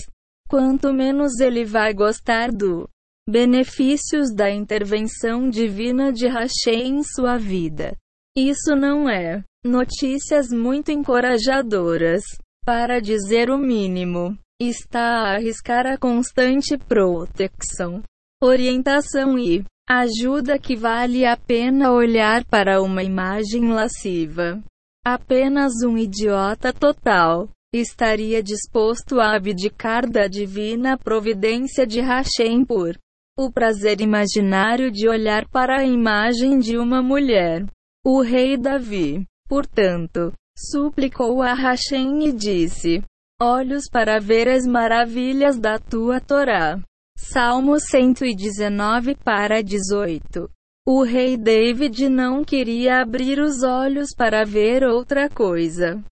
Speaker 1: quanto menos ele vai gostar do benefícios da intervenção divina de Hashem em sua vida. Isso não é notícias muito encorajadoras, para dizer o mínimo. Está a arriscar a constante proteção, orientação e Ajuda que vale a pena olhar para uma imagem lasciva. Apenas um idiota total estaria disposto a abdicar da divina providência de Hashem por o prazer imaginário de olhar para a imagem de uma mulher. O rei Davi, portanto, suplicou a Hashem e disse: Olhos para ver as maravilhas da tua Torá. Salmo 119 para 18. O rei David não queria abrir os olhos para ver outra coisa.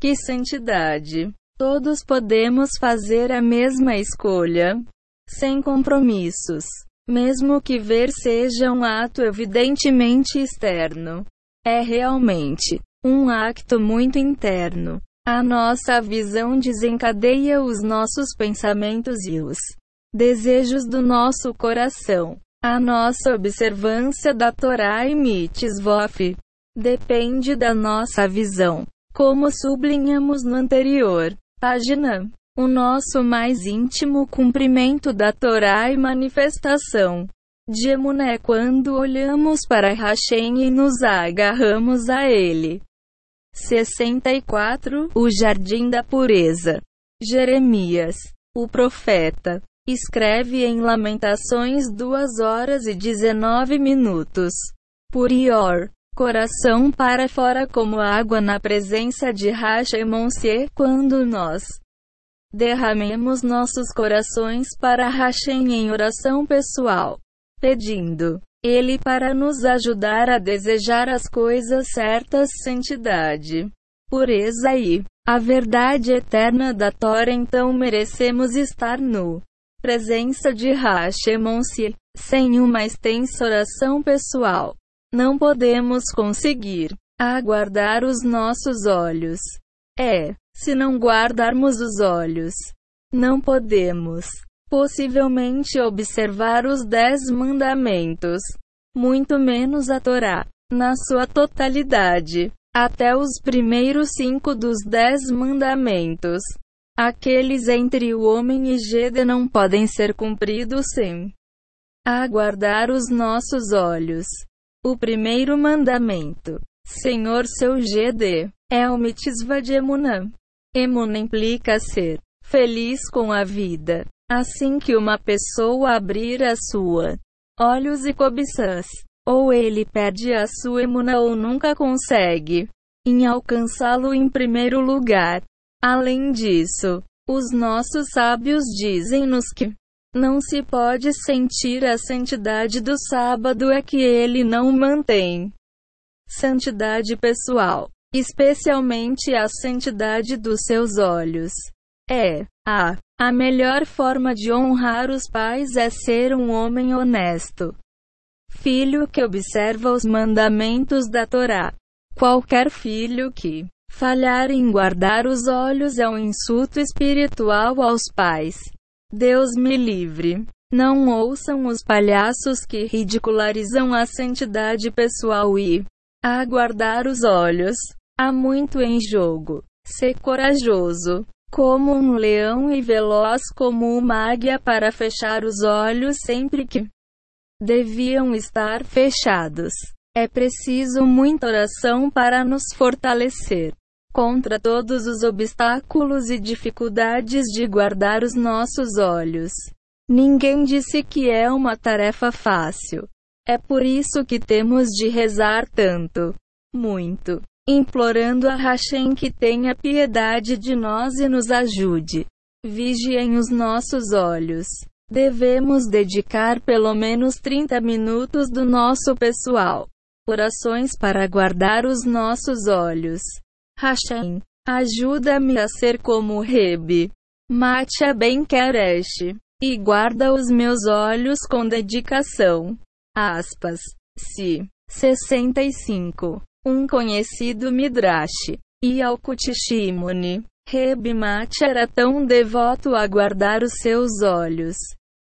Speaker 1: Que santidade! Todos podemos fazer a mesma escolha, sem compromissos, mesmo que ver seja um ato evidentemente externo. É realmente um acto muito interno. A nossa visão desencadeia os nossos pensamentos e os desejos do nosso coração. A nossa observância da Torá e Mitzvot depende da nossa visão. Como sublinhamos no anterior página, o nosso mais íntimo cumprimento da Torá e manifestação de Emuná é quando olhamos para Hashem e nos agarramos a ele. 64 O Jardim da Pureza Jeremias, o profeta, escreve em Lamentações 2 horas e 19 minutos. Purior, coração para fora como água na presença de Hashemonsie, quando nós derramemos nossos corações para Hashem em oração pessoal, pedindo ele para nos ajudar a desejar as coisas certas, santidade, pureza e a verdade eterna da Torá, então merecemos estar no presença de Hashemonsi, sem uma extensa oração pessoal. Não podemos conseguir aguardar os nossos olhos. É, se não guardarmos os olhos, não podemos possivelmente observar os dez mandamentos, muito menos a Torá, na sua totalidade, até os primeiros cinco dos dez mandamentos. Aqueles entre o homem e Gede não podem ser cumpridos sem aguardar os nossos olhos. O primeiro mandamento, Senhor seu Gede, é o mitzvah de Emunã. Emunã implica ser feliz com a vida. Assim que uma pessoa abrir a sua olhos e cobiças, ou ele perde a sua emuna ou nunca consegue em alcançá-lo em primeiro lugar. Além disso, os nossos sábios dizem-nos que não se pode sentir a santidade do sábado é que ele não mantém santidade pessoal, especialmente a santidade dos seus olhos. É a a melhor forma de honrar os pais é ser um homem honesto. Filho que observa os mandamentos da Torá. Qualquer filho que falhar em guardar os olhos é um insulto espiritual aos pais. Deus me livre. Não ouçam os palhaços que ridicularizam a santidade pessoal e a guardar os olhos. Há muito em jogo. Ser corajoso, como um leão e veloz como uma águia para fechar os olhos sempre que deviam estar fechados. É preciso muita oração para nos fortalecer contra todos os obstáculos e dificuldades de guardar os nossos olhos. Ninguém disse que é uma tarefa fácil. É por isso que temos de rezar tanto, muito, implorando a Hashem que tenha piedade de nós e nos ajude. Vigiem os nossos olhos. Devemos dedicar pelo menos 30 minutos do nosso pessoal. Orações para guardar os nossos olhos. Hashem, ajuda-me a ser como Rebe. Mate Ben Keresh. E guarda os meus olhos com dedicação. Aspas. Si. 65. Um conhecido Midrash. E Alkut Shimoni. Reb Mate era tão devoto a guardar os seus olhos.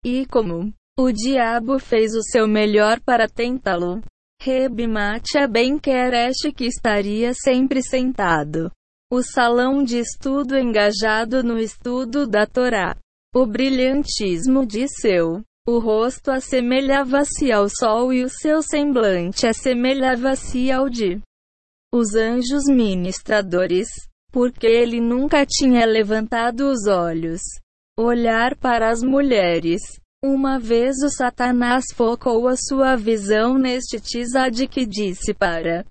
Speaker 1: E como o diabo fez o seu melhor para tentá-lo, Reb Matcha bem Keresh que estaria sempre sentado. O salão de estudo engajado no estudo da Torá. O brilhantismo de seu. O rosto assemelhava-se ao sol e o seu semblante assemelhava-se ao de os anjos ministradores, porque ele nunca tinha levantado os olhos. Olhar para as mulheres. Uma vez o Satanás focou a sua visão neste Tizad que disse para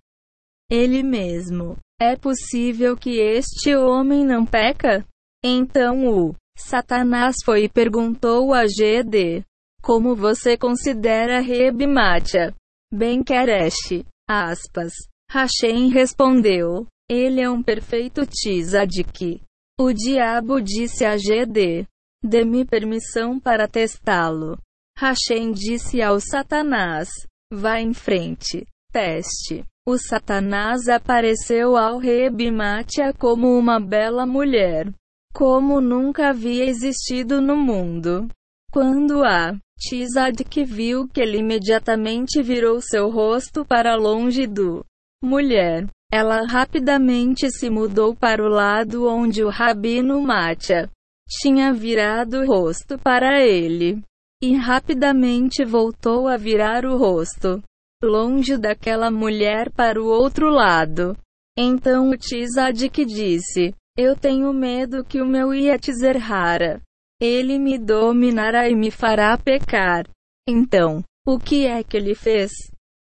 Speaker 1: ele mesmo: É possível que este homem não peca? Então o Satanás foi e perguntou a GD: Como você considera Reb Matia? Ben Keresh. Aspas. Hashem respondeu: Ele é um perfeito Tzadik. O diabo disse a GD: Dê-me permissão para testá-lo. Hashem disse ao Satanás: Vá em frente. Teste. O Satanás apareceu ao Rebimátia como uma bela mulher, como nunca havia existido no mundo. Quando a Tzadik viu que ele imediatamente virou seu rosto para longe do mulher, ela rapidamente se mudou para o lado onde o rabino Matia tinha virado o rosto para ele. E rapidamente voltou a virar o rosto. Longe daquela mulher para o outro lado. Então o Tzadik disse: Eu tenho medo que o meu Yetzer Hara. Ele me dominará e me fará pecar. Então, o que é que ele fez?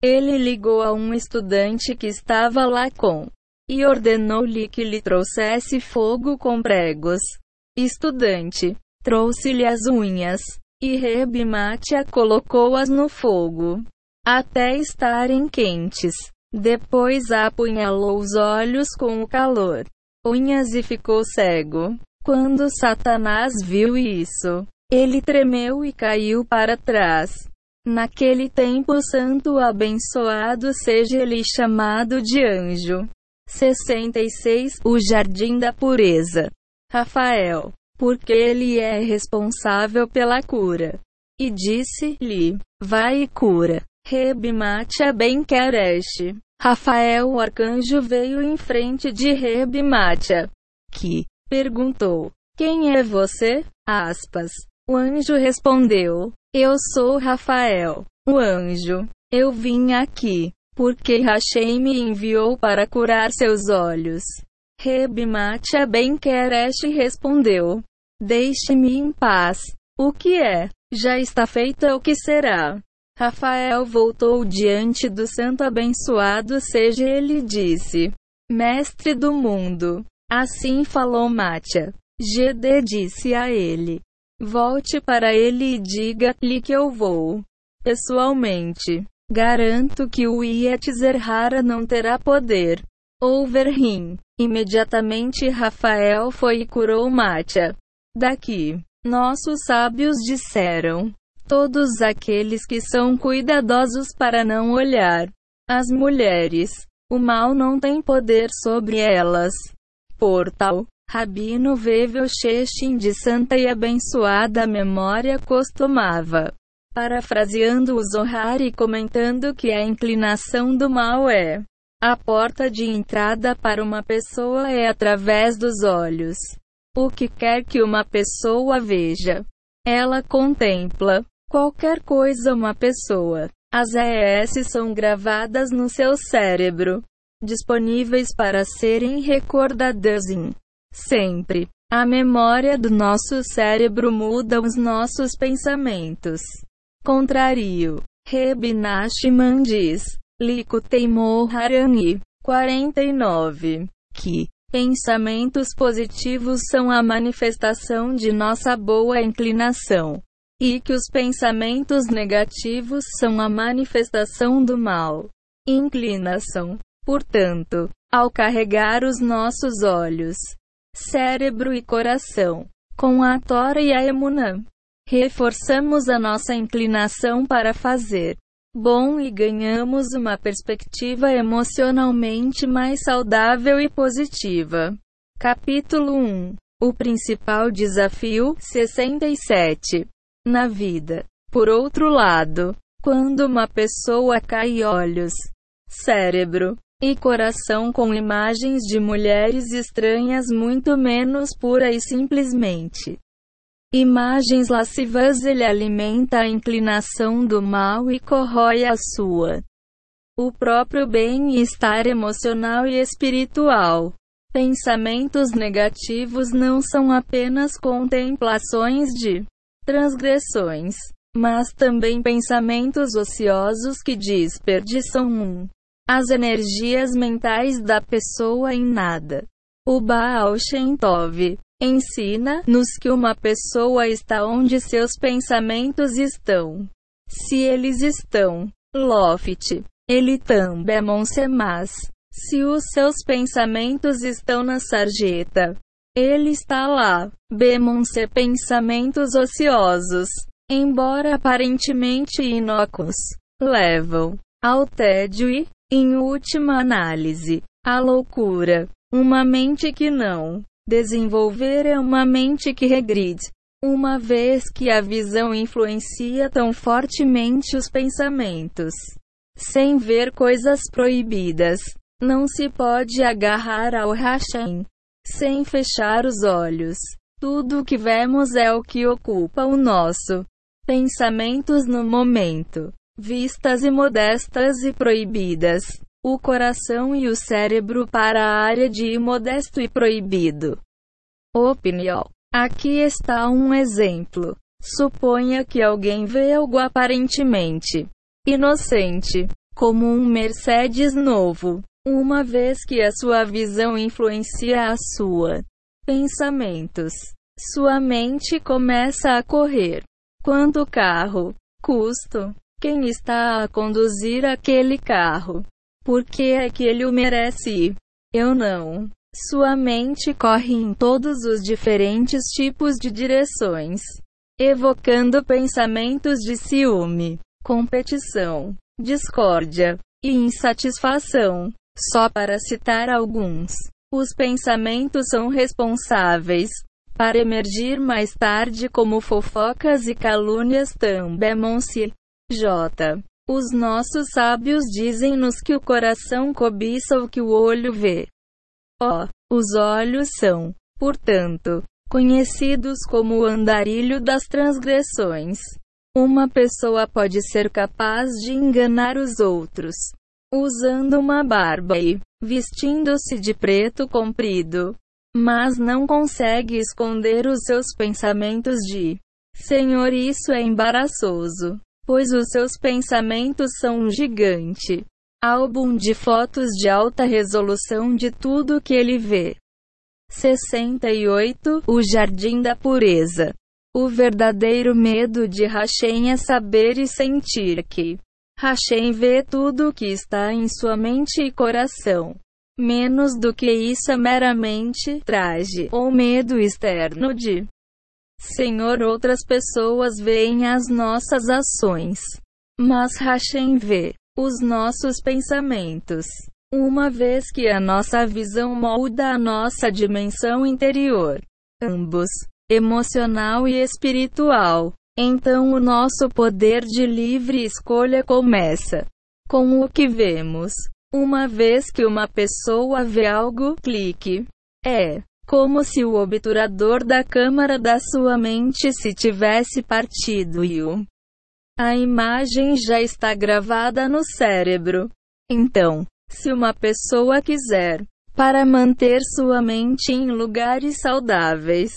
Speaker 1: Ele ligou a um estudante que estava lá com e ordenou-lhe que lhe trouxesse fogo com pregos. Estudante trouxe-lhe as unhas e Rebimatia colocou-as no fogo até estarem quentes. Depois apunhalou os olhos com o calor, unhas e ficou cego. Quando Satanás viu isso, ele tremeu e caiu para trás. Naquele tempo santo abençoado seja ele chamado de anjo. 66 O Jardim da Pureza. Rafael. Porque ele é responsável pela cura. E disse-lhe: Vai e cura. Rebimatia Ben Keresh. Rafael o arcanjo veio em frente de Rebimatia. Que perguntou: Quem é você? Aspas. O anjo respondeu: Eu sou Rafael, o anjo. Eu vim aqui, porque Hashem me enviou para curar seus olhos. Rebimatia Ben Keresh respondeu: Deixe-me em paz. O que é? Já está feito o que será. Rafael voltou diante do santo abençoado seja ele disse: Mestre do mundo. Assim falou Mátia. GD disse a ele: Volte para ele e diga-lhe que eu vou. Pessoalmente, garanto que o Yetzerhara não terá poder. Overrim. Imediatamente Rafael foi e curou Mátia. Daqui, nossos sábios disseram: todos aqueles que são cuidadosos para não olhar as mulheres. O mal não tem poder sobre elas. Portal. Rabino Vevel Shechin de santa e abençoada memória costumava, parafraseando o Zohar e comentando que a inclinação do mal é a porta de entrada para uma pessoa é através dos olhos. O que quer que uma pessoa veja, ela contempla. Qualquer coisa uma pessoa. As ES são gravadas no seu cérebro, disponíveis para serem recordadas em sempre. A memória do nosso cérebro muda os nossos pensamentos. Contrário. Reb Nachman diz, Liku Teimor Harani, 49, que pensamentos positivos são a manifestação de nossa boa inclinação e que os pensamentos negativos são a manifestação do mal. Inclinação. Portanto, ao carregar os nossos olhos, cérebro e coração com a Tora e a Emunã, reforçamos a nossa inclinação para fazer bom e ganhamos uma perspectiva emocionalmente mais saudável e positiva. Capítulo 1 O principal desafio 67 na vida. Por outro lado, quando uma pessoa cai olhos, cérebro e coração com imagens de mulheres estranhas muito menos pura e simplesmente imagens lascivas ele alimenta a inclinação do mal e corrói a sua o próprio bem-estar emocional e espiritual. Pensamentos negativos não são apenas contemplações de transgressões, mas também pensamentos ociosos que desperdiçam um, as energias mentais da pessoa em nada. O Baal Shem Tov ensina-nos que uma pessoa está onde seus pensamentos estão. Se eles estão, Loft, ele também mas se os seus pensamentos estão na sarjeta, ele está lá. Bemon-se pensamentos ociosos, embora aparentemente inócuos, levam ao tédio e, em última análise, à loucura. Uma mente que não desenvolver é uma mente que regride. Uma vez que a visão influencia tão fortemente os pensamentos, sem ver coisas proibidas, não se pode agarrar ao Hashem sem fechar os olhos. Tudo o que vemos é o que ocupa o nosso pensamentos no momento. Vistas imodestas e proibidas. O coração e o cérebro para a área de imodesto e proibido. Opinião. Aqui está um exemplo. Suponha que alguém vê algo aparentemente inocente, como um Mercedes novo, uma vez que a sua visão influencia a sua pensamentos. Sua mente começa a correr. Quanto carro? Custo? Quem está a conduzir aquele carro? Por que é que ele o merece? Eu não. Sua mente corre em todos os diferentes tipos de direções, evocando pensamentos de ciúme, competição, discórdia e insatisfação. Só para citar alguns. Os pensamentos são responsáveis para emergir mais tarde como fofocas e calúnias também. J. Os nossos sábios dizem-nos que o coração cobiça o que o olho vê. O. Os olhos são, portanto, conhecidos como o andarilho das transgressões. Uma pessoa pode ser capaz de enganar os outros usando uma barba e vestindo-se de preto comprido, mas não consegue esconder os seus pensamentos de Senhor, isso é embaraçoso, pois os seus pensamentos são um gigante álbum de fotos de alta resolução de tudo que ele vê. 68 O Jardim da Pureza. O verdadeiro medo de Hashem é saber e sentir que Hashem vê tudo o que está em sua mente e coração. Menos do que isso é meramente traje ou medo externo de Senhor, outras pessoas veem as nossas ações. Mas Hashem vê os nossos pensamentos. Uma vez que a nossa visão molda a nossa dimensão interior, ambos, emocional e espiritual, então o nosso poder de livre escolha começa com o que vemos. Uma vez que uma pessoa vê algo, clique. É como se o obturador da câmara da sua mente se tivesse partido e o a imagem já está gravada no cérebro. Então, se uma pessoa quiser, para manter sua mente em lugares saudáveis,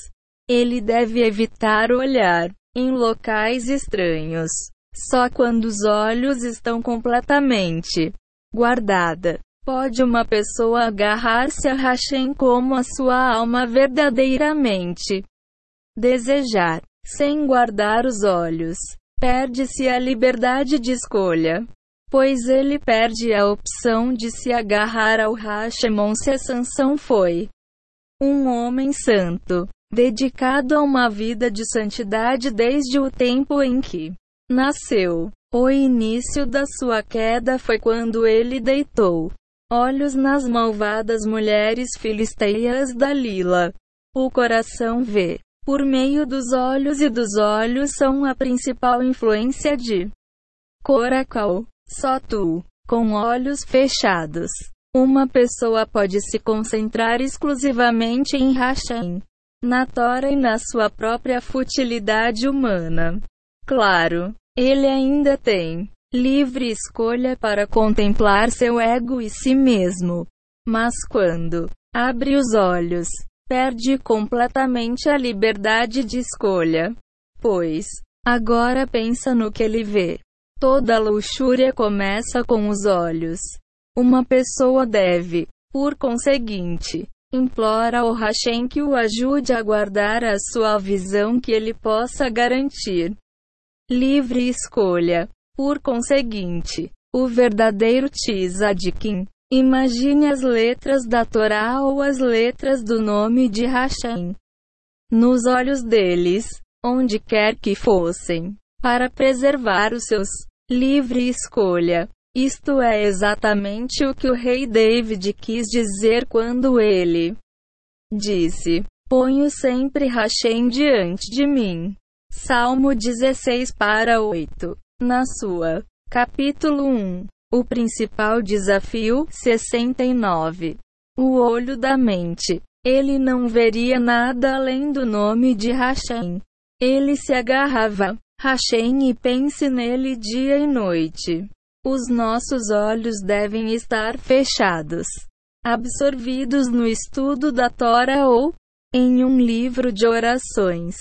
Speaker 1: ele deve evitar olhar em locais estranhos. Só quando os olhos estão completamente guardada, pode uma pessoa agarrar-se a Hashem como a sua alma verdadeiramente desejar, sem guardar os olhos. Perde-se a liberdade de escolha, pois ele perde a opção de se agarrar ao Hashemon se a sanção foi um homem santo dedicado a uma vida de santidade desde o tempo em que nasceu. O início da sua queda foi quando ele deitou olhos nas malvadas mulheres filisteias da Lila. O coração vê. Por meio dos olhos e dos olhos são a principal influência de Coracal. Só tu, com olhos fechados. Uma pessoa pode se concentrar exclusivamente em Hashem na Tora e na sua própria futilidade humana. Claro, ele ainda tem livre escolha para contemplar seu ego e si mesmo. Mas quando abre os olhos, perde completamente a liberdade de escolha. Pois, agora pensa no que ele vê. Toda luxúria começa com os olhos. Uma pessoa deve, por conseguinte, implora ao Hashem que o ajude a guardar a sua visão que ele possa garantir livre escolha. Por conseguinte, o verdadeiro Tzadikim, imagine as letras da Torá ou as letras do nome de Hashem nos olhos deles, onde quer que fossem, para preservar os seus livre escolha. Isto é exatamente o que o rei David quis dizer quando ele disse: Ponho sempre Hashem diante de mim. Salmo 16 para 8. Na sua capítulo 1. O principal desafio 69. O olho da mente. Ele não veria nada além do nome de Hashem. Ele se agarrava, Hashem e pense nele dia e noite. Os nossos olhos devem estar fechados, absorvidos no estudo da Tora ou em um livro de orações,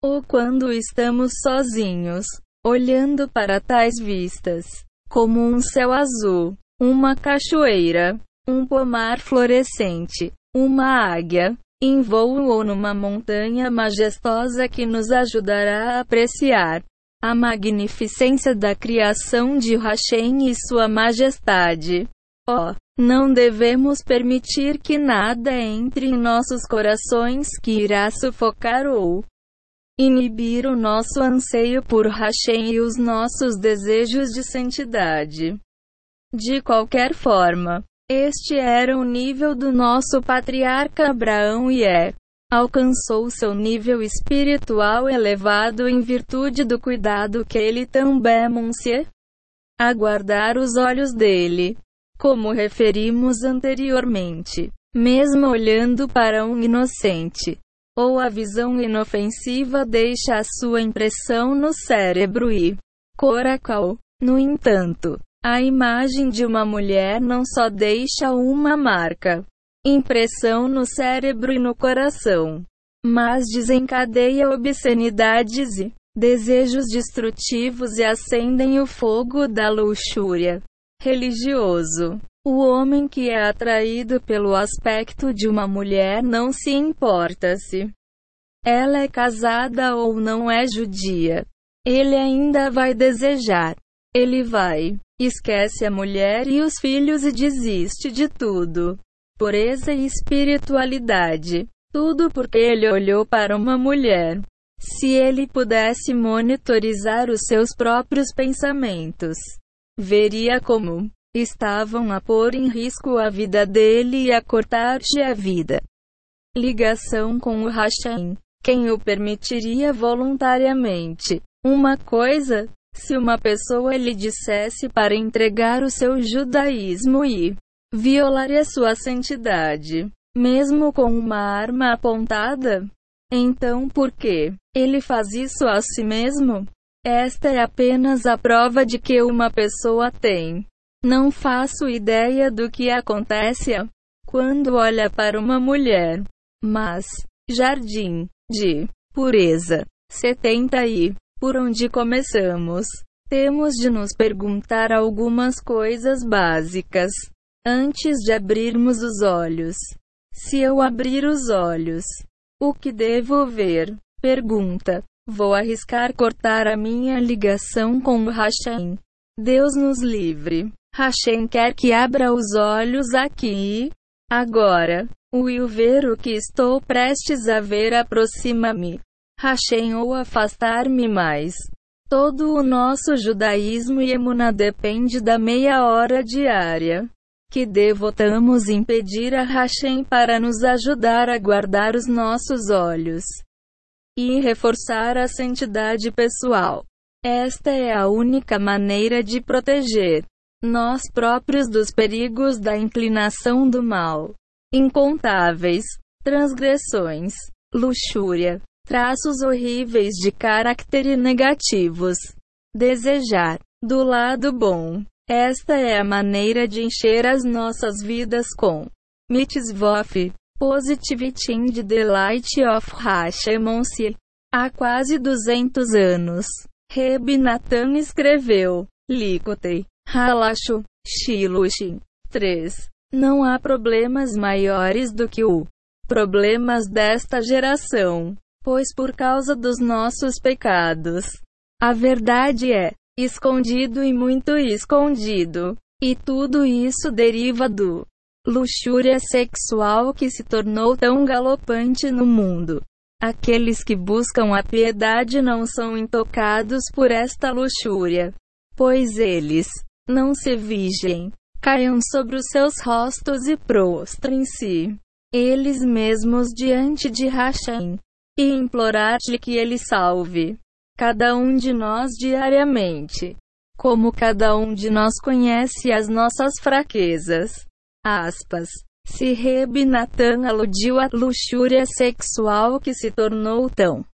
Speaker 1: ou quando estamos sozinhos, olhando para tais vistas, como um céu azul, uma cachoeira, um pomar florescente, uma águia, em voo ou numa montanha majestosa que nos ajudará a apreciar a magnificência da criação de Hashem e Sua Majestade. Oh, não devemos permitir que nada entre em nossos corações que irá sufocar ou inibir o nosso anseio por Hashem e os nossos desejos de santidade. De qualquer forma, este era o nível do nosso patriarca Abraão e é alcançou seu nível espiritual elevado em virtude do cuidado que ele também se a guardar os olhos dele. Como referimos anteriormente, mesmo olhando para um inocente, ou a visão inofensiva deixa a sua impressão no cérebro e coracal. No entanto, a imagem de uma mulher não só deixa uma marca, impressão no cérebro e no coração, mas desencadeia obscenidades e desejos destrutivos e acendem o fogo da luxúria religioso. O homem que é atraído pelo aspecto de uma mulher não se importa se ela é casada ou não é judia. Ele ainda vai desejar. Ele vai, esquece a mulher e os filhos e desiste de tudo pureza e espiritualidade. Tudo porque ele olhou para uma mulher. Se ele pudesse monitorizar os seus próprios pensamentos, veria como estavam a pôr em risco a vida dele e a cortar-lhe a vida. Ligação com o Hashem. Quem o permitiria voluntariamente? Uma coisa, se uma pessoa lhe dissesse para entregar o seu judaísmo e violaria sua santidade, mesmo com uma arma apontada? Então por que ele faz isso a si mesmo? Esta é apenas a prova de que uma pessoa tem. Não faço ideia do que acontece quando olha para uma mulher. Mas, jardim de pureza 70 e por onde começamos? Temos de nos perguntar algumas coisas básicas. Antes de abrirmos os olhos. Se eu abrir os olhos, o que devo ver? Pergunta. Vou arriscar cortar a minha ligação com o Hashem. Deus nos livre. Hashem quer que abra os olhos aqui. Agora. Will ver o que estou prestes a ver aproxima-me. Hashem ou afastar-me mais. Todo o nosso judaísmo e emuna depende da meia hora diária que devotamos impedir a Hashem para nos ajudar a guardar os nossos olhos e reforçar a santidade pessoal. Esta é a única maneira de proteger nós próprios dos perigos da inclinação do mal. Incontáveis transgressões, luxúria, traços horríveis de caráter negativos. Desejar do lado bom esta é a maneira de encher as nossas vidas com mitzvot, positivity and delight of Hashemonsi. Há quase 200 anos, Reb Natan escreveu, Likotei, Halashu, Shilushin. 3. Não há problemas maiores do que o problemas desta geração, pois por causa dos nossos pecados. A verdade é, escondido e muito escondido. E tudo isso deriva do luxúria sexual que se tornou tão galopante no mundo. Aqueles que buscam a piedade não são intocados por esta luxúria, pois eles não se vigem, caiam sobre os seus rostos e prostrem-se, eles mesmos diante de Hashem, e implorar-lhe que ele salve cada um de nós diariamente. Como cada um de nós conhece as nossas fraquezas. Aspas. Se Reb Natan aludiu à luxúria sexual que se tornou tão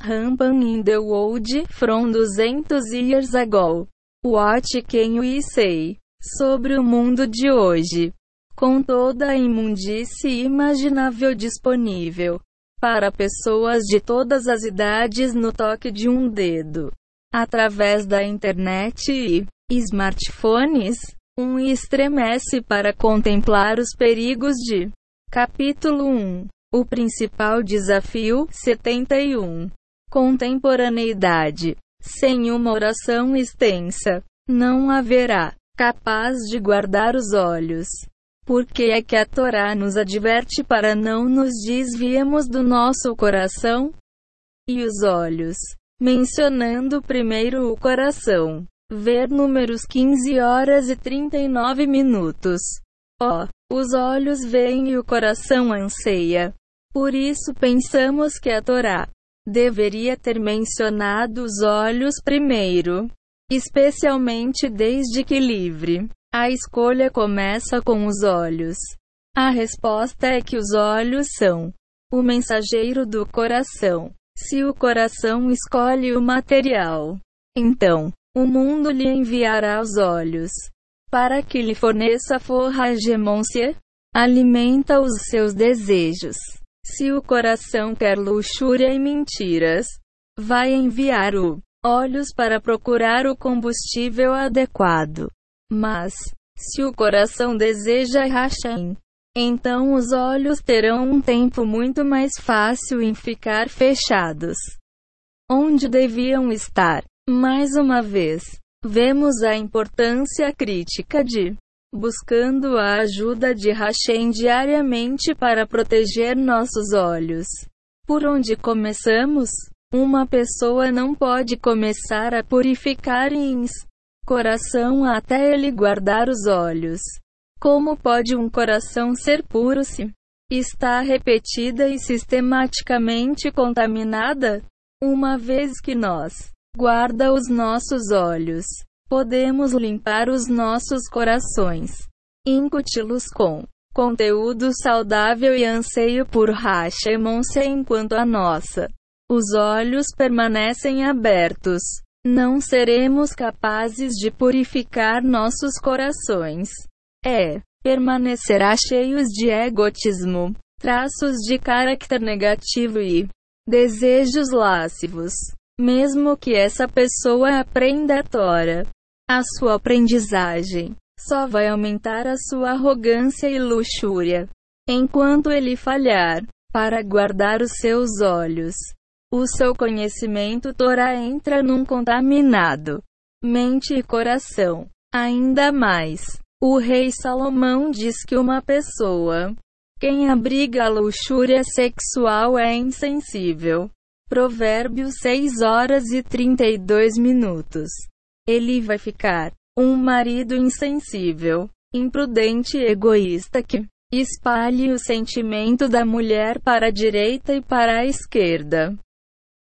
Speaker 1: rampant in the world from 200 years ago. What can we say sobre o mundo de hoje? Com toda a imundície imaginável disponível para pessoas de todas as idades no toque de um dedo, através da internet e smartphones, um estremece para contemplar os perigos de. Capítulo 1 O principal desafio 71 Contemporaneidade. Sem uma oração extensa, não haverá capaz de guardar os olhos. Porque é que a Torá nos adverte para não nos desviemos do nosso coração e os olhos, mencionando primeiro o coração. Ver números 15 horas e 39 minutos. Ó, oh, os olhos veem e o coração anseia. Por isso pensamos que a Torá deveria ter mencionado os olhos primeiro, especialmente desde que livre. A escolha começa com os olhos. A resposta é que os olhos são o mensageiro do coração. Se o coração escolhe o material, então o mundo lhe enviará os olhos para que lhe forneça forra hegemôncia, alimenta os seus desejos. Se o coração quer luxúria e mentiras, vai enviar o olhos para procurar o combustível adequado. Mas, se o coração deseja Hashem, então os olhos terão um tempo muito mais fácil em ficar fechados. Onde deviam estar? Mais uma vez, vemos a importância crítica de buscando a ajuda de Hashem diariamente para proteger nossos olhos. Por onde começamos? Uma pessoa não pode começar a purificar ins coração até ele guardar os olhos. Como pode um coração ser puro se está repetida e sistematicamente contaminada? Uma vez que nós guarda os nossos olhos, podemos limpar os nossos corações, incuti-los com conteúdo saudável e anseio por Hashemonse enquanto a nossa. Os olhos permanecem abertos não seremos capazes de purificar nossos corações. É, permanecerá cheios de egotismo, traços de caráter negativo e desejos lascivos. Mesmo que essa pessoa aprenda a Tora, a sua aprendizagem só vai aumentar a sua arrogância e luxúria. Enquanto ele falhar, para guardar os seus olhos, o seu conhecimento Torá entra num contaminado mente e coração. Ainda mais, o rei Salomão diz que uma pessoa quem abriga a luxúria sexual é insensível. Provérbios 6 horas e 32 minutos. Ele vai ficar um marido insensível, imprudente e egoísta que espalhe o sentimento da mulher para a direita e para a esquerda.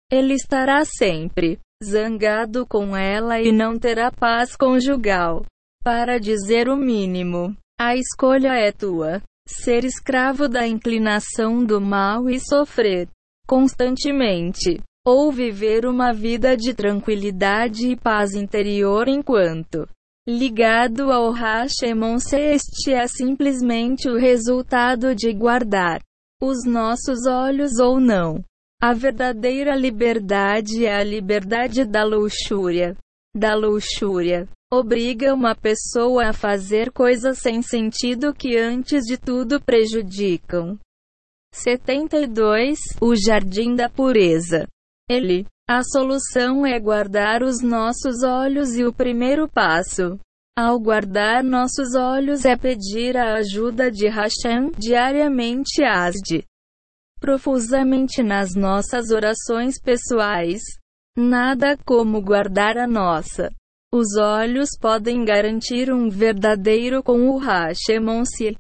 Speaker 1: Ele estará sempre zangado com ela e não terá paz conjugal. Para dizer o mínimo, a escolha é tua. Ser escravo da inclinação do mal e sofrer constantemente, ou viver uma vida de tranquilidade e paz interior enquanto ligado ao Hashemon este é simplesmente o resultado de guardar os nossos olhos ou não. A verdadeira liberdade é a liberdade da luxúria. Da luxúria. Obriga uma pessoa a fazer coisas sem sentido que antes de tudo prejudicam. 72. O Jardim da Pureza. Ele. A solução é guardar os nossos olhos e o primeiro passo. Ao guardar nossos olhos é pedir a ajuda de Hashem diariamente asde profusamente nas nossas orações pessoais. Nada como guardar a nossa. Os olhos podem garantir um verdadeiro com o Hashemon se